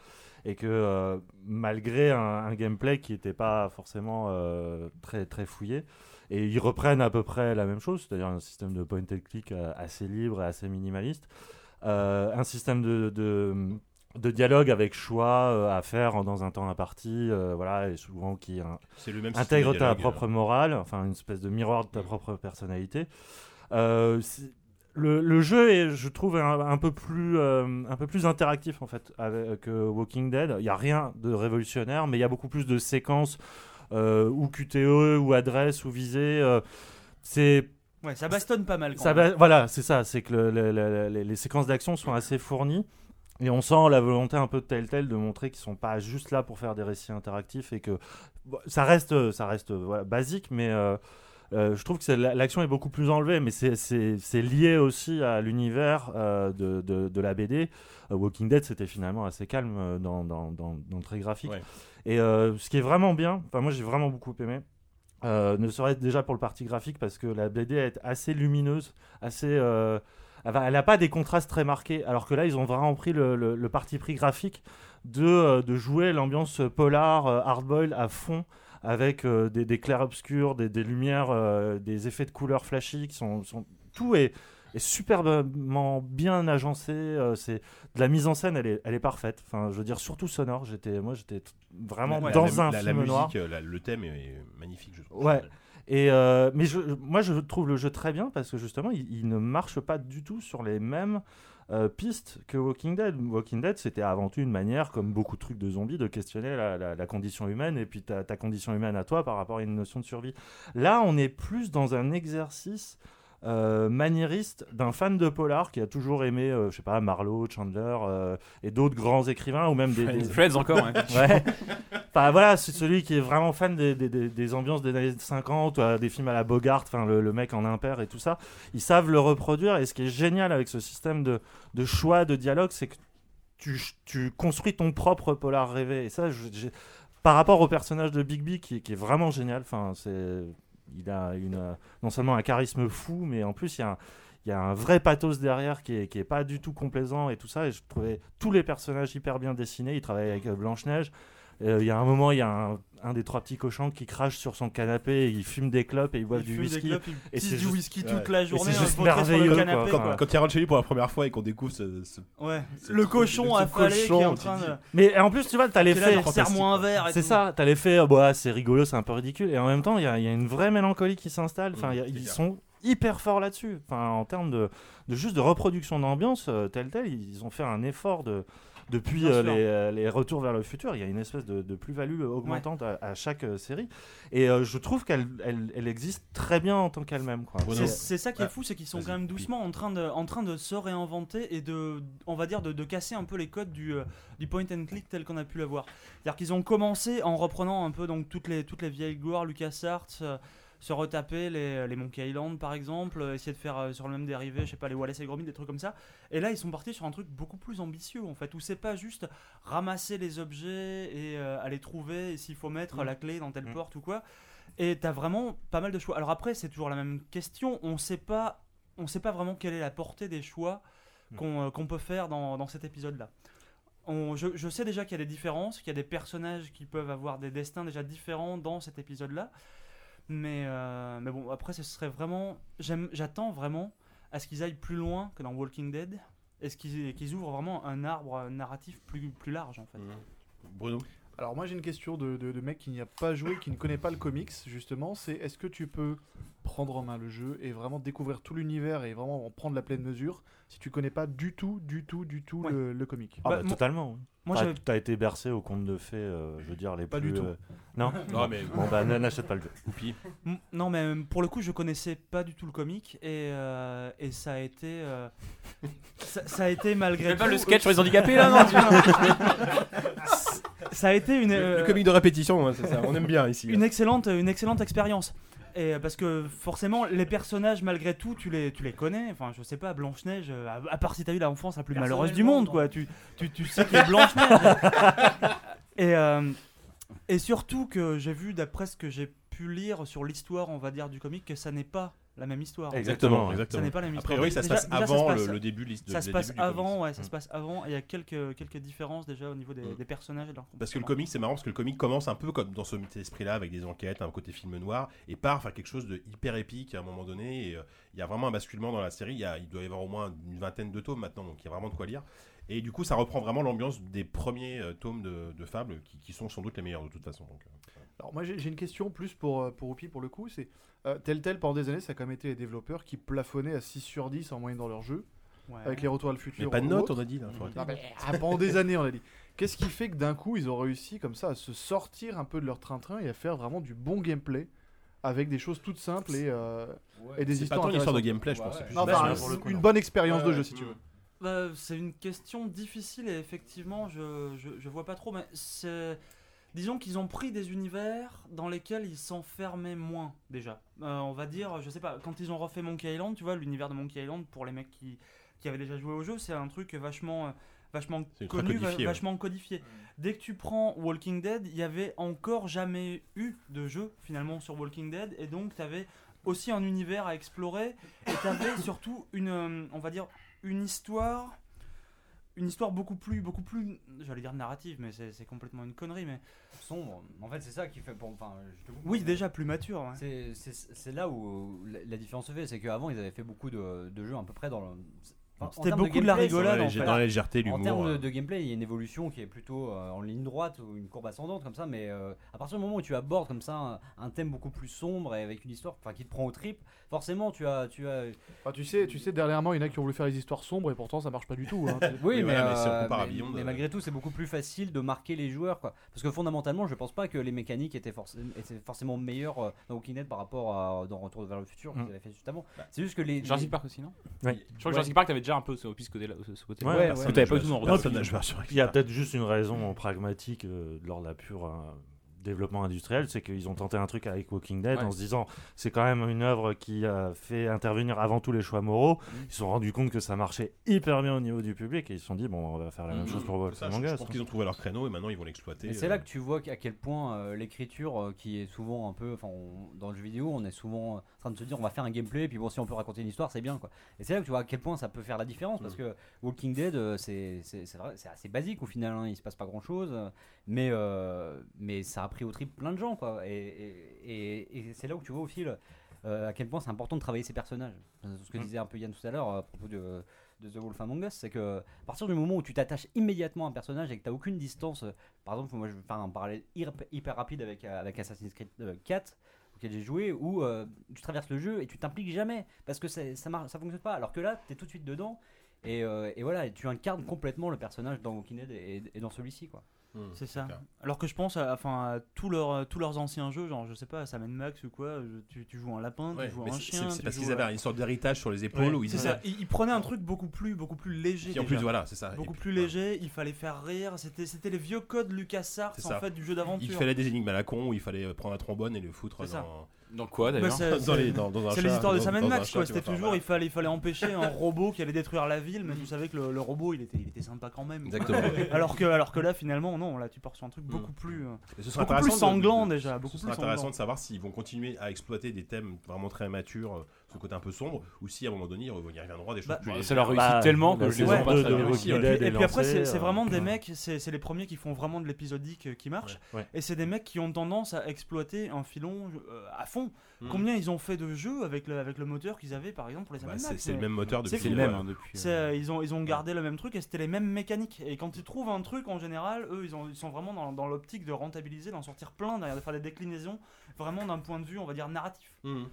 et que euh, malgré un, un gameplay qui n'était pas forcément euh, très, très fouillé, et ils reprennent à peu près la même chose, c'est-à-dire un système de point and click euh, assez libre et assez minimaliste, euh, un système de, de, de dialogue avec choix à faire dans un temps imparti, voilà, et souvent qui un- intègre ta propre morale, enfin une espèce de miroir de ta propre personnalité. Euh, le, le jeu est, je trouve, un, un peu plus, euh, un peu plus interactif en fait avec, que Walking Dead. Il n'y a rien de révolutionnaire, mais il y a beaucoup plus de séquences euh, ou QTE ou adresse ou visée. euh, c'est Ouais, ça bastonne pas mal quand ça même. va- voilà, c'est ça, c'est que le- le- le- les, séquences d'action sont assez fournies. Et on sent la volonté un peu de Telltale de montrer qu'ils sont pas juste là pour faire des récits interactifs et que bon, ça reste, ça reste voilà, basique, mais euh, euh, je trouve que l'action est beaucoup plus enlevée, mais c'est- lié aussi à l'univers euh, de, de- de la BD. Euh, Walking Dead, c'était finalement assez calme euh, dans, dans, dans- dans le trait graphique. Ouais. Et euh, ce qui est vraiment bien, moi j'ai vraiment beaucoup aimé, euh, ne serait-ce déjà pour le parti graphique parce que la BD est assez lumineuse, assez. euh, elle n'a pas des contrastes très marqués, alors que là ils ont vraiment pris le, le- le parti pris graphique de, euh, de jouer l'ambiance polar, euh, hardboil à fond, avec euh, des, des clairs-obscurs, des, des lumières, euh, des effets de couleurs flashy qui sont. sont- tout est, est superbement bien agencé. euh, c'est de la mise en scène, elle est, elle est parfaite. Enfin, je veux dire, surtout sonore. J'étais, moi, j'étais vraiment dans la, un la, film la musique, noir. la- le thème est, est magnifique, je trouve. Ouais. Et euh, mais je, moi, je trouve le jeu très bien parce que justement, il, il ne marche pas du tout sur les mêmes euh, pistes que Walking Dead. Walking Dead, c'était avant tout une manière, comme beaucoup de trucs de zombies, de questionner la, la- la condition humaine et puis ta, ta condition humaine à toi par rapport à une notion de survie. Là, on est plus dans un exercice euh, maniériste d'un fan de polar qui a toujours aimé, euh, je sais pas, Marlowe, Chandler euh, et d'autres grands écrivains ou même des, des- Friends encore, hein. [LAUGHS] Ouais. Enfin voilà, c'est celui qui est vraiment fan des, des- ambiances des années 50, euh, des films à la Bogart, enfin le, le mec en impair et tout ça. Ils savent le reproduire et ce qui est génial avec ce système de, de choix, de dialogue, c'est que tu, tu construis ton propre polar rêvé. Et ça, je- par rapport au personnage de Bigby qui, qui est vraiment génial, enfin c'est, il a une, euh, non seulement un charisme fou, mais en plus il y a un, vrai pathos derrière qui est pas du tout complaisant et tout ça. Et je trouvais tous les personnages hyper bien dessinés. Il travaille avec euh, Blanche-Neige. Euh, Il y a un moment, il y a un, un des trois petits cochons qui crache sur son canapé, et il fume des clopes et il boit Il du fume des whisky. clopes, il et c'est du juste- whisky ouais. toute la journée. c'est juste portrait sur le merveilleux, canapé, quoi. Quand, quoi. quand il rentre chez lui pour la première fois et qu'on découvre ce, ce- Ouais. ce Le truc- cochon affalé qui est en train de. Mais en plus, tu vois, t'as l'effet. serre-moi un verre et C'est ça, t'as l'effet, euh, bah, c'est rigolo, c'est un peu ridicule. Et en même temps, il y, a il y a une vraie mélancolie qui s'installe. Enfin, a- c'est ils sont hyper forts là-dessus. Enfin, en termes de, de juste de reproduction d'ambiance, euh, tel tel, ils ont fait un effort de. Depuis euh, les, euh, les retours vers le futur, il y a une espèce de, de plus-value augmentante à, à chaque euh, série. Et euh, je trouve qu'elle elle, elle existe très bien en tant qu'elle-même. C'est ça qui est Ouais. fou, c'est qu'ils sont quand même doucement en train de, en train de se réinventer et de, on va dire, de, de casser un peu les codes du, du point and click tel qu'on a pu l'avoir. C'est-à-dire qu'ils ont commencé en reprenant un peu donc toutes les, toutes les vieilles gloires, LucasArts, euh, se retaper les, les Monkey Island par exemple, euh, essayer de faire euh, sur le même dérivé, je sais pas, les Wallace et Gromit, des trucs comme ça. Et là, ils sont partis sur un truc beaucoup plus ambitieux en fait, où c'est pas juste ramasser les objets et euh, aller trouver et s'il faut mettre Mm. la clé dans telle Mm. porte ou quoi. Et t'as vraiment pas mal de choix. Alors après, c'est toujours la même question. On sait pas, on sait pas vraiment quelle est la portée des choix Mm. qu'on euh, peut faire dans, dans cet épisode-là. On- je, je sais déjà qu'il y a des différences, qu'il y a des personnages qui peuvent avoir des destins déjà différents dans cet épisode-là. Mais, euh, mais bon, après, ce serait vraiment. J'attends vraiment à ce qu'ils aillent plus loin que dans Walking Dead. Et ce qu'ils ouvrent vraiment un arbre narratif plus, plus large en fait. Bruno? Alors moi j'ai une question de, de, de mec qui n'y a pas joué, qui ne connaît pas le comics justement, c'est est-ce que tu peux prendre en main le jeu et vraiment découvrir tout l'univers et vraiment en prendre la pleine mesure si tu connais pas du tout, du tout, du tout Ouais. le, le comic? Ah Bah, bah, totalement. Moi, T'as- T'as été bercé au conte de fées, euh, je veux dire, les Pas plus. du tout. euh, Non? [LAUGHS] Non, mais- Bon, bah, n'achète pas le jeu. Oupi. Non, mais euh, pour le coup, je connaissais pas du tout le comic et, euh, et ça a été. euh, ça, ça a été malgré Fais pas le sketch sur les handicapés là, [LAUGHS] non [LAUGHS] ça a été une, Le, le euh, comique de répétition, hein, c'est ça. On aime bien ici. une excellente, une excellente expérience. Et euh, parce que forcément, les personnages, malgré tout, tu les, tu les connais. Enfin, je sais pas, Blanche-Neige, euh, à, à part si t'as eu l'enfance la plus malheureuse du monde, quoi. Tu, tu, tu sais qui est Blanche-Neige. [LAUGHS] et, euh, et surtout que j'ai vu, d'après ce que j'ai pu lire sur l'histoire, on va dire, du comic, que ça n'est pas la même histoire. Exactement, Ça exactement. n'est pas la même A histoire. priori, ça se Déjà- passe déjà, ça se avant passe- le, le début de l'histoire. Ça se passe avant, ouais, ça Mm. se passe avant. Et il y a quelques, quelques différences déjà au niveau des, Mm. des personnages et de leur Parce que le comic, c'est marrant parce que le comic commence un peu comme dans ce esprit-là, avec des enquêtes, un côté film noir, et part faire quelque chose de hyper épique à un moment donné. Et euh, il y a vraiment un basculement dans la série. Il, y a- il doit y avoir au moins une vingtaine de tomes maintenant, donc il y a vraiment de quoi lire. Et du coup, ça reprend vraiment l'ambiance des premiers euh, tomes de, de Fable, qui, qui sont sans doute les meilleurs de toute façon. Donc, euh, Alors moi j'ai une question plus pour, euh, pour Oupi pour le coup, c'est euh, tel tel pendant des années ça a quand même été les développeurs qui plafonnaient à 6 sur 10 en moyenne dans leur jeu, Ouais. avec les retours à le futur. mais pas de notes, on a dit. Là. Non, mais, ah, pendant des années on a dit. Qu'est-ce qui fait que d'un coup ils ont réussi comme ça à se sortir un peu de leur train-train et à faire vraiment du bon gameplay avec des choses toutes simples et, euh, et des C'est pas histoires tant une histoire de gameplay, je pense. Ouais, c'est plus Non, coup, une non. bonne expérience de Ouais, jeu ouais. si tu veux. Bah, c'est une question difficile et effectivement, je, je, je vois pas trop, mais c'est. Disons qu'ils ont pris des univers dans lesquels ils s'enfermaient moins déjà. Euh, on va dire, je sais pas, quand ils ont refait Monkey Island, tu vois, l'univers de Monkey Island, pour les mecs qui, qui avaient déjà joué au jeu, c'est un truc vachement, euh, vachement connu, codifié, ouais. vachement codifié. Dès que tu prends Walking Dead, il y avait encore jamais eu de jeu finalement sur Walking Dead, et donc tu avais aussi un univers à explorer, et tu avais [LAUGHS] surtout une, euh, on va dire, une histoire une histoire beaucoup plus beaucoup plus j'allais dire narrative mais c'est complètement une connerie mais sombre. En fait, c'est ça qui fait. Pour, enfin, je te coupe, oui déjà plus mature ouais. C'est- là où la, la différence se fait, c'est qu'avant ils avaient fait beaucoup de, de jeux à peu près dans le. enfin, en C'était termes beaucoup de la gameplay, rigolade, Dans la en lég- fait. dans la légèreté, En l'humour. termes de, euh, de gameplay, il y a une évolution qui est plutôt euh, en ligne droite ou une courbe ascendante comme ça, mais euh, à partir du moment où tu abordes comme ça un, un thème beaucoup plus sombre et avec une histoire enfin, qui te prend au trip, forcément tu as. Tu as Enfin, tu sais, tu sais dernièrement il y en a qui ont voulu faire des histoires sombres et pourtant ça marche pas du tout. hein. [LAUGHS] Oui, mais, voilà, mais euh, à mais- Beyond, mais euh, malgré tout, c'est beaucoup plus facile de marquer les joueurs. Quoi. Parce que fondamentalement, je pense pas que les mécaniques étaient, forc- étaient forcément meilleures euh, dans Walking Dead par rapport à dans Retour vers le futur qu'ils Mm. avaient fait juste avant. C'est juste que les. Jurassic les- Park aussi, non? Oui. Je crois que Jurassic Park, t'avais déjà un peu ce, ce côté-là. Ce, ce côté Ouais, Ouais, ouais, ouais. que t'avais pas du tout dans Il y a peut-être juste une raison pragmatique euh, lors de la pure euh, développement industriel, c'est qu'ils ont tenté un truc avec Walking Dead Ouais. en se disant c'est quand même une œuvre qui a fait intervenir avant tout les choix moraux. Ils se sont rendus compte que ça marchait hyper bien au niveau du public et ils se sont dit bon on va faire la même Mhm. chose pour Walking je, je Dead. pense qu'ils ont trouvé leur créneau et maintenant ils vont l'exploiter. Et c'est euh, là que tu vois à quel point euh, l'écriture, euh, qui est souvent un peu, enfin, on- dans le jeu vidéo, on est souvent euh, en train de se dire on va faire un gameplay, et puis bon, si on peut raconter une histoire, c'est bien quoi. Et c'est là que tu vois à quel point ça peut faire la différence, parce que Walking Dead, euh, c'est assez basique au final, hein, il se passe pas grand chose, mais euh, mais ça a pris au trip plein de gens quoi. Et, et, et- et c'est là où tu vois au fil euh, à quel point c'est important de travailler ses personnages. Euh, Ce que disait un peu Yann tout à l'heure à propos de, de The Wolf Among Us, c'est que à partir du moment où tu t'attaches immédiatement à un personnage et que tu n'as aucune distance, par exemple, moi je vais faire un parallèle hyper, hyper rapide avec, avec Assassin's Creed euh, 4 auquel j'ai joué, où euh, tu traverses le jeu et tu t'impliques jamais parce que c'est- ça ne ça fonctionne pas. Alors que là, tu es tout de suite dedans. Et, euh, et voilà, et tu incarnes complètement le personnage dans Walking Dead et, et dans celui-ci. quoi. Hmm, c'est ça. clair. alors que je pense à, enfin à tous leurs tous leurs anciens jeux genre je sais pas Sam Max ou quoi je- tu, tu joues un lapin Ouais, tu joues un chien c'est parce qu'ils euh, avaient une sorte d'héritage sur les épaules c'est ça. Ils, ils prenaient un truc beaucoup plus beaucoup plus léger en plus, voilà, c'est ça. Beaucoup plus léger il fallait faire rire. C'était les vieux codes LucasArts en fait du jeu Il d'aventure fallait des énigmes à la con où il fallait prendre un trombone et le foutre dans, Dans quoi Bah, d'ailleurs c'est- dans, c'est- histoires de Sam Max, quoi. C'était toujours, il fallait, il fallait empêcher un robot qui allait détruire la ville, mais tu savais que le, le robot, il était, il était sympa quand même. Exactement. [LAUGHS] alors que, alors que là, finalement, non, là, tu pars sur un truc Mm. beaucoup plus, euh, Et ce sera beaucoup plus sanglant de- déjà, Ce beaucoup sera plus intéressant sanglant. de savoir s'ils vont continuer à exploiter des thèmes vraiment très matures, côté un peu sombre, ou si à un moment donné ils rev- ils reviendront des choses Bah, plus Bah, ça leur réussit Bah, tellement que je les pas deux très de réussi. Et puis après, c'est euh, vraiment des ouais. [CLEARS THROAT] mecs, c'est c'est les premiers qui font vraiment de l'épisodique euh, qui marche. Ouais, ouais. Et c'est des mecs qui ont tendance à exploiter un filon euh, à fond. Mhm. Combien ils ont fait de jeux avec le, avec le moteur qu'ils avaient par exemple pour les Bah, c'est le même moteur depuis. c'est C'est le même hein, depuis. C'est, euh, euh, ils, ont, ils ont gardé le même truc et c'était les mêmes mécaniques. Et quand ils trouvent un truc, en général, eux, ils, ont, ils sont vraiment dans, dans l'optique de rentabiliser, d'en sortir plein, derrière, de faire des déclinaisons, vraiment d'un point de vue, on va dire, narratif. Mhm.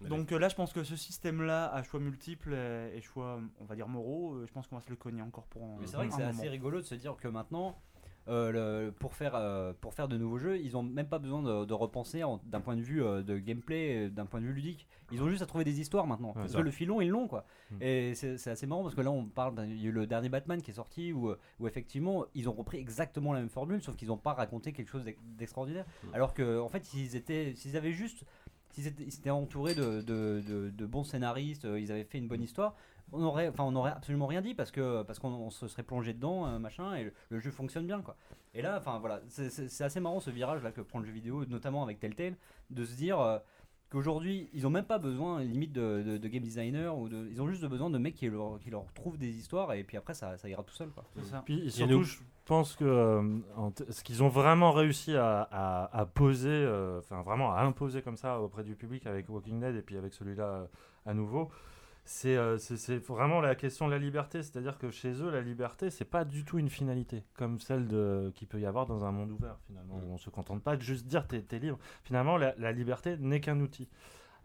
Ouais. Donc euh, là, je pense que ce système-là, à choix multiples et, choix, on va dire, moraux, euh, je pense qu'on va se le cogner encore pour un, Mais c'est vrai que c'est assez rigolo de se dire que maintenant, euh, le- pour, faire, euh, pour faire de nouveaux jeux, ils ont même pas besoin de, de repenser en- d'un point de vue euh, de gameplay, d'un point de vue ludique. Ils ont juste à trouver des histoires maintenant. parce ça. que le filon, ils l'ont quoi. Mm. Et c'est assez marrant parce que là, on parle il y a eu le dernier Batman qui est sorti où, où effectivement, ils ont repris exactement la même formule, sauf qu'ils n'ont pas raconté quelque chose d'ex- d'extraordinaire. Alors que, en fait, s'ils étaient, s'ils avaient juste, s'ils étaient, ils entourés de, bons scénaristes, euh, ils avaient fait une bonne histoire. On aurait, absolument rien dit parce que parce qu'on on se serait plongé dedans, euh, machin, et le, le jeu fonctionne bien, quoi. Et là, enfin voilà, c'est assez marrant ce virage là que prend le jeu vidéo, notamment avec Telltale, de se dire euh, qu'aujourd'hui, ils ont même pas besoin, limite, de, de- de game designer ou de, ils ont juste besoin de mecs qui leur, qui leur trouvent des histoires et puis après ça, ça ira tout seul, quoi. Ça. Puis surtout, je pense que euh, ce qu'ils ont vraiment réussi à, à- à poser, euh, enfin vraiment à imposer comme ça auprès du public avec Walking Dead et puis avec celui-là euh, à nouveau, c'est euh, c'est- vraiment la question de la liberté. C'est-à-dire que chez eux, la liberté, c'est pas du tout une finalité comme celle de qu'il peut y avoir dans un monde ouvert finalement. Où on se contente pas de juste dire t'es es libre. Finalement, la, la liberté n'est qu'un outil.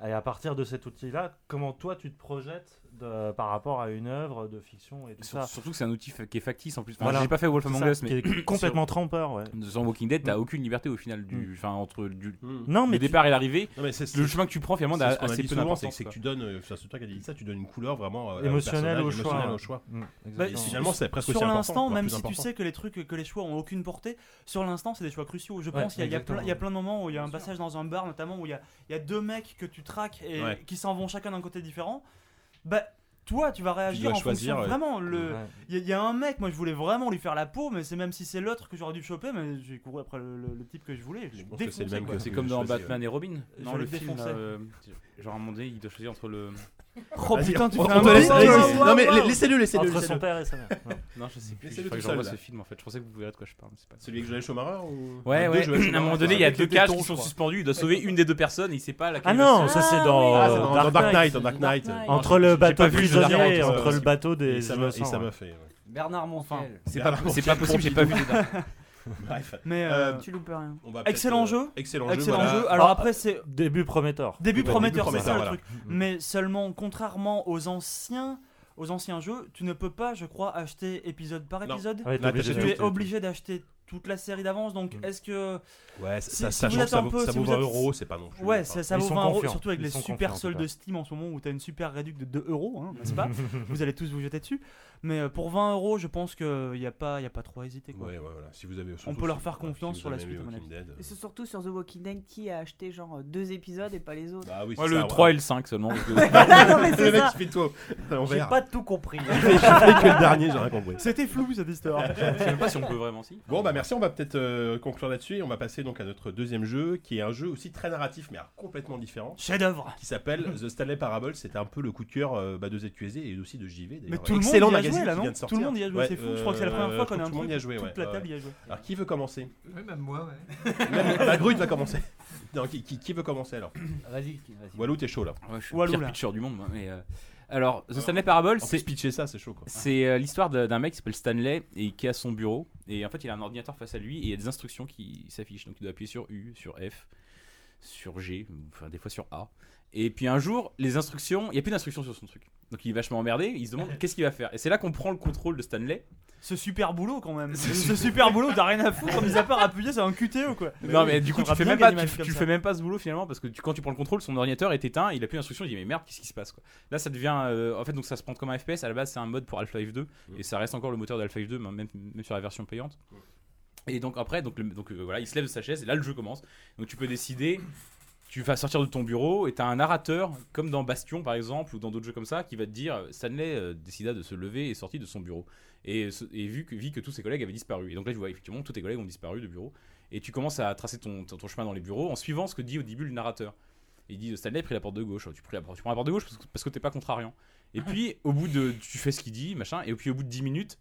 Et à partir de cet outil-là, comment toi tu te projettes de- par rapport à une œuvre de fiction et tout Sur- ça Surtout que c'est un outil qui est factice en plus. Enfin, Voilà. J'ai pas fait Wolf C'est Among Us, mais qui est [COUGHS] complètement trompeur, ouais. Sur Walking Dead, t'as Mm. aucune liberté au final du, enfin entre du, Mm. Non, mais le tu- départ et l'arrivée. Le chemin que tu prends finalement c'est ce assez peu d'importance. c'est que tu donnes, euh, c'est toi qui as dit ça, tu donnes une couleur vraiment euh, à un émotionnel personnage, au choix. émotionnel au choix. Mm, Bah, sur- Finalement, c'est presque sur l'instant, même si tu sais que les trucs, que les choix ont aucune portée, sur l'instant, c'est des choix cruciaux. Je pense qu'il y, a- il y a exactement. plein- de moments où il y a un passage dans un bar, notamment où il y a, deux mecs que tu traques et qui s'en vont chacun d'un côté différent. Bah, toi, tu vas réagir en choisir, fonction. Vraiment, le. Ouais. Il y, a- il y a un mec, moi je voulais vraiment lui faire la peau, mais c'est même si c'est l'autre que j'aurais dû choper, mais j'ai couru après le, le- le type que je voulais. Je c'est comme dans Batman et Robin. Non, le film. euh, genre à un moment donné, il doit choisir entre le. Oh Vas-y, putain, tu fais un te laisse- allez-y. deal. Non mais la- laissez-le, laissez-le. Entre son laissez-le. père et sa mère. Ouais. Non, je sais plus. Laissez-le Il faudrait tout que j'envoie seul, ce là. film en fait. Je pensais que vous verrez de quoi je parle. mais c'est pas- Celui avec Joël Schumacher ou Ouais, Deux ouais. Joël À un moment donné, il y a avec deux les cages tétons, qui je sont crois. suspendues. Il doit sauver une des deux personnes. Il sait pas laquelle. Ah il va non, sauver. ça c'est dans. Ah, c'est dans, Dark dans Dark Knight. Dans Dark Knight. Knight. Entre le bateau pas vu prisonnier et entre euh, le bateau Et des ça me et ça me fait. ouais. Bernard Montiel. C'est pas, Bernard c'est pas Montiel, possible, j'ai pas vu. [LAUGHS] Bref. Mais Euh, euh, Tu loupes rien. On va Excellent peut-être, euh, jeu. Excellent jeu. excellent voilà. jeu. Alors Ah, après, c'est Début prometteur. Début prometteur, c'est prometteur, ça le truc. Mais seulement, contrairement aux anciens, aux anciens jeux, tu ne peux pas, je crois, acheter épisode par Non. épisode. Ouais, t'es Là, obligé t'as de- Tu es obligé d'acheter toute la série d'avance. Donc, Mm. est-ce que Ouais, Si- ça, si sachant vous que êtes ça un vaut, peu- ça si vaut vous 20 êtes- euros, c'est pas non plus. Ouais, enfin, ça, ça Ils vaut sont 20 euros, confiants. surtout avec Ils les sont super confiants, en soldes de. Steam en ce moment où tu as une super réduc de 2 euros, hein, n'est-ce pas [LAUGHS] Vous allez tous vous jeter dessus. Mais euh, pour 20 euros, je pense qu'il n'y a, pas- y a pas trop à hésiter. Quoi. Ouais, ouais, voilà. Si vous avez, On peut leur faire confiance si sur la suite, à mon Walking Dead. Et c'est surtout sur The Walking Dead qui a acheté genre deux épisodes et pas les autres. Bah oui, Ouais, c'est le ça, 3 ouais. et le 5 seulement. [LAUGHS] non, mais Le c'est mec fait tout J'ai pas tout compris. [LAUGHS] J'ai fait que le dernier, j'ai rien compris. C'était flou cette histoire. [LAUGHS] Je sais même pas si on peut vraiment si. Bon bah merci, on va peut-être euh, conclure là-dessus et on va passer donc à notre deuxième jeu qui est un jeu aussi très narratif mais alors, complètement différent Chef-d'œuvre. qui s'appelle The Stanley Parable. C'était un peu le coup de cœur euh, bah, de ZQSD et aussi de JV d'ailleurs. Mais tout le monde magazine là, qui vient de Tout le monde y a joué, Ouais, c'est fou. Je crois que c'est la euh, première fois qu'on a un crois que tout le monde y a truc. joué, Toute ouais, la ouais. table y a joué. Alors qui veut commencer Oui, même moi, ouais. Même [LAUGHS] La Grut va commencer. Non, qui, qui- qui veut commencer alors [COUGHS] Vas-y, vas-y. Walou, t'es chaud là. Ouais, je suis Walou, le pire là. pitcher du monde. moi, mais, euh, Alors, The Stanley Parable, c'est pitcher ça, c'est chaud quoi. C'est euh, l'histoire d'un mec qui s'appelle Stanley et qui a son bureau. Et en fait, il a un ordinateur face à lui et il y a des instructions qui s'affichent. Donc, il doit appuyer sur U, sur F, sur G, enfin des fois sur A. Et puis un jour, les instructions, il n'y a plus d'instructions sur son truc. Donc, il est vachement emmerdé. Il se demande [LAUGHS] qu'est-ce qu'il va faire? Et c'est là qu'on prend le contrôle de Stanley. Ce super boulot quand même. [LAUGHS] Ce super boulot, t'as rien à foutre, mis à part appuyer sur un QTE quoi. non, mais du coup, tu fais même pas, tu, tu fais même pas ce boulot finalement parce que tu- quand tu prends le contrôle, son ordinateur est éteint. Il a plus d'instructions. Il dit mais merde, qu'est-ce qui se passe quoi? Là, ça devient, euh, en fait, donc ça se prend comme un FPS. À la base, c'est un mode pour Half-Life 2 et ça reste encore le moteur d'Half-Life 2, même, même sur la version payante. Et donc après, donc, le- donc euh, voilà, il se lève de sa chaise et là le jeu commence. Donc tu peux décider, tu vas sortir de ton bureau et tu as un narrateur, comme dans Bastion par exemple, ou dans d'autres jeux comme ça, qui va te dire euh, Stanley euh, décida de se lever et est sorti de son bureau. Et, vu, que, vu que tous ses collègues avaient disparu. Et donc là, tu vois effectivement tous tes collègues ont disparu de bureau. Et tu commences à tracer ton, ton, ton chemin dans les bureaux en suivant ce que dit au début le narrateur. Il dit Stanley a pris la porte de gauche. Tu, pris la porte- tu prends la porte de gauche parce que, parce que t'es pas contrariant. Et puis [LAUGHS] au bout de. Tu fais ce qu'il dit, machin. Et puis au bout de 10 minutes,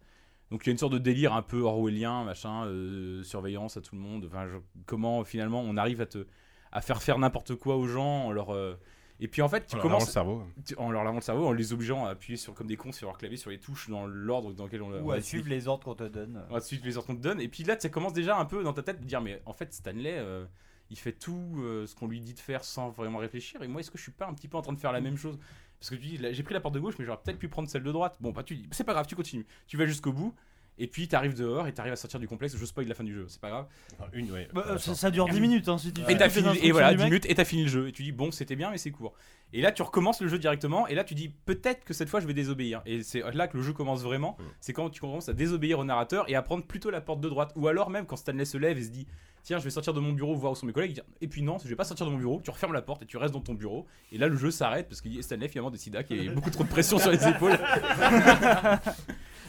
donc il y a une sorte de délire un peu orwellien, machin, euh, surveillance à tout le monde. Enfin, je- comment finalement on arrive à te à faire faire n'importe quoi aux gens en leur. euh, et puis en fait, tu commences commences le cerveau. tu- en leur lavant le cerveau, en les obligeant à appuyer sur comme des cons sur leur clavier, sur les touches dans l'ordre dans lequel on, on Ou à suivre les ordres qu'on te donne. On va suivre les ordres qu'on te donne. Et puis là, ça commence déjà un peu dans ta tête de dire mais en fait Stanley, euh, il fait tout euh, ce qu'on lui dit de faire sans vraiment réfléchir. Et moi, est-ce que je suis pas un petit peu en train de faire la même chose? Parce que tu dis, là, j'ai pris la porte de gauche, mais j'aurais peut-être pu prendre celle de droite. Bon, bah tu dis, c'est pas grave, tu continues. Tu vas jusqu'au bout. Et puis t'arrives dehors et t'arrives à sortir du complexe. Je spoil la fin du jeu, c'est pas grave. Enfin, une, ouais. Bah, euh, ça, ça dure 10 minutes hein, si tu Et les fini, et voilà, du 10 mec. minutes, et t'as fini le jeu. Et tu dis, bon, c'était bien, mais c'est court. Et là, tu recommences le jeu directement, et là, tu dis, peut-être que cette fois, je vais désobéir. Et c'est là que le jeu commence vraiment. Mm. C'est quand tu commences à désobéir au narrateur et à prendre plutôt la porte de droite. Ou alors, même quand Stanley se lève et se dit, tiens, je vais sortir de mon bureau, voir où sont mes collègues. Et puis non, je vais pas sortir de mon bureau. Tu refermes la porte et tu restes dans ton bureau. Et là, le jeu s'arrête parce que Stanley, finalement, décida qu'il y avait beaucoup trop de pression sur les épaules. [LAUGHS]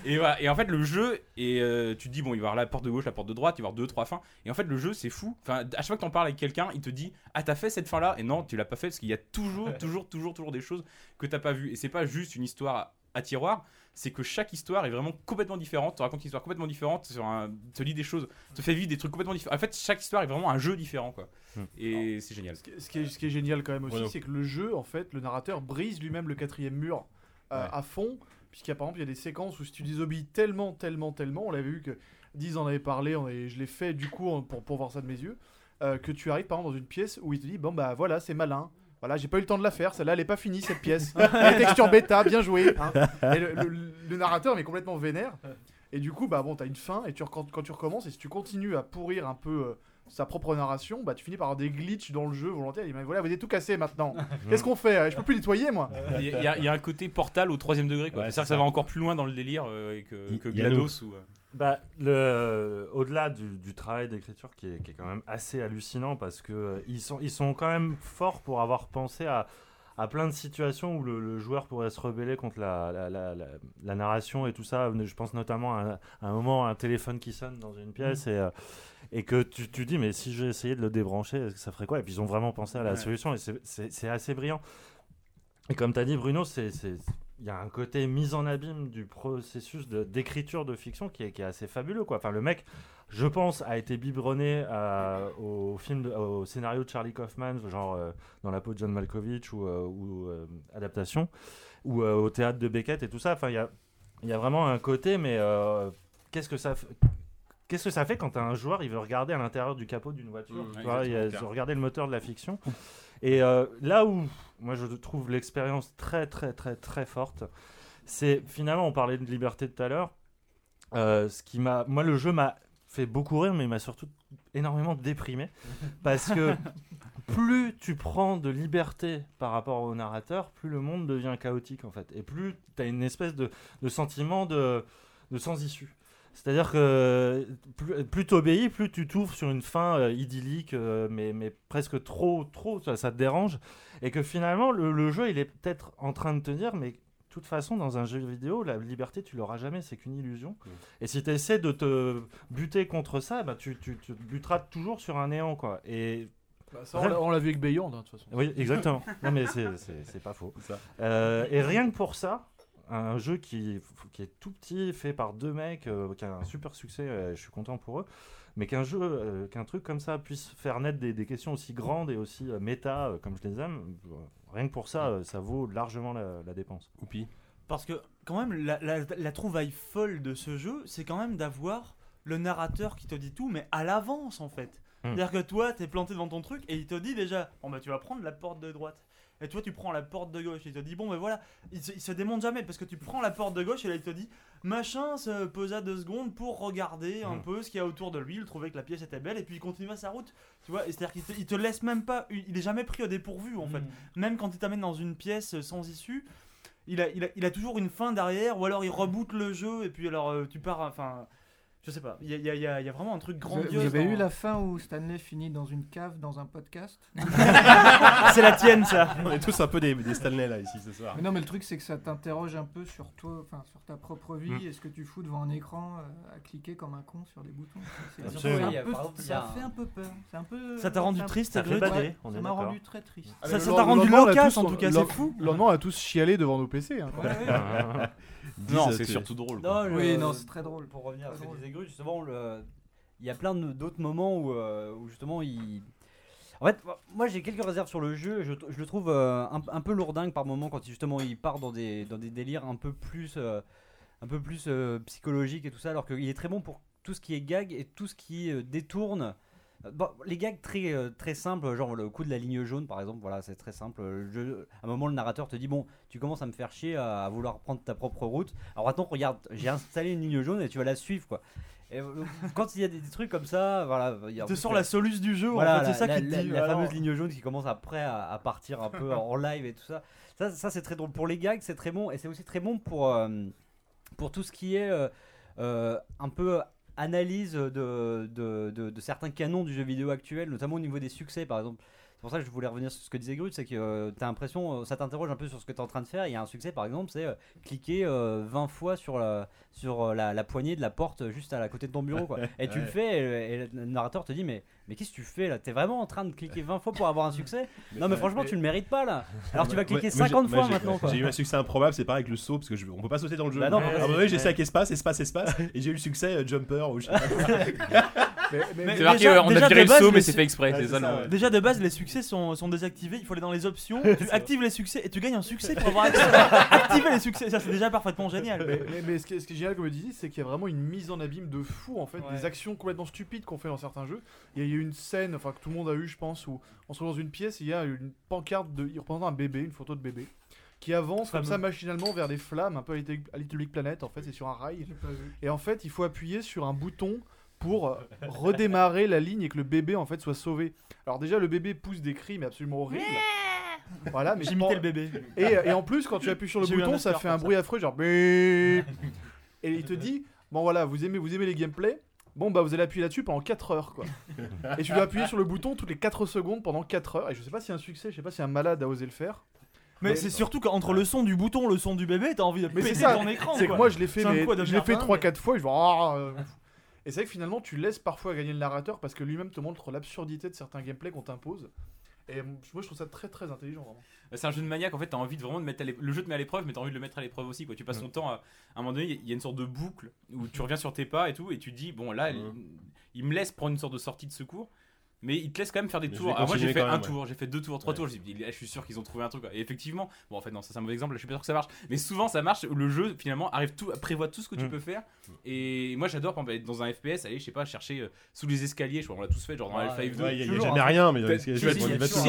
Et voilà. Et en fait, le jeu, et euh, tu te dis, bon, il va y avoir la porte de gauche, la porte de droite, il va y avoir deux, trois fins. Et en fait, le jeu, c'est fou. Enfin, à chaque fois que t'en parles avec quelqu'un, il te dit, ah, t'as fait cette fin-là? Et non, tu l'as pas fait parce qu'il y a toujours, [LAUGHS] toujours, toujours, toujours des choses que t'as pas vues. Et c'est pas juste une histoire à, à tiroir, c'est que chaque histoire est vraiment complètement différente. Tu racontes une histoire complètement différente, sur un, te lis des choses, te fait vivre des trucs complètement différents. En fait, chaque histoire est vraiment un jeu différent, quoi. Hmm. Et c'est génial. Ce qui, ce qui est, ce qui est génial quand même aussi, c'est que le jeu, en fait, le narrateur brise lui-même le quatrième mur euh, Ouais. à fond, puisqu'il y a par exemple il y a des séquences où si tu désobéis tellement, tellement, tellement, on l'avait vu que Diz en avait parlé, on avait- je l'ai fait du coup en- pour, pour voir ça de mes yeux, euh, que tu arrives par exemple dans une pièce où il te dit bon bah voilà c'est malin. Voilà, j'ai pas eu le temps de la faire, celle-là elle est pas finie cette pièce. [LAUGHS] Est texture bêta, bien joué. hein. Et le, le- le narrateur mais complètement vénère. Et du coup, bah bon, t'as une fin et tu, quand, quand tu recommences et si tu continues à pourrir un peu euh, sa propre narration, bah tu finis par avoir des glitches dans le jeu volontaire. Il dit, voilà, vous avez tout cassé maintenant. [LAUGHS] Qu'est-ce qu'on fait euh, Je peux plus nettoyer moi. Il y, a- il y a- il y a un côté portal au troisième degré, quoi. Ouais, C'est-à-dire c'est que ça ça. va encore plus loin dans le délire euh, que, que GLaDOS ou. euh, Bah, le, au-delà du, du travail d'écriture qui est, qui est quand même assez hallucinant parce que euh, ils, sont, ils sont quand même forts pour avoir pensé à, à plein de situations où le, le joueur pourrait se rebeller contre la, la, la- la- la narration et tout ça. Je pense notamment à, un- à un moment un téléphone qui sonne dans une pièce et, euh, et que tu, tu dis mais si j'ai essayé de le débrancher, ça ferait quoi? Et puis ils ont vraiment pensé à la Ouais. solution et c'est- assez brillant. Et comme tu as dit Bruno, c'est il y a un côté mise en abîme du processus d'écriture de, fiction qui est, qui est assez fabuleux. Quoi. Enfin, le mec, je pense, a été biberonné à- au, film de- au scénario de Charlie Kaufman, genre euh, dans la peau de John Malkovich ou, euh, ou, euh, adaptation, ou euh, au théâtre de Beckett et tout ça. Enfin, il y a, il y a vraiment un côté, mais euh, qu'est-ce que ça Qu'est-ce que ça fait quand un joueur il veut regarder à l'intérieur du capot d'une voiture Mmh, tu vois, il a- Regarder le moteur de la fiction. Et euh, là où moi je trouve l'expérience très très très très forte, c'est finalement on parlait de liberté tout à l'heure. euh, ce qui m'a, moi le jeu m'a fait beaucoup rire, mais il m'a surtout énormément déprimé parce que [LAUGHS] plus tu prends de liberté par rapport au narrateur, plus le monde devient chaotique en fait, et plus tu as une espèce de, de sentiment de, de sans issue. C'est-à-dire que plus, plus tu obéis, plus tu t'ouvres sur une fin euh, idyllique, euh, mais, mais presque trop, trop, ça, ça te dérange. Et que finalement, le, le jeu, il est peut-être en train de te dire, mais de toute façon, dans un jeu vidéo, la liberté, tu l'auras jamais, c'est qu'une illusion. Et si tu essaies de te buter contre ça, bah, tu, tu, tu te buteras toujours sur un néant. Quoi. Et Bah, ça, on l'a- vu avec Beyond, hein, de toute façon. oui, exactement. non, mais c'est- pas faux. Euh, et rien que pour ça, un jeu qui, qui est tout petit, fait par deux mecs, euh, qui a un super succès, euh, je suis content pour eux, mais qu'un jeu, euh, qu'un truc comme ça puisse faire naître des, des questions aussi grandes et aussi euh, méta, euh, comme je les aime, euh, rien que pour ça, euh, ça vaut largement la, la dépense. Oupi. Parce que, quand même, la, la- la trouvaille folle de ce jeu, c'est quand même d'avoir le narrateur qui te dit tout, mais à l'avance en fait. Hmm. C'est-à-dire que toi, t'es planté devant ton truc et il te dit déjà, bon bah tu vas prendre la porte de droite. Et toi, tu prends la porte de gauche. Il te dit, bon, ben voilà, il se, il se démonte jamais parce que tu prends la porte de gauche et là, il te dit, machin se posa deux secondes pour regarder un Mhm. peu ce qu'il y a autour de lui. Il trouvait que la pièce était belle et puis il continue à sa route. Tu vois, Et c'est-à-dire qu'il te, il te laisse même pas, il est jamais pris au dépourvu en fait. Même quand il t'amène dans une pièce sans issue, il a, il, a, il a toujours une fin derrière ou alors il reboot le jeu et puis alors euh, tu pars, enfin, je sais pas, il y a, il y a- il y a- il y a vraiment un truc grandiose. vous avez dans- eu la fin où Stanley finit dans une cave dans un podcast [LAUGHS] C'est la tienne ça. [LAUGHS] On est tous un peu des, des Stanley là ici ce soir. Mais non, mais le truc, c'est que ça t'interroge un peu sur toi, enfin sur ta propre vie. Mm. Est-ce que tu fous devant un écran euh, à cliquer comme un con sur des boutons? Absolument. peu- Ça fait un peu peur. C'est un peu. Ça t'a rendu triste, Ça m'a rendu très triste. Ça- t'a rendu loquace, en tout cas, c'est fou. Le lendemain, on a tous chialé devant nos PC. [LAUGHS] Non, c'est tu- surtout drôle. quoi. Non, Oui, non, c'est très drôle. Pour revenir à ce que drôle. disait Gru, justement, le- il y a plein d'autres moments où, euh, où justement il. En fait, moi j'ai quelques réserves sur le jeu. Je, je le trouve euh, un, un peu lourdingue par moment quand il, justement il part dans des, dans des délires un peu plus, euh, un peu plus euh, psychologiques et tout ça, alors qu'il est très bon pour tout ce qui est gag et tout ce qui euh, détourne Bon, les gags très, euh, très simples, genre le coup de la ligne jaune par exemple, voilà, c'est très simple. Le jeu- à un moment, le narrateur te dit Bon, tu commences à me faire chier à, à vouloir prendre ta propre route. Alors maintenant, regarde, j'ai installé une ligne jaune et tu vas la suivre quoi. Et euh, quand il y a des, des trucs comme ça, voilà. il y a- Il te sort la soluce du jeu, en Voilà, fait, c'est ça la, qui te la- dit. la alors- fameuse ligne jaune qui commence après à, à partir un peu en live et tout ça. Ça, ça c'est très drôle. Pour les gags, c'est très bon. Et c'est aussi très bon pour, euh, pour tout ce qui est euh, euh, un peu analyse de, de, de- de certains canons du jeu vidéo actuel, notamment au niveau des succès par exemple. C'est pour ça que je voulais revenir sur ce que disait Grut, c'est que tu as l'impression, euh, ça t'interroge un peu sur ce que tu es en train de faire. Il y a un succès par exemple, c'est euh, cliquer euh, 20 fois sur, la, sur euh, la, la poignée de la porte juste à la côté de ton bureau. Quoi. [LAUGHS] Et tu le fais, et, et le narrateur te dit Mais, mais qu'est-ce que tu fais là? T'es vraiment en train de cliquer 20 fois pour avoir un succès? [LAUGHS] Non, mais franchement, tu le mérites pas là. [LAUGHS] Alors tu vas cliquer Ouais, moi, 50 j'ai- fois maintenant. J'ai eu un succès improbable, c'est pareil avec le saut, parce que je, on peut pas sauter dans le jeu. Bah non, j'ai essayé avec espace, espace, espace, et j'ai eu le succès euh, jumper ou je sais pas quoi. [LAUGHS] Mais, mais- Mais C'est marqué, déjà- on a viré le saut, mais c'est fait exprès. Ça, ouais. Déjà de base, les succès sont, sont désactivés. Il faut aller dans les options, tu actives les succès et tu gagnes un succès pour avoir accès activer les succès. Ça, c'est déjà parfaitement génial. Mais, ce, qui est, ce qui est génial, comme je dis, c'est qu'il y a vraiment une mise en abîme de fou en fait, Ouais. des actions complètement stupides qu'on fait dans certains jeux. Il y a eu une scène, enfin que tout le monde a eu, je pense, où on se trouve dans une pièce, et il y a une pancarte de, il représente un bébé, une photo de bébé, qui avance comme ça machinalement vers des flammes, un peu à Little Big Planet. En fait, c'est sur un rail, et en fait, il faut appuyer sur un bouton pour euh, redémarrer la ligne et que le bébé en fait soit sauvé. Alors déjà, le bébé pousse des cris, mais absolument horribles. Voilà, mais J'imitais le bébé. et, et en plus, quand tu appuies sur le bouton, ça fait un ça. bruit affreux, genre. [LAUGHS] Et il te dit Bon, voilà, vous aimez, vous aimez les gameplays Bon, bah, vous allez appuyer là-dessus pendant 4 heures, quoi. et tu dois appuyer sur le bouton toutes les 4 secondes pendant 4 heures. Et je sais pas si un succès, je sais pas si un malade a osé le faire. Mais c'est surtout qu'entre le son du bouton, le son du bébé, t'as envie de Mais péter ça, ton écran. C'est que moi, je l'ai fait, mais je l'ai fait dingue. 3-4 fois. Et je vais. Ah, euh. Et c'est vrai que finalement, tu laisses parfois gagner le narrateur parce que lui-même te montre l'absurdité de certains gameplays qu'on t'impose. Et moi, je trouve ça très très intelligent, vraiment. C'est un jeu de maniaque, en fait, t'as envie de vraiment de mettre le jeu te met à l'épreuve, mais t'as envie de le mettre à l'épreuve aussi, quoi. Tu passes ton temps à, à un moment donné, il y a une sorte de boucle où tu reviens sur tes pas et tout, et tu dis, bon, là, il, il me laisse prendre une sorte de sortie de secours. Mais il te laisse quand même faire des Mais tours. Alors moi j'ai fait quand un même, ouais. tour, j'ai fait deux tours, trois Ouais. tours. J'ai dit, là, je suis sûr qu'ils ont trouvé un truc. quoi. Et effectivement, bon en fait non, ça c'est un mauvais exemple. Je suis pas sûr que ça marche. Mais souvent ça marche. Le jeu finalement arrive tout, prévoit tout ce que tu Mm. peux faire. Et moi j'adore par exemple, être dans un FPS, aller je sais pas chercher euh, sous les escaliers. Je crois on l'a tous fait, genre dans F2. Ouais, il y a- il y a jamais hein. rien, mais dans les escaliers,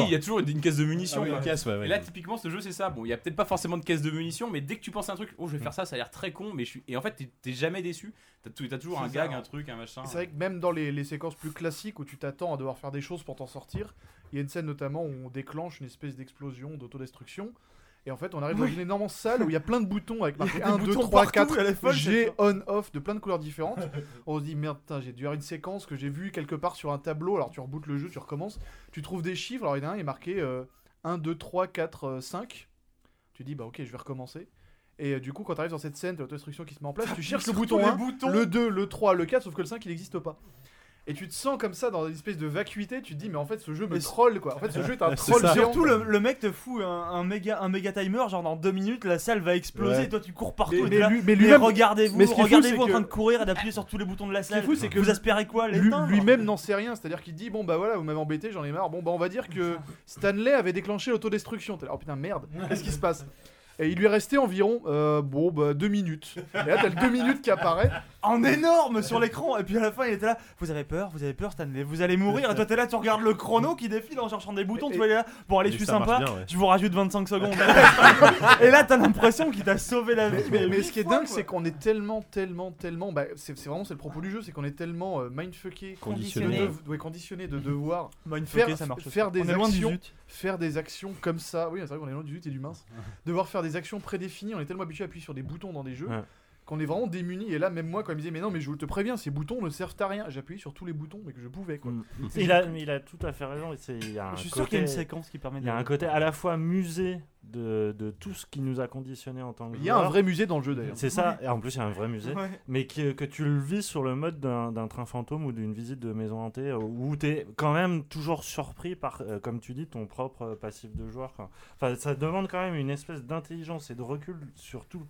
il y a toujours une caisse de munitions. Ah. Et là, typiquement, ce jeu, c'est ça. Bon, il y a peut-être pas forcément de caisse de munitions, mais dès que tu penses à un truc, oh, je vais faire ça, ça a l'air très con, mais je suis. Et en fait, t'es- jamais déçu. T'as toujours un gag, un truc, un machin. C'est vrai que même dans les séquences plus classiques où tu t'attends à devoir faire des choses pour t'en sortir, il y a une scène notamment où on déclenche une espèce d'explosion, d'autodestruction. Et en fait, on arrive dans une énorme salle où il y a plein de boutons avec [LAUGHS] marqué des 1, 2, boutons 3, partout, 4, elle est folle, G, on, off, de plein de couleurs différentes. on se dit, merde, j'ai dû avoir une séquence que j'ai vue quelque part sur un tableau. Alors tu rebootes le jeu, tu recommences. Tu trouves des chiffres. Alors il y en a un, il est marqué euh, 1, 2, 3, 4, euh, 5. Tu dis, bah ok, je vais recommencer. Et euh, du coup, quand tu arrives dans cette scène, t'as l'autodestruction qui se met en place, tu cherches le bouton les 1, boutons. le 2, le 3, le 4, sauf que le 5 il n'existe pas. Et tu te sens comme ça dans une espèce de vacuité, tu te dis mais en fait ce jeu me troll quoi. En fait ce [LAUGHS] jeu est un troll. Surtout, le, le mec te fout un, un méga, un méga timer, genre dans deux minutes, la salle va exploser Ouais. et toi tu cours partout. Mais, et t'es mais là, lui, mais mais lui-même, regardez-vous, regardez-vous en train que- de courir et d'appuyer sur tous les boutons de la ce qui est salle. fou, c'est que Vous aspirez quoi lui-même n'en sait rien. C'est-à-dire qu'il dit bon bah voilà, vous m'avez embêté, j'en ai marre. Bon bah on va dire que Stanley avait déclenché l'autodestruction. T'es là, Oh putain merde, qu'est-ce qui se passe? Et il lui est resté environ euh, bon bah deux minutes. Et là t'as le deux minutes qui apparaît. en énorme sur l'écran et puis à la fin il était là vous avez peur vous avez peur Stanley vous allez mourir et toi t'es là tu regardes le chrono qui défile en cherchant des boutons Et- tu vois il est là bon allez je suis sympa bien, ouais. je vous rajoute 25 secondes [LAUGHS] et là t'as l'impression qu'il t'a sauvé la vie Mais, mais, mais mille ce qui est dingue, c'est qu'on est tellement, tellement, tellement. Bah, c'est vraiment c'est le propos du jeu, c'est qu'on est tellement euh, mindfucké, Conditionné. de, dev- ouais, conditionné de devoir faire- ça marche faire des actions. Faire des actions comme ça. Oui, c'est vrai qu'on est loin du 8 et du mince. Devoir faire des actions prédéfinies. On est tellement habitué à appuyer sur des boutons dans des jeux. Qu'on est vraiment démuni. Et là, même moi, quand il me disait, mais non, mais je te préviens, ces boutons ne servent à rien. J'appuyais sur tous les boutons, mais que je pouvais, quoi. Mm. Il a, il a tout à fait raison. et c'est- Il y a un je suis sûr qu'il y a une côté- séquence qui permet de Il y a un côté à la fois musée de, de tout ce qui nous a conditionnés en tant que Il y a un vrai musée dans le jeu, d'ailleurs. C'est ça, et en plus il y a un vrai musée, Ouais. mais que, que tu le vis sur le mode d'un d'un train fantôme ou d'une visite de maison hantée, euh, où tu es quand même toujours surpris par, euh, comme tu dis, ton propre passif de joueur. quoi. Enfin, ça demande quand même une espèce d'intelligence et de recul sur tout,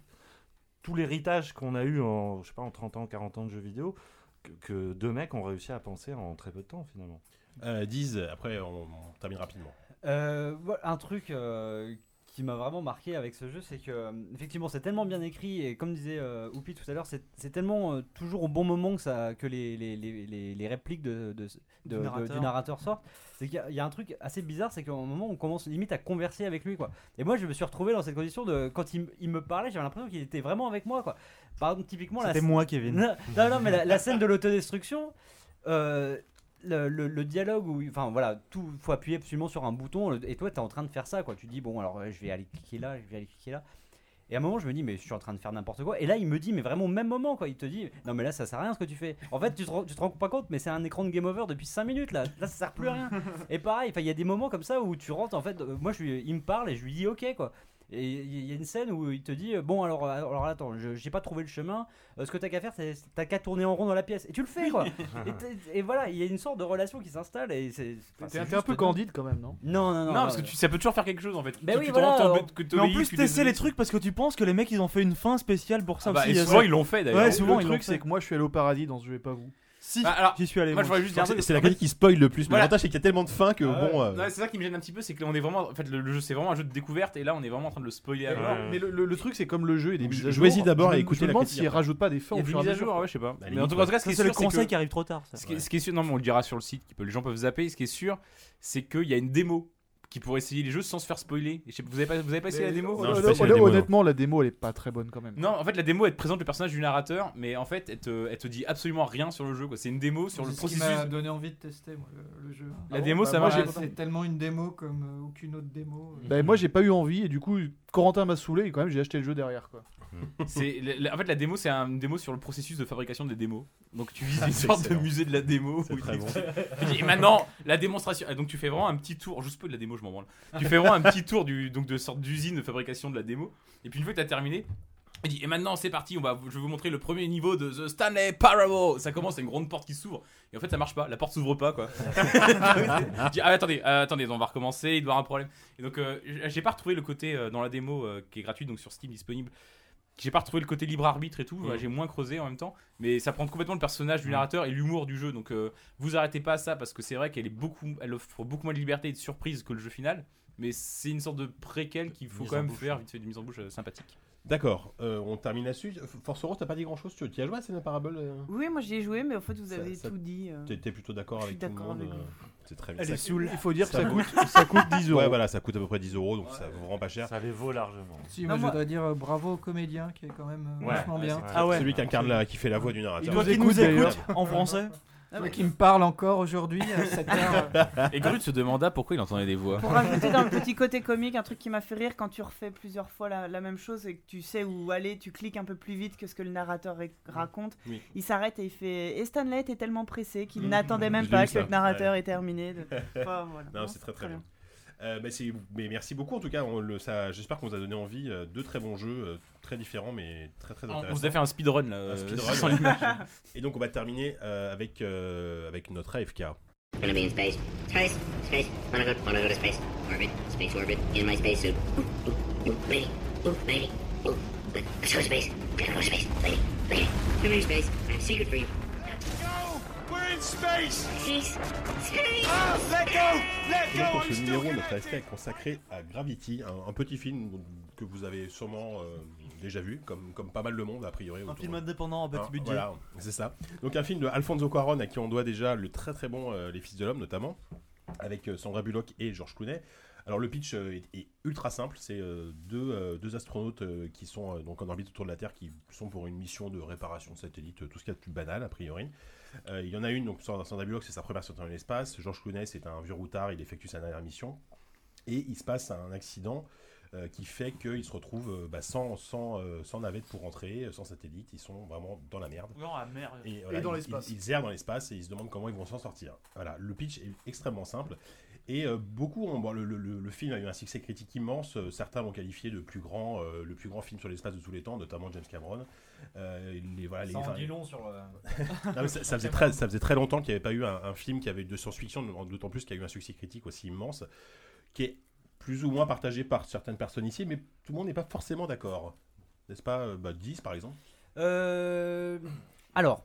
tout l'héritage qu'on a eu en, je sais pas, en 30 ans, 40 ans de jeux vidéo, que, que deux mecs ont réussi à penser en très peu de temps finalement. Euh, Diz, après on, on termine rapidement. Euh, voilà, un truc euh, qui m'a vraiment marqué avec ce jeu, c'est que euh, effectivement c'est tellement bien écrit et comme disait euh, Oupi tout à l'heure, c'est tellement euh, toujours au bon moment que, ça, que les, les, les, les- répliques de, de- de- de- narrateur. du narrateur sortent. C'est qu'il y a- il y, a un truc assez bizarre, c'est qu'à un moment on commence limite à converser avec lui quoi. Et moi je me suis retrouvé dans cette condition de quand il, il me parlait, j'avais l'impression qu'il était vraiment avec moi quoi. Par exemple typiquement la C'était moi, Kevin. non, [LAUGHS] non, non, mais la, la scène de l'autodestruction, euh, le, le- le dialogue où, enfin voilà, tout faut appuyer absolument sur un bouton et toi t'es en train de faire ça quoi. Tu dis bon alors je vais aller cliquer là, je vais aller cliquer là. Et à un moment je me dis mais je suis en train de faire n'importe quoi. Et là il me dit mais vraiment au même moment quoi. Il te dit non mais là ça sert à rien ce que tu fais. En fait tu te, rends- tu te rends pas compte mais c'est un écran de game over depuis 5 minutes là. Là ça sert plus à rien. [LAUGHS] Et pareil, il y a des moments comme ça où tu rentres en fait. euh, moi je lui, il me parle et je lui dis ok quoi. Et il y a une scène où il te dit euh, bon alors euh, alors attends je- j'ai pas trouvé le chemin Euh, ce que t'as qu'à faire c'est t'as qu'à tourner en rond dans la pièce et tu le fais quoi [LAUGHS] et, voilà il y a une sorte de relation qui s'installe et c'est T'es c'est un peu candide quand même, non? Non non non Non, parce que tu- ça peut toujours faire quelque chose en fait. Tu- oui, voilà, alors- que Mais en plus, tu t'essaies les trucs parce que tu penses que les mecs ils ont fait une fin spéciale pour ça Ah bah, aussi. et souvent ça- ils l'ont fait d'ailleurs. Ouais, Le souvent l'ont truc, c'est que moi je suis allé au paradis dans ce jeu et pas vous. Si, Ah, alors, j'y suis allé. Moi, moi. je voudrais juste dire C'est la critique qui spoil le plus. Mais Voilà. l'avantage, c'est qu'il y a tellement de fins que Ah bon. euh, Non, c'est ça qui me gêne un petit peu, c'est que là on est vraiment. En fait, le, le jeu c'est vraiment un jeu de découverte et là on est vraiment en train de le spoiler Ouais. Mais le, le- le truc, c'est comme le jeu et des Donc, mises à jour. jouez-y d'abord je et me- écoutez Je me la demande critique s'ils après. rajoutent pas des fins Il y a des mises à jour, ouais, je sais pas. Bah, Mais en tout cas, c'est le conseil qui arrive trop tard. Ce qui, est, sûr, non, mais on le dira sur le site, qui peut- les gens peuvent zapper. Ce qui est sûr, c'est qu'il y a une démo qui pourrait essayer les jeux sans se faire spoiler. Et je sais- vous avez pas, vous avez pas essayé la démo Non, Honnêtement, pas essayé la démo, non. Honnêtement, la démo elle est pas très bonne quand même. Non, en fait, la démo elle te présente le personnage du narrateur, mais en fait, elle te, elle te dit absolument rien sur le jeu. quoi. C'est une démo sur le processus. m'a donné envie de tester moi, le, le jeu. La démo, ça moi, marche. Voilà, c'est tellement une démo comme euh, aucune autre démo. Bah, moi j'ai pas eu envie et du coup Corentin m'a saoulé et quand même j'ai acheté le jeu derrière quoi. [LAUGHS] C'est, en fait, la démo, c'est un- une démo sur le processus de fabrication des démos. Donc, tu visites Ah, une sorte de musée de la démo. C'est où il très bon. t'explique. Tu dis, et maintenant, la démonstration. Et donc, tu fais vraiment un petit tour. Juste peu de la démo, je m'en branle. Tu fais vraiment un petit tour du, donc, de sorte d'usine de fabrication de la démo. Et puis, une fois que tu as terminé, il dit, et maintenant, c'est parti. On va, je vais vous montrer le premier niveau de The Stanley Parable. Ça commence, c'est une grande porte qui s'ouvre. Et en fait, ça marche pas. La porte s'ouvre pas, quoi. [LAUGHS] Je dis, ah, attendez, euh, attendez, on va recommencer. Il doit y avoir un problème. Et donc, euh, j'ai pas retrouvé le côté euh, dans la démo qui est gratuite, donc sur Steam disponible. J'ai pas retrouvé le côté libre arbitre et tout, Mhm. j'ai moins creusé en même temps, mais ça prend complètement le personnage du narrateur et l'humour du jeu. Donc euh, vous arrêtez pas à ça parce que c'est vrai qu'elle est beaucoup, elle offre beaucoup moins de liberté et de surprise que le jeu final, mais c'est une sorte de préquel qu'il faut Mise quand même bouche, faire, vite fait de mise en bouche euh, sympathique. D'accord, euh, on termine là-dessus. Force Rose, t'as pas dit grand chose Tu y as joué à Scène Parable euh Oui, moi j'y ai joué, mais en fait vous avez ça- tout dit. euh. T'es plutôt d'accord avec tout le d'accord monde avec euh, vous. C'est très bien. Elle Ça- est saoule. Il faut dire que ça coûte, ça coûte 10 [LAUGHS] euros. Ouais, voilà, ça coûte à peu près 10 euros, donc ça vaut vraiment pas cher. Ça les vaut largement. Si, Non, moi, je moi- voudrais dire euh, bravo au comédien qui est quand même euh, Ouais, vachement ouais, bien. Ah ouais. Celui qui incarne la, qui fait la voix du Il narrateur. doit nous écoute en français. Ah, qui me parle encore aujourd'hui à cette heure. euh, Et Grut se demanda pourquoi il entendait des voix. Pour rajouter dans le petit côté comique, un truc qui m'a fait rire quand tu refais plusieurs fois la, la même chose et que tu sais où aller, tu cliques un peu plus vite que ce que le narrateur raconte. Oui. Il s'arrête et il fait. Et Stanley était tellement pressé qu'il n'attendait même pas que ça. le narrateur ait terminé. de- Enfin, voilà. Non, Non, c'est très très bien. Euh, mais, c'est- mais merci beaucoup en tout cas. on le- ça- J'espère qu'on vous a donné envie. euh, deux très bons jeux, euh, très différents mais très très On intéressants. vous a fait un speedrun là. Un speedrun, sans ouais. l'image. [LAUGHS] Et donc on va terminer euh, avec, euh, avec notre AFK. Gonna be in space. Space, space. Wanna go, wanna go to space. Orbit, space orbit. In my spacesuit. Ooh, ooh, ooh, lady, ooh, lady, ooh. Let's go to space. Gotta go to space, lady, lady. Come here, space. I have a secret for you. We're in space! Space, space. Ah, let go! Let Et go! Donc, pour I'm ce numéro, notre AFK est consacré à Gravity, un, un petit film que vous avez sûrement euh, déjà vu, comme, comme pas mal de monde a priori. Un film de- indépendant à petit Hein, budget. Voilà, c'est ça. Donc un film de Alfonso Cuarón à qui on doit déjà le très très bon euh, Les Fils de l'Homme notamment, avec euh, Sandra Bullock et George Clooney. Alors le pitch euh, est, est ultra simple, c'est euh, deux, euh, deux astronautes euh, qui sont euh, donc en orbite autour de la Terre, qui sont pour une mission de réparation de satellite, euh, tout ce qu'il y a de plus banal a priori. Euh, il y en a une, donc Sandra Bullock, c'est sa première sortie dans l'espace. George Clooney, c'est un vieux routard, il effectue sa dernière mission. Et il se passe un accident euh, qui fait qu'ils se retrouvent euh, bah, sans, sans, euh, sans navette pour rentrer, sans satellite, ils sont vraiment dans la merde. Non, la merde. Et, Et dans ils- l'espace. Ils, ils errent dans l'espace et ils se demandent comment ils vont s'en sortir. Voilà, le pitch est extrêmement simple. Et euh, beaucoup, ont- bon, le, le- film a eu un succès critique immense. Certains l'ont qualifié de plus grand, euh, le plus grand film sur l'espace de tous les temps, notamment James Cameron. Euh, les, voilà, les, Ça en enfin, dit long sur le. [LAUGHS] non, mais ça, ça faisait très, ça faisait très longtemps qu'il n'y avait pas eu un, un film qui avait de science-fiction, d'autant plus qu'il y a eu un succès critique aussi immense, qui est plus ou moins partagé par certaines personnes ici, mais tout le monde n'est pas forcément d'accord. N'est-ce pas euh, bah, 10 par exemple? Euh, alors,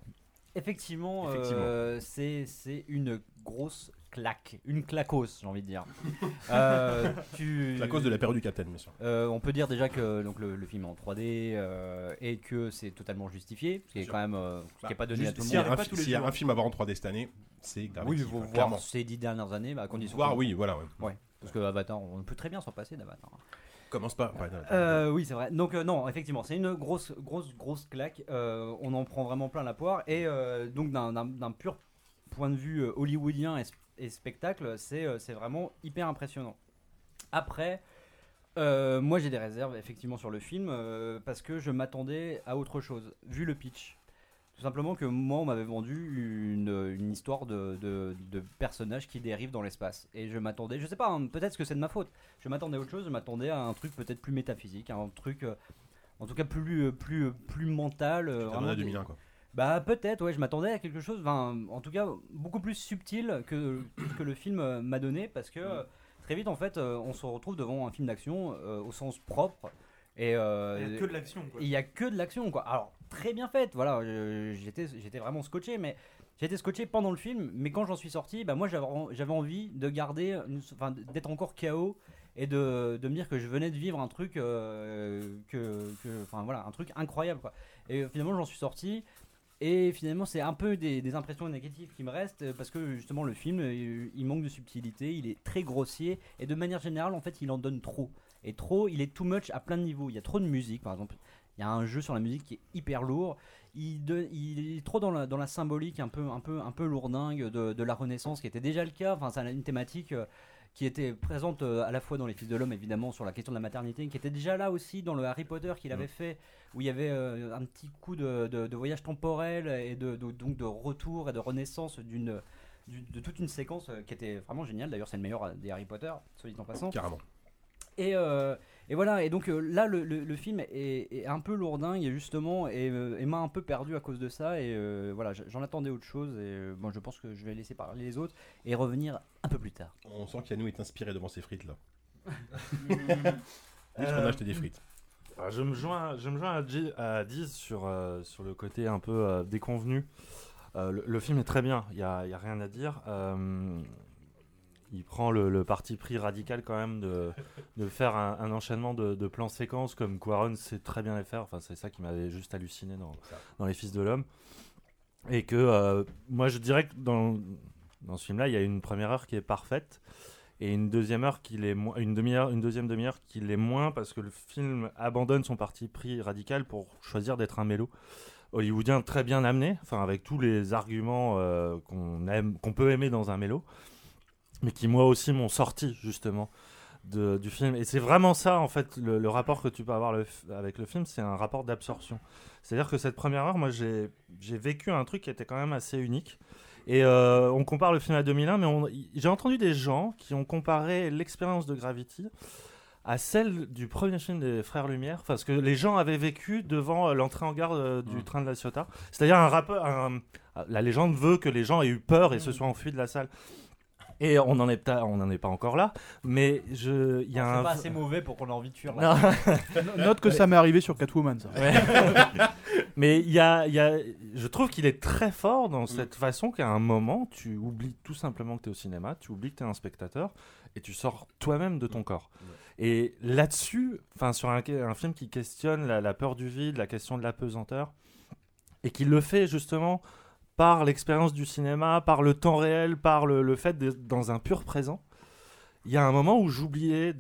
effectivement, Effectivement. euh, c'est une grosse claque, une clacose, j'ai envie de dire. [LAUGHS] Euh, tu- La cause de la période du Capitaine, bien sûr. Euh, on peut dire déjà que donc, le, le film est en 3D euh, et que c'est totalement justifié, ce qui est quand même euh, ce qui est pas donné Juste, à tout le s'il y a monde. un fi- S'il y a un film à voir en 3D cette année, c'est Gravity. Oui, il faut quoi, voir clairement. ces dix dernières années, bah, à condition. Voir, que- oui, voilà, ouais. Ouais, parce que Avatar, on peut très bien s'en passer d'Avatar. Commence pas. Euh, oui, c'est vrai. Donc euh, non, effectivement, c'est une grosse, grosse, grosse claque. Euh, on en prend vraiment plein la poire. Et euh, donc d'un- d'un d'un pur point de vue euh, hollywoodien et, et spectacle, c'est euh, c'est vraiment hyper impressionnant. Après, euh, moi j'ai des réserves effectivement sur le film euh, parce que je m'attendais à autre chose, vu le pitch. Tout simplement que moi on m'avait vendu une, une histoire de, de, de personnages qui dérivent dans l'espace. Et je m'attendais, je sais pas, hein, peut-être que c'est de ma faute. Je m'attendais à autre chose, je m'attendais à un truc peut-être plus métaphysique, un truc euh, en tout cas plus, plus, plus mental. euh, t'attendais vraiment à des- 2001, quoi. Bah peut-être, ouais, je m'attendais à quelque chose, en tout cas beaucoup plus subtil que ce que le film euh, m'a donné, parce que euh, très vite en fait euh, on se retrouve devant un film d'action euh, au sens propre. Et euh, Il y a que de l'action, quoi. Il y a que de l'action, quoi. Alors très bien faite, voilà, j'étais j'étais vraiment scotché, mais j'étais scotché pendant le film, mais quand j'en suis sorti, bah moi j'avais j'avais envie de garder, enfin d'être encore KO et de, de me dire que je venais de vivre un truc euh, que, enfin voilà, un truc incroyable, quoi. Et finalement j'en suis sorti. Et finalement, c'est un peu des, impressions négatives qui me restent euh, parce que justement, le film, euh, il manque de subtilité, il est très grossier et de manière générale, en fait, il en donne trop. Et trop, il est too much à plein de niveaux. Il y a trop de musique, par exemple. Il y a un jeu sur la musique qui est hyper lourd. Il, est trop dans la, symbolique un peu, un peu, un peu lourdingue de, la Renaissance, qui était déjà le cas. Enfin, c'est une thématique euh, qui était présente euh, à la fois dans Les Fils de l'Homme, évidemment, sur la question de la maternité, qui était déjà là aussi dans le Harry Potter qu'il avait fait, où il y avait euh, un petit coup de, de- de voyage temporel et de, de- donc de retour et de renaissance d'une du- de toute une séquence euh, qui était vraiment géniale. D'ailleurs, c'est le meilleur des Harry Potter, soit dit en passant. Carrément. Et, euh, et voilà, et donc euh, là, le, le- le film est, est un peu lourdingue, et justement, et, euh, et m'a un peu perdu à cause de ça. Et euh, voilà, j'en attendais autre chose. Et euh, bon, je pense que je vais laisser parler les autres et revenir un peu plus tard. On sent qu'Yannou est inspiré devant ses frites, là. [LAUGHS] Dès qu'on a acheté des frites. Ah, Je me joins, je me joins à, Gi- à Diz sur, euh, sur le côté un peu euh, déconvenu. Euh, le, le film est très bien, il n'y a, il y a rien à dire. Il prend le, le parti pris radical quand même de, de faire un, un enchaînement de, de plans séquences comme Quaron sait très bien les faire. Enfin, c'est ça qui m'avait juste halluciné dans, dans Les Fils de l'Homme. Et que euh, moi je dirais que dans, dans ce film-là, il y a une première heure qui est parfaite et une deuxième heure qui moins, une demi-heure, une deuxième demi-heure qui l'est moins parce que le film abandonne son parti pris radical pour choisir d'être un mélo hollywoodien très bien amené, enfin avec tous les arguments euh, qu'on aime, qu'on peut aimer dans un mélo, mais qui moi aussi m'ont sorti justement de- du film. Et c'est vraiment ça en fait le, le rapport que tu peux avoir le avec le film, c'est un rapport d'absorption. C'est-à-dire que cette première heure, moi j'ai vécu un truc qui était quand même assez unique. Et euh, on compare le film à 2001, mais j'ai entendu des gens qui ont comparé l'expérience de Gravity à celle du premier film des Frères Lumière, parce que les gens avaient vécu devant euh, l'entrée en gare euh, du train de la Ciotat. C'est-à-dire un rappeur, un- la légende veut que les gens aient eu peur et se soient enfuis de la salle. Et on n'en est, pas- on n'en est pas encore là, mais je, il y a C'est un pas assez mauvais pour qu'on ait envie de fuir. Là. [LAUGHS] Note que ça m'est arrivé sur Catwoman, ça. Ouais. [LAUGHS] Mais il y a, y a- je trouve qu'il est très fort dans cette façon qu'à un moment, tu oublies tout simplement que tu es au cinéma, tu oublies que tu es un spectateur et tu sors toi-même de ton corps. Et là-dessus, enfin sur un, un film qui questionne la, la peur du vide, la question de la pesanteur, et qui le fait justement par l'expérience du cinéma, par le temps réel, par le, le fait d'être dans un pur présent. Il y a un moment où j'oubliais,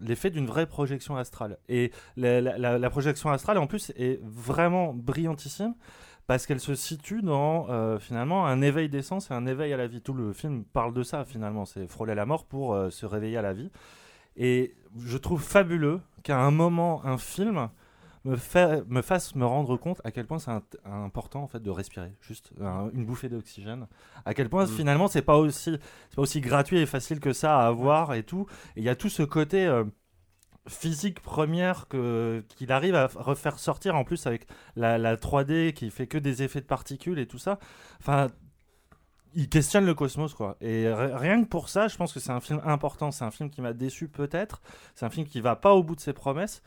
l'effet d'une vraie projection astrale. Et la, projection astrale, en plus, est vraiment brillantissime parce qu'elle se situe dans euh, finalement un éveil d'essence et un éveil à la vie. Tout le film parle de ça finalement, c'est frôler la mort pour euh, se réveiller à la vie. Et je trouve fabuleux qu'à un moment, un film me, fasse me rendre compte à quel point c'est important en fait de respirer, juste un- une bouffée d'oxygène. À quel point Mm. finalement c'est pas aussi c'est pas aussi gratuit et facile que ça à avoir et tout. Et il y a tout ce côté euh, physique première que qu'il arrive à refaire sortir en plus avec la, la 3D qui fait que des effets de particules et tout ça. Enfin, il questionne le cosmos quoi. Et ri- rien que pour ça, je pense que c'est un film important. C'est un film qui m'a déçu peut-être. C'est un film qui va pas au bout de ses promesses,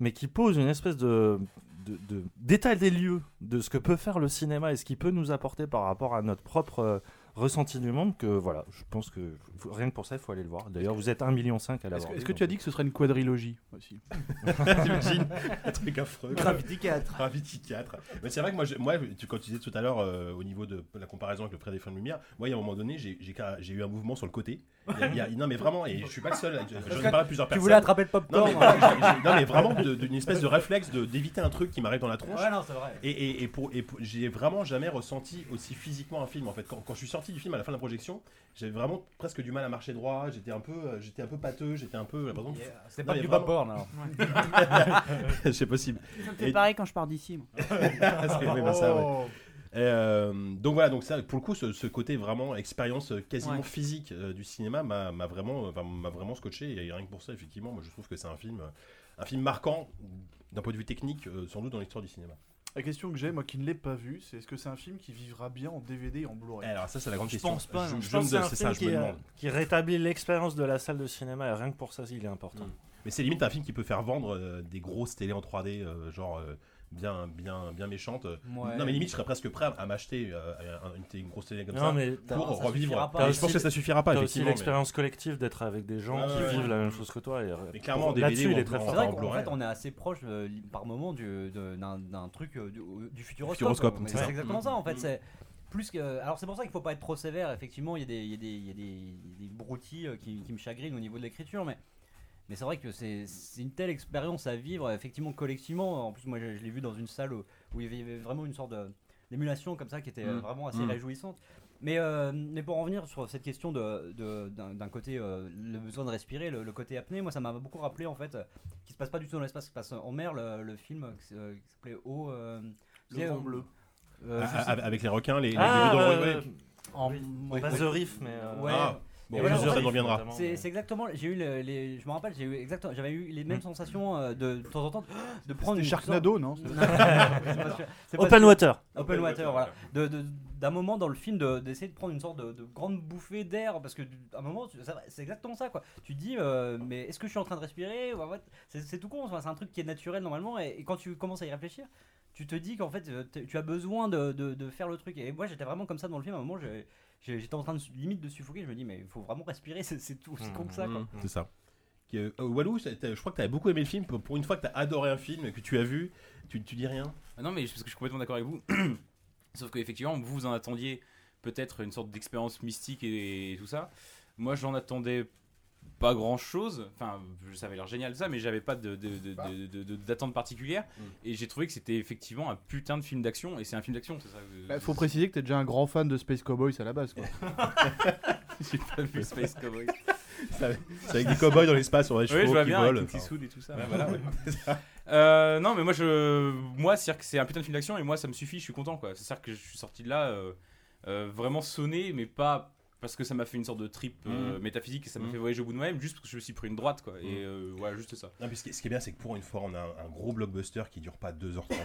mais qui pose une espèce de de- de- d'état des lieux de ce que peut faire le cinéma et ce qu'il peut nous apporter par rapport à notre propre euh, ressenti du monde que voilà, je pense que faut- rien que pour ça, il faut aller le voir. D'ailleurs, vous êtes 1,5 million à Est-ce l'avoir. que, est-ce que tu as dit que ce serait une quadrilogie aussi [LAUGHS] T'imagines un truc affreux. Gravity 4. Gravity 4. Mais c'est vrai que moi, je- moi tu, quand tu disais tout à l'heure euh, au niveau de la comparaison avec le près des fins de lumière, moi, il y a un moment donné, j'ai eu un mouvement sur le côté. Il y a- il y a- non, mais vraiment, et je suis pas le seul. J'en ai parlé à plusieurs Tu personnes. voulais attraper le Non popcorn mais, voilà, j'ai- j'ai- non, mais vraiment de- d'une espèce de réflexe de- d'éviter un truc qui m'arrive dans la tronche. Ouais, non, c'est vrai. Et, et, et pour, et pour- j'ai vraiment jamais ressenti aussi physiquement un film en fait. Quand, quand je suis sorti du film à la fin de la projection, j'avais vraiment presque du mal à marcher droit. J'étais un peu, euh, j'étais un peu pâteux. J'étais un peu. C'est Non, pas mais du vraiment- popcorn alors. [LAUGHS] c'est possible. Ça me fait Et- pareil quand je pars d'ici. moi. [LAUGHS] C'est- oui, bah, ça, ouais. Et, euh, donc voilà, donc ça, pour le coup, ce, ce côté vraiment expérience euh, quasiment Ouais. physique euh, du cinéma m'a vraiment, enfin, m'a vraiment scotché. Et rien que pour ça, effectivement, moi je trouve que c'est un film, un film marquant d'un point de vue technique, euh, sans doute dans l'histoire du cinéma. La question que j'ai, moi qui ne l'ai pas vu, c'est est-ce que c'est un film qui vivra bien en DVD et en Blu-ray? Alors ça, c'est la grande Je question. pense pas. Je, Je je pense me- que c'est un ça, film je me qui, euh, demande. qui rétablit l'expérience de la salle de cinéma et rien que pour ça, il est important. Mm. Mais c'est limite un film qui peut faire vendre euh, des grosses télés en 3D, euh, genre euh, bien, bien, bien méchantes. Ouais. Non, mais limite, je serais presque prêt à, m'acheter euh, un- une, grosse télé comme Non, ça mais pour ça revivre. pas. Je pense aussi- que ça suffira pas, aussi effectivement. mais- l'expérience collective d'être avec des gens Ouais, qui ouais, vivent ouais. la même chose que toi. Et, Mais clairement, pour- DVD il en- est très en- C'est fort. vrai en qu'en fait, on est assez proche euh, par moment du- d'un d'un truc euh, du, du futuroscope. C'est exactement ça en fait. Mm. C'est plus que. Alors c'est pour ça qu'il faut pas être trop sévère. Effectivement, il y a des, il y a des, il y a des, il y a des broutilles euh, qui, qui me chagrinent au niveau de l'écriture, mais. Mais c'est vrai que c'est une telle expérience à vivre, effectivement, collectivement. En plus, moi, je, je l'ai vu dans une salle où, où il y avait vraiment une sorte d'émulation comme ça qui était euh, Mm. vraiment assez Mm. réjouissante. Mais, euh, mais pour en revenir sur cette question de, de- d'un, d'un côté, euh, le besoin de respirer, le, le côté apnée, moi, ça m'a beaucoup rappelé en fait, qui se passe pas du tout dans l'espace, qui se passe en mer, le, le film qui s'appelait Eau. euh, euh, bleu. euh, Ah, ah, avec les requins, les, les- Ah, euh, ouais, ouais. en- oui. The Riff, mais. euh, Ouais. Ah, bon, voilà, ça reviendra. C'est exactement, j'ai eu le- les, je me rappelle, j'ai eu exactement, j'avais eu les mêmes Mm. sensations euh, de, de temps en temps de prendre une Sharknado, non [LAUGHS] [LAUGHS] Open. Water. Open Water, voilà. De- de- D'un moment dans le film, de- d'essayer de, prendre une sorte de, de grande bouffée d'air, parce que à un moment, c'est exactement ça, quoi. Tu te dis, euh, mais est-ce que je suis en train de respirer C'est tout con, c'est un truc qui est naturel normalement, et, et quand tu commences à y réfléchir, tu te dis qu'en fait, euh, tu as besoin de, de- de faire le truc. Et moi, j'étais vraiment comme ça dans le film. À un moment, j'étais en train de limite de suffoquer. Je me dis, mais il faut vraiment respirer, [LAUGHS] c'est c'est tout aussi con que ça, quoi. Mmh, C'est ça. Euh, euh, Walou, c'est- je crois que tu avais beaucoup aimé le film. Pour une fois que tu as adoré un film que tu as vu, tu, tu dis rien. Ah non, mais parce que je suis complètement d'accord avec vous. [CLEARS THROAT] Sauf qu'effectivement, vous vous en attendiez peut-être une sorte d'expérience mystique et, et tout ça. Moi, j'en attendais pas grand chose. Enfin, ça avait l'air génial ça, mais j'avais pas de, de- de- de- de- de- d'attente particulière. Mm. Et j'ai trouvé que c'était effectivement un putain de film d'action. Et c'est un film d'action, c'est ça Bah, faut préciser que t'es déjà un grand fan de Space Cowboys à la base. Quoi. [LAUGHS] J'ai pas vu Space Cowboys. [LAUGHS] C'est avec des cowboys dans l'espace des Oui, chevaux je vois qui bien volent. avec Eastwood et tout ça. Ouais, voilà, ouais. [LAUGHS] Euh, non, mais moi, je, moi, c'est un putain de film d'action et moi, ça me suffit. Je suis content, quoi. C'est à dire que je suis sorti de là euh, euh, vraiment sonné, mais pas parce que ça m'a fait une sorte de trip euh, Mhm. métaphysique et ça m'a Mhm. fait voyager au bout de moi-même, juste parce que je me suis pris une droite, quoi. Et Mhm. euh, voilà, juste ça. Non, mais ce, qui, ce qui est bien, c'est que pour une fois, on a un, un gros blockbuster qui dure pas 2h30.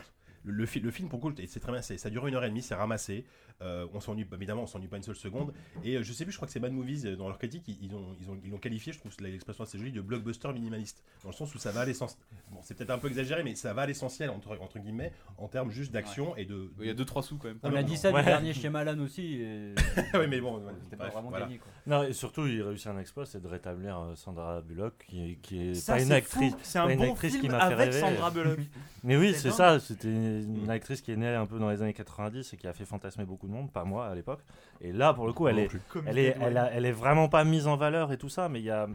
Le, le, fi- le film, pour le coup, c'est très bien. c'est- Ça dure une heure et demie, c'est ramassé. Euh, on s'ennuie, évidemment, on s'ennuie pas une seule seconde. Et euh, je sais plus, je crois que c'est Mad Movies, euh, dans leur critique, ils, ils ont, ils, ont, ils l'ont qualifié, je trouve l'expression assez jolie, de blockbuster minimaliste. Dans le sens où ça va à l'essentiel. Bon, c'est peut-être un peu exagéré, mais ça va à l'essentiel, entre, entre guillemets, en termes juste d'action et de. Il y a 2-3 sous quand même. On Non, a dit ça ouais. du dernier chez Malan aussi. et [LAUGHS] oui, mais bon, C'était pas vraiment voilà. gagné, quoi. Non, et surtout, il réussit un exploit, c'est de rétablir Sandra Bullock, qui, qui est Ça, pas une c'est actrice. C'est un une bon actrice qui film m'a fait avec rêver. Sandra Bullock. Mais oui, C'est ça. C'était une actrice qui est née un peu dans les années 90 et qui a fait fantasmer beaucoup de monde, pas moi à l'époque. Et là, pour le coup, elle est, elle est, elle, a- elle est vraiment pas mise en valeur et tout ça, mais il y a,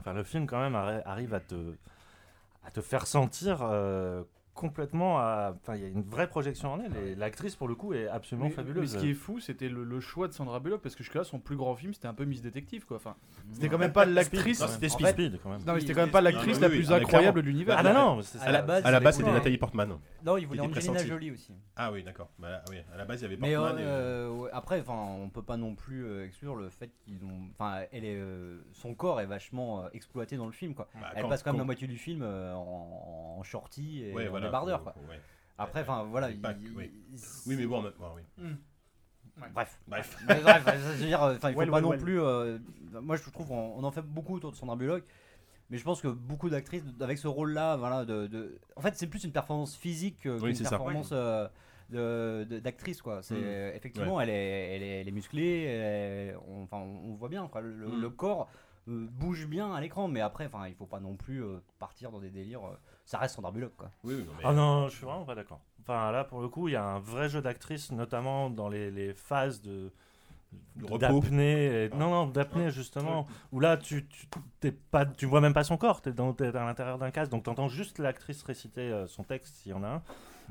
enfin, le film quand même arri- arrive à te, à te faire sentir euh, complètement. à- Enfin, il y a une vraie projection en elle. Et l'actrice, pour le coup, est absolument Mais, mais fabuleuse. ce qui est fou, c'était le, le choix de Sandra Bullock parce que jusque-là, son plus grand film, c'était un peu Miss Détective, quoi. Enfin, c'était quand même pas l'actrice. C'était Speed. Speed quand même. Non, mais c'était quand même pas l'actrice Oui, la plus ah, mais incroyable de l'univers. Ah bah non, À la base, À la il base, voulait- c'était Nathalie Portman. Non, il voulait Angelina. Jolie aussi. Ah oui, d'accord. Bah, oui, à la base, il y avait Mais Portman. et- euh, après, enfin, on peut pas non plus euh, exclure le fait qu'ils ont, enfin, elle est, euh, son corps est vachement exploité dans le film, quoi. Bah, elle passe quand même la moitié du film en, shorty Ouais, voilà, débardeur, quoi. ouais. Après, enfin, voilà. Il- que- oui. il- Oui, mais bon, oui. Bref. Bref. [LAUGHS] Mais bref, je veux dire, euh, enfin, il faut Well, pas well, non well. plus. euh, moi, je trouve on, on en fait beaucoup autour de Sandra Bullock, mais je pense que beaucoup d'actrices avec ce rôle-là, voilà, de, de- en fait, c'est plus une performance physique que- Oui, qu'une c'est ça. performance euh, d'actrice quoi. C'est Mm. effectivement elle, est, elle, est, elle est musclée, elle est- on, enfin on voit bien quoi, le, Mm. le corps euh, bouge bien à l'écran, mais après enfin il faut pas non plus euh, partir dans des délires. Euh, ça reste Sandra Bullock quoi. Oui, oui, non, mais- Ah non, je suis vraiment pas d'accord. Enfin là, pour le coup, il y a un vrai jeu d'actrice, notamment dans les, les phases de d'apnée. et- Non, non, d'apnée justement. Où là, tu, tu t'es pas, tu vois même pas son corps. T'es dans, t'es à l'intérieur d'un casque, donc t'entends juste l'actrice réciter euh, son texte s'il y en a un.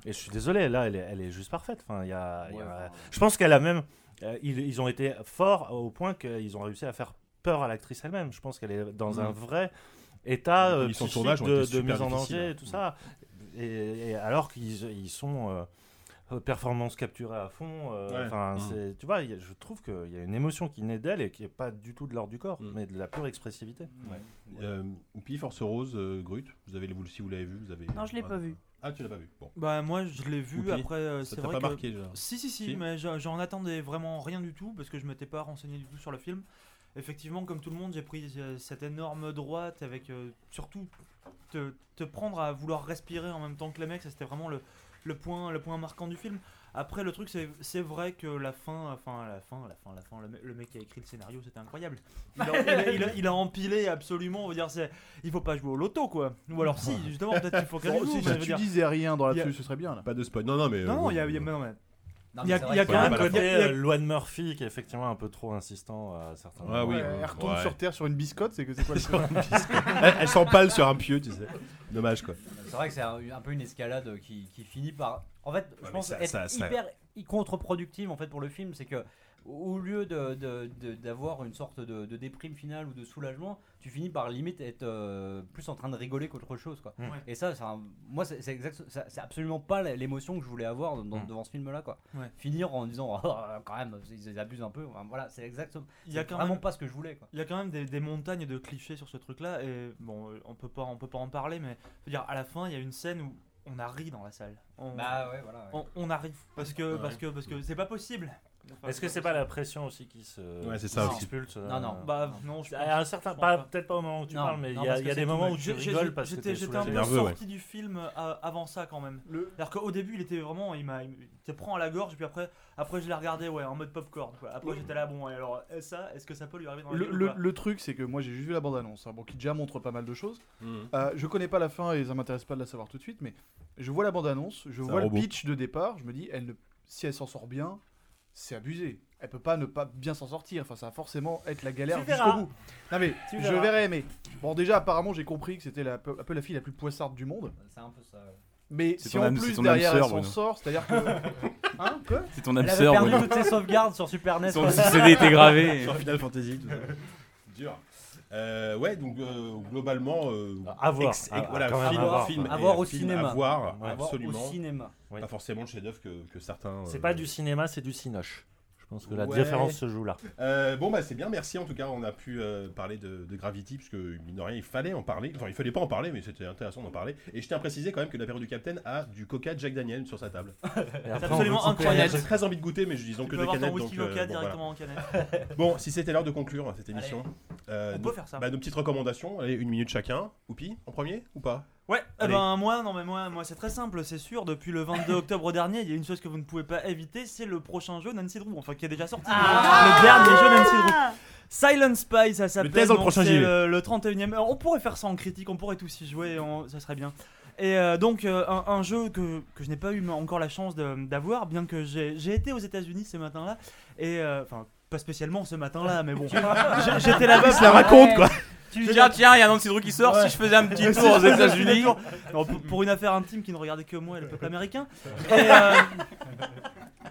Et je suis désolé, là, elle est, elle est juste parfaite. Enfin, il y a, il y a- Ouais, enfin, Je pense qu'elle a même. euh, ils, ils ont été forts au point qu'ils ont réussi à faire peur à l'actrice elle-même. Je pense qu'elle est dans Mhm. un vrai état Les euh, de tournage mise en danger et tout ça. Et, et alors qu'ils ils sont euh, euh, performance capturée à fond. euh, Ouais. enfin, c'est- tu vois, a- je trouve qu'il y a une émotion qui naît d'elle et qui est pas du tout de l'ordre du corps, Mhm. mais de la pure expressivité. Euh, Oupi, Force Rose, euh, Grut, vous avez, vous, si vous l'avez vu, vous avez. Non, je l'ai pas vu. Ah, tu l'as pas vu. Bon. Bah moi je l'ai vu Oupi, après euh, ça c'est t'a vrai pas que marqué, déjà si si si, Si mais j'en j'en attendais vraiment rien du tout parce que je m'étais pas renseigné du tout sur le film. Effectivement comme tout le monde j'ai pris euh, cette énorme droite avec euh, surtout te, te prendre à vouloir respirer en même temps que les mecs ça c'était vraiment le, le point le point marquant du film. Après le truc c'est c'est vrai que la fin enfin la fin la fin la fin le, me- le mec qui a écrit le scénario c'était incroyable. Il a, il a- il a- il a empilé absolument on va dire c'est il faut pas jouer au loto quoi. Ou alors si justement peut-être qu'il faut qu'elle Bon, joue, si, tu dire- disais rien dans là-dessus, ce serait bien. Là. Pas de spoil. Non, non, mais. euh, Non, oui, il y a, y non, mais- Non, Il y a- y quand même- un côté euh, Luan Murphy qui est effectivement un peu trop insistant à certains Ah moments. oui, elle retombe Ouais. sur Terre sur une biscotte, c'est que c'est quoi [LAUGHS] Sur [LAUGHS] elle, elle s'empale sur un pieu, tu sais. Dommage, quoi. C'est vrai que c'est un, un peu une escalade qui, qui finit par. En fait, je pense ça- être ça- ça- hyper contre-productive en fait pour le film, c'est que au lieu de- de- de- d'avoir une sorte de, de déprime finale ou de soulagement, tu finis par limite être euh, plus en train de rigoler qu'autre chose quoi. Ouais. Et ça, un- moi c'est absolument pas l'émotion que je voulais avoir dans- Mm. devant ce film là quoi. Ouais. Finir en disant Oh, quand même ils, ils abusent un peu. Enfin, voilà, c'est exactement. Il y a quand vraiment même- pas ce que je voulais quoi. Il y a quand même des, des montagnes de clichés sur ce truc-là et bon, euh, on peut pas, on peut pas en parler, mais je veux dire, à la fin, il y a une scène où on a ri dans la salle. On, Bah ouais voilà. ouais. on, on arrive parce que Ouais. parce que parce que c'est pas possible. Enfin, Est-ce que c'est pas la pression aussi qui se Ouais, c'est ça qui euh, Non, non. Bah non, je À un certain, je pense pas pas. peut-être pas au moment où tu Non, parles, mais il y a, y des moments où tu rigoles parce que J'étais un peu ouais. sorti du film euh, avant ça quand même. Le- C'est-à-dire qu'au début, il était vraiment, il m'a, il te prend à la gorge, puis après, après je l'ai regardé, ouais, en mode popcorn. Quoi. Après, j'étais là, bon, et alors et ça, est-ce que ça peut lui arriver dans la Le, gueule le- truc, c'est que moi j'ai juste vu la bande-annonce, hein, bon, qui déjà montre pas mal de choses. Euh, je connais pas la fin et ça m'intéresse pas de la savoir tout de suite, mais je vois la bande-annonce, je un vois le pitch de départ, je me dis, elle ne, si elle s'en sort bien, c'est abusé. Elle peut pas ne pas bien s'en sortir, enfin ça va forcément être la galère jusqu'au bout. Non mais, Tu je verras. verrai, mais bon déjà apparemment j'ai compris que c'était la- un peu la fille la plus poissarde du monde, C'est un peu ça. ouais. mais C'est si ton en âme- c'est plus ton derrière âme elle sœur, s'en Bruno. sort, c'est-à-dire que... [LAUGHS] hein Quoi C'est ton âme Elle avait sœur, perdu Bruno. toutes ses sauvegardes sur Super NES. Son quoi. CD était gravé. Sur Final Fantasy, tout ça. Dur. Euh, ouais, donc euh, globalement. euh, À voir. ex- À- voilà, quand film, à voir. film À et voir au film cinéma. À voir, Ouais. À voir absolument. Au cinéma. Pas forcément le chef-d'œuvre que, que certains. C'est euh, pas du cinéma, c'est du cinoche. Je pense que la Ouais. différence se joue là. Euh, bon bah c'est bien, merci en tout cas, on a pu euh, parler de, de Gravity puisque mine de rien il fallait en parler, enfin il fallait pas en parler mais c'était intéressant d'en parler. Et je tiens à préciser quand même que l'apéro du Capitaine a du Coca Jack Daniel sur sa table. [LAUGHS] Après, absolument incroyable. J'ai très envie de goûter mais je disons Tu que de whisky donc. euh, bon, voilà. directement en canette. [LAUGHS] Bon, si c'était l'heure de conclure cette émission, euh, On nos, peut faire ça. bah, nos petites recommandations, allez une minute chacun. Oupi en premier ou pas? Ouais, eh ben moi, non mais moi, moi c'est très simple, c'est sûr. Depuis le 22 [LAUGHS] octobre dernier, il y a une chose que vous ne pouvez pas éviter, c'est le prochain jeu Nancy Drew, enfin qui est déjà sorti. Le dernier jeu Nancy Drew. Silent Spy, ça s'appelle. le donc prochain c'est le, le 31ème. Alors, On pourrait faire ça en critique, on pourrait tous y jouer, on- ça serait bien. Et euh, donc euh, un, un jeu que, que je n'ai pas eu encore la chance de- d'avoir, bien que j'ai j'ai été aux États-Unis ce matin-là, et euh, enfin pas spécialement ce matin-là, mais bon, [LAUGHS] J'ai- j'étais là-bas. se la raconte quoi Tu dis, ah, tiens, il y a Nancy Drew qui sort, si je faisais un petit [LAUGHS] tour aux États-Unis. Non, pour, pour une affaire intime qui ne regardait que moi et le peuple américain. [LAUGHS] Et, euh,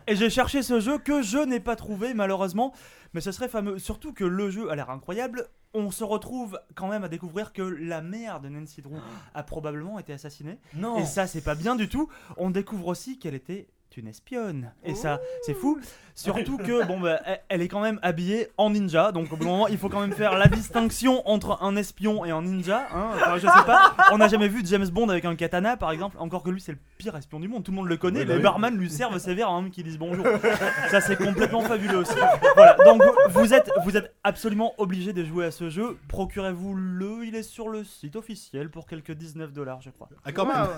et j'ai cherché ce jeu que je n'ai pas trouvé malheureusement. Mais ce serait fameux. Surtout que le jeu a l'air incroyable. On se retrouve quand même à découvrir que la mère de Nancy Drew a probablement été assassinée. Non. Et ça, c'est pas bien du tout. On découvre aussi qu'elle était une espionne. Et ça, c'est fou. Surtout que, bon, bah, elle- est quand même habillée en ninja. Donc, au bout d'un moment, il faut quand même faire la distinction entre un espion et un ninja. hein. Enfin, je sais pas. On n'a jamais vu James Bond avec un katana, par exemple. Encore que lui, c'est le pire espion du monde. Tout le monde le connaît. Oui, les oui. barman lui servent sévère avant même qu'ils disent bonjour. Ça, c'est complètement fabuleux aussi. Voilà. Donc, vous- êtes, vous êtes absolument obligé de jouer à ce jeu. Procurez-vous le. Il est sur le site officiel pour quelques 19 dollars, je crois. Ah, quand même.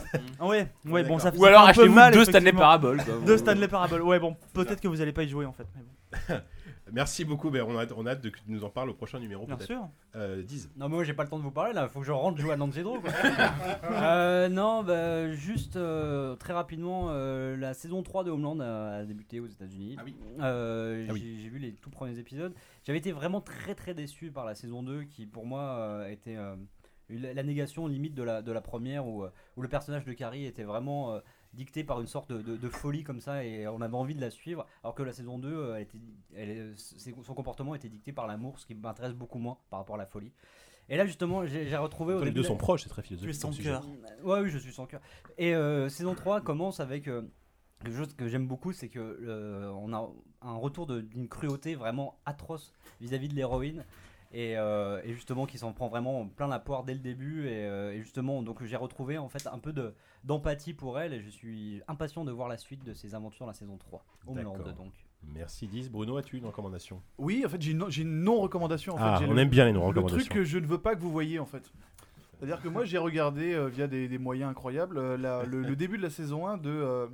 Ouais, ouais, bon, ça fait Ou alors un achetez-vous deux Stanley. Parable. Deux Stanley Parable. Ouais, bon, peut-être que vous allez pas y jouer en fait. mais bon. [LAUGHS] Merci beaucoup. Ben, on, a, on a hâte de, que tu nous en parles au prochain numéro. Bien sûr. Euh, Diz. Non, mais moi j'ai pas le temps de vous parler là, faut que je rentre jouer à Nancy Draw, quoi. [LAUGHS] Euh, non, bah, juste euh, très rapidement, euh, la saison 3 de Homeland a, a débuté aux États-Unis. Ah oui. Euh, Ah oui. j'ai vu les tout premiers épisodes. J'avais été vraiment très très déçu par la saison 2 qui pour moi euh, était euh, la négation limite de la, de la première où, euh, où le personnage de Carrie était vraiment euh, dicté par une sorte de, de- de folie comme ça et on avait envie de la suivre alors que la saison 2 euh, elle était, elle c'est- son comportement était dicté par l'amour ce qui m'intéresse beaucoup moins par rapport à la folie et là justement j'ai retrouvé au Les début deux de- sont proches, c'est très Tu es philosophique. sans comme sujet. cœur. Ouais, oui, je suis sans cœur. Et euh, saison 3 commence avec euh, quelque chose que j'aime beaucoup, c'est que euh, on a un retour d'une cruauté vraiment atroce vis-à-vis de l'héroïne. Et, euh, et justement qui s'en prend vraiment plein la poire dès le début et, euh, et justement donc j'ai retrouvé en fait un peu de d'empathie pour elle et je suis impatient de voir la suite de ses aventures dans la saison 3 Homeland D'accord. donc Merci Diz. Bruno, as-tu une recommandation? Oui, en fait, j'ai une, j'ai une non-recommandation. En Ah, fait. J'ai on le- aime bien les Le non-recommandations. truc que je ne veux pas que vous voyez, en fait. C'est-à-dire que moi, j'ai regardé euh, via des, des moyens incroyables euh, la- le, le début de la saison 1 de euh,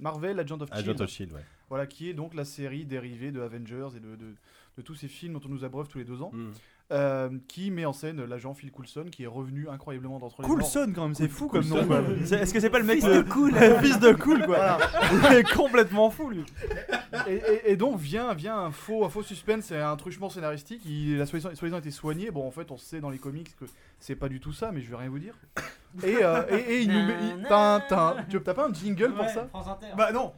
Marvel Agent of Shield. Agent of Shield, ouais. Voilà, qui est donc la série dérivée de Avengers et de, de- de tous ces films dont on nous abreuve tous les deux ans. Euh, qui met en scène l'agent Phil Coulson, qui est revenu incroyablement d'entre les morts. Coulson quand même, c'est fou comme nom. Est-ce que c'est pas le mec Fils de de cool. [LAUGHS] Fils de cool quoi. Il est complètement fou lui. et, et- et donc vient, vient un, faux, un faux suspense et un truchement scénaristique. Il a soi-disant été soigné. Bon, en fait, on sait dans les comics que c'est pas du tout ça, mais je vais rien vous dire. Et, euh, et, il nous met. T'as pas un jingle pour ça Bah non.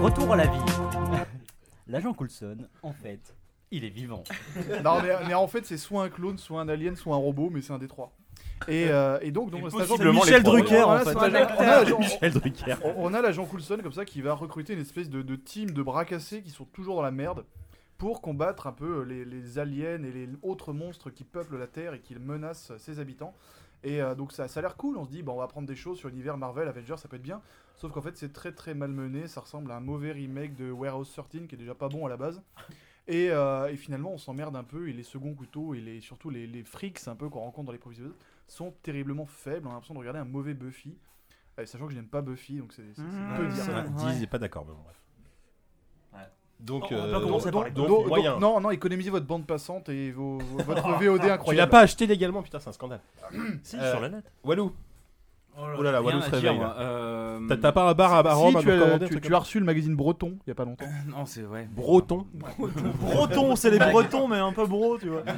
Retour à la vie [LAUGHS] l'agent Coulson en fait il est vivant [LAUGHS] Non, mais, mais en fait, c'est soit un clone, soit un alien, soit un robot, mais c'est un des trois. Et, euh, et donc, Michel. Drucker, en fait. on a l'agent- Michel Drucker. on- a l'agent Coulson comme ça qui va recruter une espèce de, de team de bras cassés qui sont toujours dans la merde pour combattre un peu les, les aliens et les autres monstres qui peuplent la Terre et qui menacent ses habitants. Et euh, donc ça, ça a l'air cool, on se dit bon, on va apprendre des choses sur l'univers Marvel, Avengers, ça peut être bien. Sauf qu'en fait c'est très très mal mené, ça ressemble à un mauvais remake de Warehouse 13 qui est déjà pas bon à la base. [LAUGHS] Et, euh, et finalement on s'emmerde un peu et les seconds couteaux et les, surtout les, les freaks un peu qu'on rencontre dans les premiers épisodes sont terriblement faibles, on a l'impression de regarder un mauvais Buffy. Euh, sachant que je n'aime pas Buffy, donc c'est Mmh. peu dire. Ah, Ouais. Diz n'est pas d'accord, mais bon, bref. Donc, On va euh, Donc, donc, donc- moyen. non, non, économisez votre bande passante et vos, votre [LAUGHS] VOD incroyable. Tu l'as pas acheté légalement, putain, c'est un scandale. Si, Euh, sur le net. Walou, oh là là, Walou se réveille. là. Euh, T'as- T'as pas un bar à, Rome à tu, nous as, recommander, un tu- truc tu comme as reçu le magazine Breton il y a pas longtemps. Non, c'est vrai. Breton. [LAUGHS] Breton, c'est les Bretons mais un peu bro, tu vois. [LAUGHS]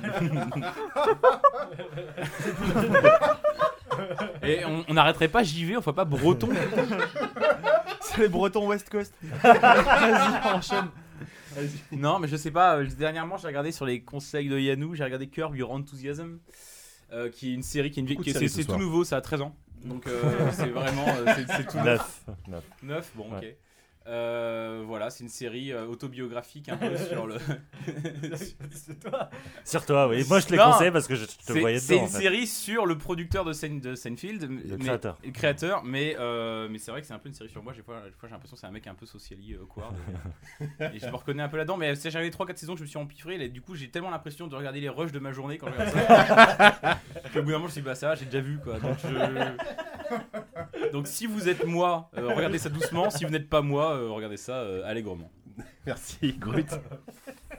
Et on on n'arrêterait pas JV, on ferait pas breton. [LAUGHS] C'est les Bretons West Coast. Vas-y, enchaîne. non, mais je sais pas. euh, Dernièrement, j'ai regardé sur les conseils de Yanou, j'ai regardé Curb Your Enthusiasm, euh, qui est une série qui est une Beaucoup de qui est- séries c'est ce c'est tout soir. nouveau, ça a 13 ans. Donc euh, c'est vraiment euh, c'est- tout neuf. Neuf. Neuf. Neuf, bon, ok. Euh, voilà, c'est une série euh, autobiographique un peu [LAUGHS] sur le. [LAUGHS] Sur toi, oui. Moi, je te l'ai conseillé parce que je te C'est voyais c'est dedans. une en fait. série sur le producteur de, Sein- de Seinfeld, Le mais- créateur. le créateur, mais, euh, mais c'est vrai que c'est un peu une série sur moi. Des fois, j'ai l'impression que c'est un mec un peu sociali, euh, awkward. [LAUGHS] et, je me reconnais un peu là-dedans, mais c'est- j'avais 3-4 saisons que je me suis empiffré. Et du coup, j'ai tellement l'impression de regarder les rushs de ma journée quand je regarde ça. Qu'au bout d'un moment, je me suis dit, bah ça, j'ai déjà vu quoi. Donc, je- Donc, si vous êtes moi, euh, regardez ça doucement. Si vous n'êtes pas moi, euh, regardez ça euh, allègrement. [LAUGHS] Merci, Grut.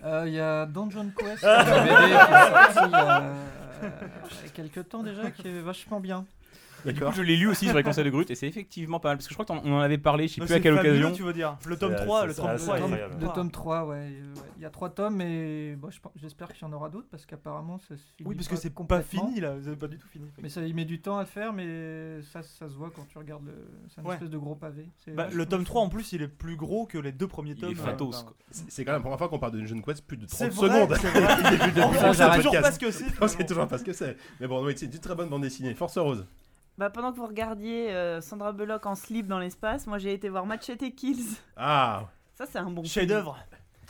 Euh, Il y a Dungeon Quest, [LAUGHS] qui est sorti il y a euh, il y a quelques temps déjà, qui est vachement bien. Du coup, je l'ai lu aussi sur les conseils de Grut et c'est effectivement pas mal parce que je crois qu'on on en avait parlé, je sais plus à quelle fabuleux, occasion. tu veux dire. Le tome C'est- 3, c'est- le tome assez 3. il est incroyable. Le tome 3, ouais. Il y a trois tomes, mais bon, j'espère qu'il y en aura d'autres parce qu'apparemment ça se finit Oui, parce que c'est pas fini là, vous avez pas du tout fini. Mais ça il met du temps à le faire, mais ça, ça se voit quand tu regardes le. C'est une Ouais. espèce de gros pavé. Bah, le tome 3 en plus, il est plus gros que les deux premiers Il tomes. est fatos, euh, quoi. C'est quand même la première fois qu'on parle de Jeune Quest plus de 30 C'est vrai, secondes. c'est [LAUGHS] toujours pas ce que c'est. On sait toujours pas ce que c'est. Mais bon, c'est une très bonne bande dessinée. Force Rose. Bah, pendant que vous regardiez euh, Sandra Bullock en slip dans l'espace, moi j'ai été voir Machete Kills. Ah, Ça, c'est un bon film. Chef-d'œuvre.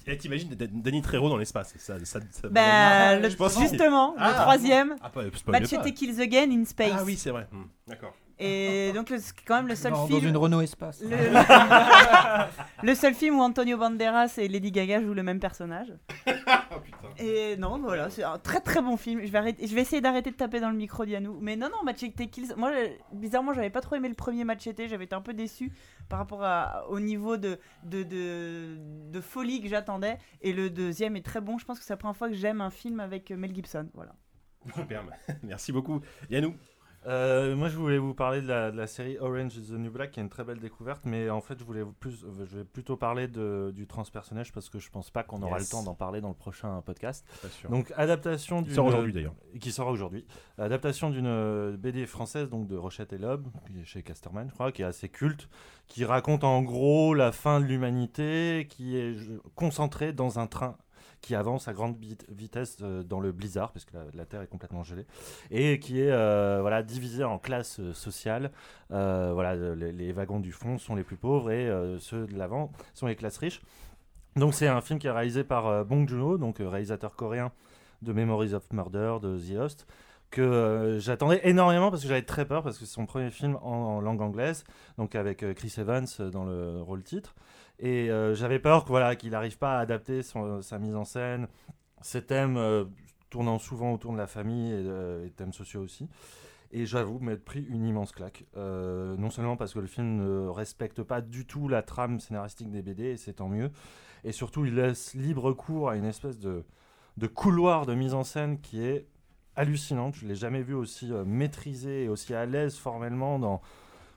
Et t'imagines D- Danny Trejo dans l'espace ça, ça, ça- Bah, le- Je pense- justement, Ah. le troisième, Ah, pas- spoil Machete pas. Kills Again in Space. Ah oui, c'est vrai. Hmm, D'accord. Et donc, le- c'est quand même le seul Dans- film. dans une Renault Espace. Le... [LAUGHS] le seul film où Antonio Banderas et Lady Gaga jouent le même personnage. [LAUGHS] Et non, voilà, c'est un très très bon film. Je vais, arrêter... je vais essayer d'arrêter de taper dans le micro d'Yanou. Mais non, non, Machete Kills. Moi, bizarrement, j'avais pas trop aimé le premier Machete. J'avais été un peu déçu par rapport au niveau de... De... de... folie que j'attendais. Et le deuxième est très bon. Je pense que c'est la première fois que j'aime un film avec Mel Gibson. Voilà. [LAUGHS] Merci beaucoup. Yannou Euh, moi, je voulais vous parler de la, de la série Orange is the New Black, qui est une très belle découverte, mais en fait, je voulais plus, euh, je vais plutôt parler de, du transpersonnage parce que je pense pas qu'on aura Yes. le temps d'en parler dans le prochain podcast. Donc, adaptation Qui d'une sort aujourd'hui, d'ailleurs. qui sort aujourd'hui, adaptation d'une euh, BD française donc de Rochette et Loeb, qui est chez Casterman, je crois, qui est assez culte, qui raconte en gros la fin de l'humanité, qui est concentrée dans un train qui avance à grande vit- vitesse euh, dans le blizzard, parce que la, Terre est complètement gelée, et qui est euh, voilà, divisée en classes euh, sociales. Voilà, les, wagons du fond sont les plus pauvres et ceux de l'avant sont les classes riches. Donc c'est un film qui est réalisé par Bong Joon-ho, donc réalisateur coréen de Memories of Murder, de The Host, que j'attendais énormément parce que j'avais très peur parce que c'est son premier film en, langue anglaise, donc avec Chris Evans dans le rôle titre. Et euh, j'avais peur qu'il n'arrive pas à adapter sa mise en scène, ses thèmes euh, tournant souvent autour de la famille et, euh, thèmes sociaux aussi. Et j'avoue m'être pris une immense claque. Non seulement parce que le film ne respecte pas du tout la trame scénaristique des BD, et c'est tant mieux, et surtout il laisse libre cours à une espèce de, couloir de mise en scène qui est hallucinante. Je l'ai jamais vu aussi euh, maîtrisé et aussi à l'aise formellement dans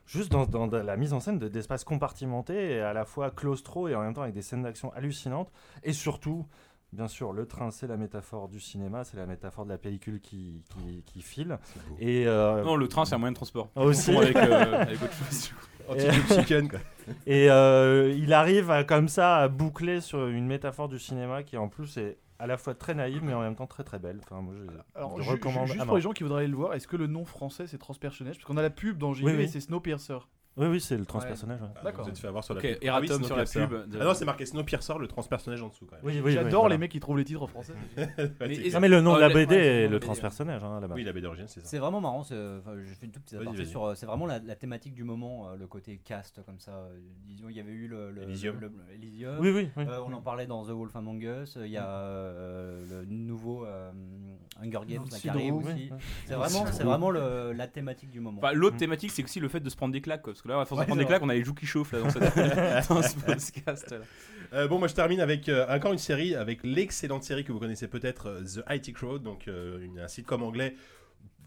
juste dans, dans la mise en scène de- d'espaces compartimentés et à la fois claustro et en même temps avec des scènes d'action hallucinantes. Et surtout, bien sûr, le train c'est la métaphore du cinéma, c'est la métaphore de la pellicule qui, qui, qui file. Et euh, Non, le train, c'est un moyen de transport. Aussi. Confond Avec, euh, avec autre chose. [LAUGHS] Chicken, quoi. Et euh, il arrive à, comme ça à boucler sur une métaphore du cinéma qui en plus est à la fois très naïve mais en même temps très très belle. Enfin, moi, je, Alors, je ju- recommande. ju- juste pour les gens qui voudraient aller le voir, est-ce que le nom français c'est transpersonnage Parce qu'on a la pub dans JV Oui, oui. et c'est Snowpiercer. Oui, oui, c'est le transpersonnage. ouais. D'accord. Vous êtes fait avoir sur la Ok, pub. Ah oui, sur la pub de- Ah non, c'est marqué Snowpiercer, le transpersonnage en dessous quand même. Oui, oui, J'adore oui, voilà. les mecs qui trouvent les titres en français. [LAUGHS] Mais- Non, mais le nom Oh, de la BD ouais, est le transpersonnage hein, là-bas. Oui, la BD d'origine, c'est ça. C'est vraiment marrant. enfin, je fais une toute petite aparté sur. euh, C'est vraiment la, la thématique du moment, euh, le côté cast comme ça. disons, il y avait eu le, le- Elysium. le- le- Elysium. Oui, oui, oui. Euh, on en parlait dans The Wolf Among Us. Il y a euh, le nouveau Hunger Games qui arrive aussi. C'est vraiment, c'est vraiment le- la thématique du moment. Enfin, l'autre thématique, c'est aussi le fait de se prendre des claques. Que là, à force Ouais, de prendre des claques, on a les joues qui chauffent là, dans, cette- [LAUGHS] dans ce podcast. là. Euh, bon, moi je termine avec euh, encore une série, avec l'excellente série que vous connaissez peut-être, euh, The IT Crowd, donc euh, une- un sitcom anglais.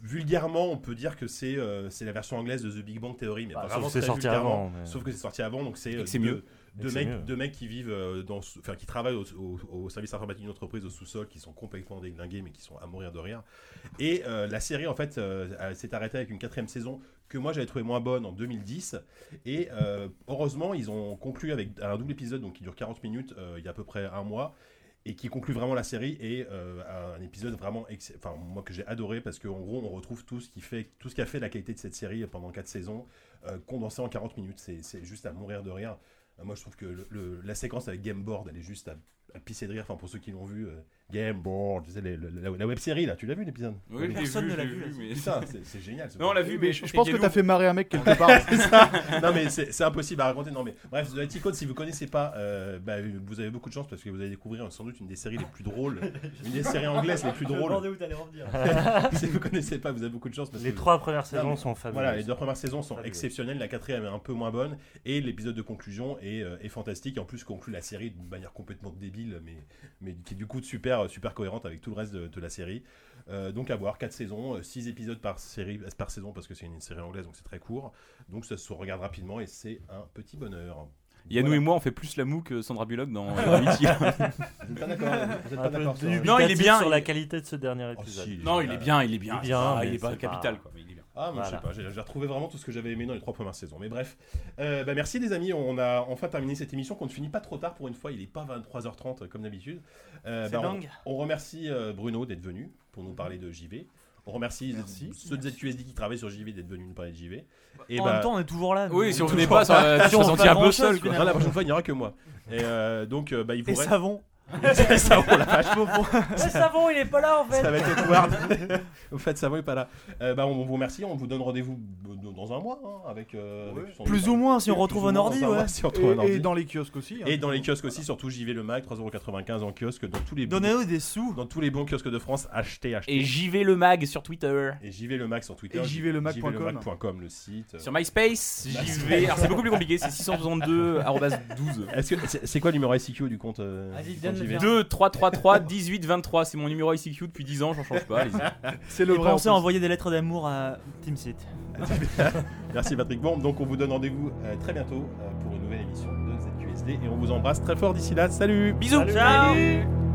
Vulgairement, on peut dire que c'est euh, c'est la version anglaise de The Big Bang Theory, mais Bah, vraiment sauf que c'est très sorti avant, mais- Sauf que c'est sorti avant, donc c'est euh, mieux. Deux mecs, deux mecs qui vivent dans, enfin qui travaillent au, au- au service informatique d'une entreprise au sous-sol, qui sont complètement déglingués, mais qui sont à mourir de rire. Et euh, la série en fait euh, elle s'est arrêtée avec une quatrième saison que moi j'avais trouvé moins bonne en 2010. Et euh, heureusement ils ont conclu avec un double épisode donc qui dure 40 minutes euh, il y a à peu près un mois et qui conclut vraiment la série et euh, un épisode vraiment enfin moi que j'ai adoré parce qu'en gros on retrouve tout ce qui fait tout ce qui a fait la qualité de cette série pendant quatre saisons condensé en 40 minutes c'est juste à mourir de rire moi je trouve que la séquence avec Game Board elle est juste à pisser de rire enfin pour ceux qui l'ont vu euh, Game Board tu sais les- le- la, la web série là tu l'as vu l'épisode Oui, Personne vu, ne je l'a l'ai vu, Putain, [LAUGHS] c'est c'est génial. ce Non, on l'a vu, mais Je pense que t'as fait marrer un mec quelque part. [LAUGHS] C'est ça. Non mais c'est c'est impossible à raconter. Non mais bref, The IT Code, si vous connaissez pas, euh, bah, vous avez beaucoup de chance parce que vous allez découvrir sans doute une des séries les plus drôles, [LAUGHS] une des séries anglaises les plus Je me drôles. où t'allais revenir. si vous connaissez pas, vous avez beaucoup de chance parce Les que trois premières saisons mais- sont fabuleuses. Voilà, les deux premières saisons sont exceptionnelles, la quatrième est un peu moins bonne et l'épisode de conclusion est, euh, est fantastique et en plus conclut la série d'une manière complètement débile mais, mais qui est du coup super, super cohérente avec tout le reste de, de la série. Euh, donc à voir, 4 saisons, 6 épisodes par, série, euh, par saison parce que c'est une série anglaise donc c'est très court. Donc ça se regarde rapidement et c'est un petit bonheur. Yannou Voilà. et moi, on fait plus la moue que Sandra Bullock dans [LAUGHS] euh, Amity. Vous êtes pas d'accord dubitatif Non, il est bien, sur il- la qualité de ce dernier Oh, épisode. si, non, il est bien, il est bien. Il est bien, Ah, mais il est pas c'est capital, pas- quoi. mais il est bien. Ah, moi, je sais pas, j'ai j'ai retrouvé vraiment tout ce que j'avais aimé dans les trois premières saisons. Mais bref, Euh, bah, merci les amis, on a enfin terminé cette émission qu'on ne finit pas trop tard pour une fois, il est pas 23h30 comme d'habitude. Euh, C'est bah, on- dingue. On, remercie euh, Bruno d'être venu pour nous parler de JV. On remercie Merci. ceux de ZQSD qui travaillent sur JV d'être venus nous parler de JV. Et en bah- même temps, on est toujours là. Oui, si on venait pas, ça- Si on pas un peu seul, quoi. Non, finalement. la prochaine fois, il n'y aura que moi. Et euh, donc, bah, il vous Et reste. savon. [LAUGHS] Et savon, la vache. Le savon, il est pas là en fait. Ça va être Edward. [LAUGHS] Au fait, Savon est pas là. Euh, bah, on vous remercie. On vous donne rendez-vous dans un mois hein, avec, euh, avec son- Plus ou moins, si on retrouve ou un ordi, dans un mois, ouais. si on retrouve un Et, ordi. et dans les kiosques aussi. hein. Et dans les kiosques aussi, surtout JV le Mag, 3,95€ en kiosque, dans tous les bons- Donnez-nous des sous. dans tous les bons kiosques de France, achetez, achetez. Et JV le mag sur Twitter. Et JV le Mag sur Twitter. Et jvlemag.com. jvlemag.com, le site. Sur MySpace, JV. Alors c'est beaucoup plus compliqué, c'est 662 arrobase 12. Est-ce que c'est c'est quoi le numéro ICQ du compte euh, Vas-y, du compte. 2 3 3 3 18 23, c'est mon numéro ICQ depuis 10 ans, j'en change pas, allez-y. [LAUGHS] C'est le Et vrai. en pensez à plus. envoyer des lettres d'amour à TeamSeat. [LAUGHS] Merci Patrick. Bon, donc on vous donne rendez-vous euh, très bientôt euh, pour une nouvelle émission de ZQSD et on vous embrasse très fort d'ici là. Salut Bisous. Ciao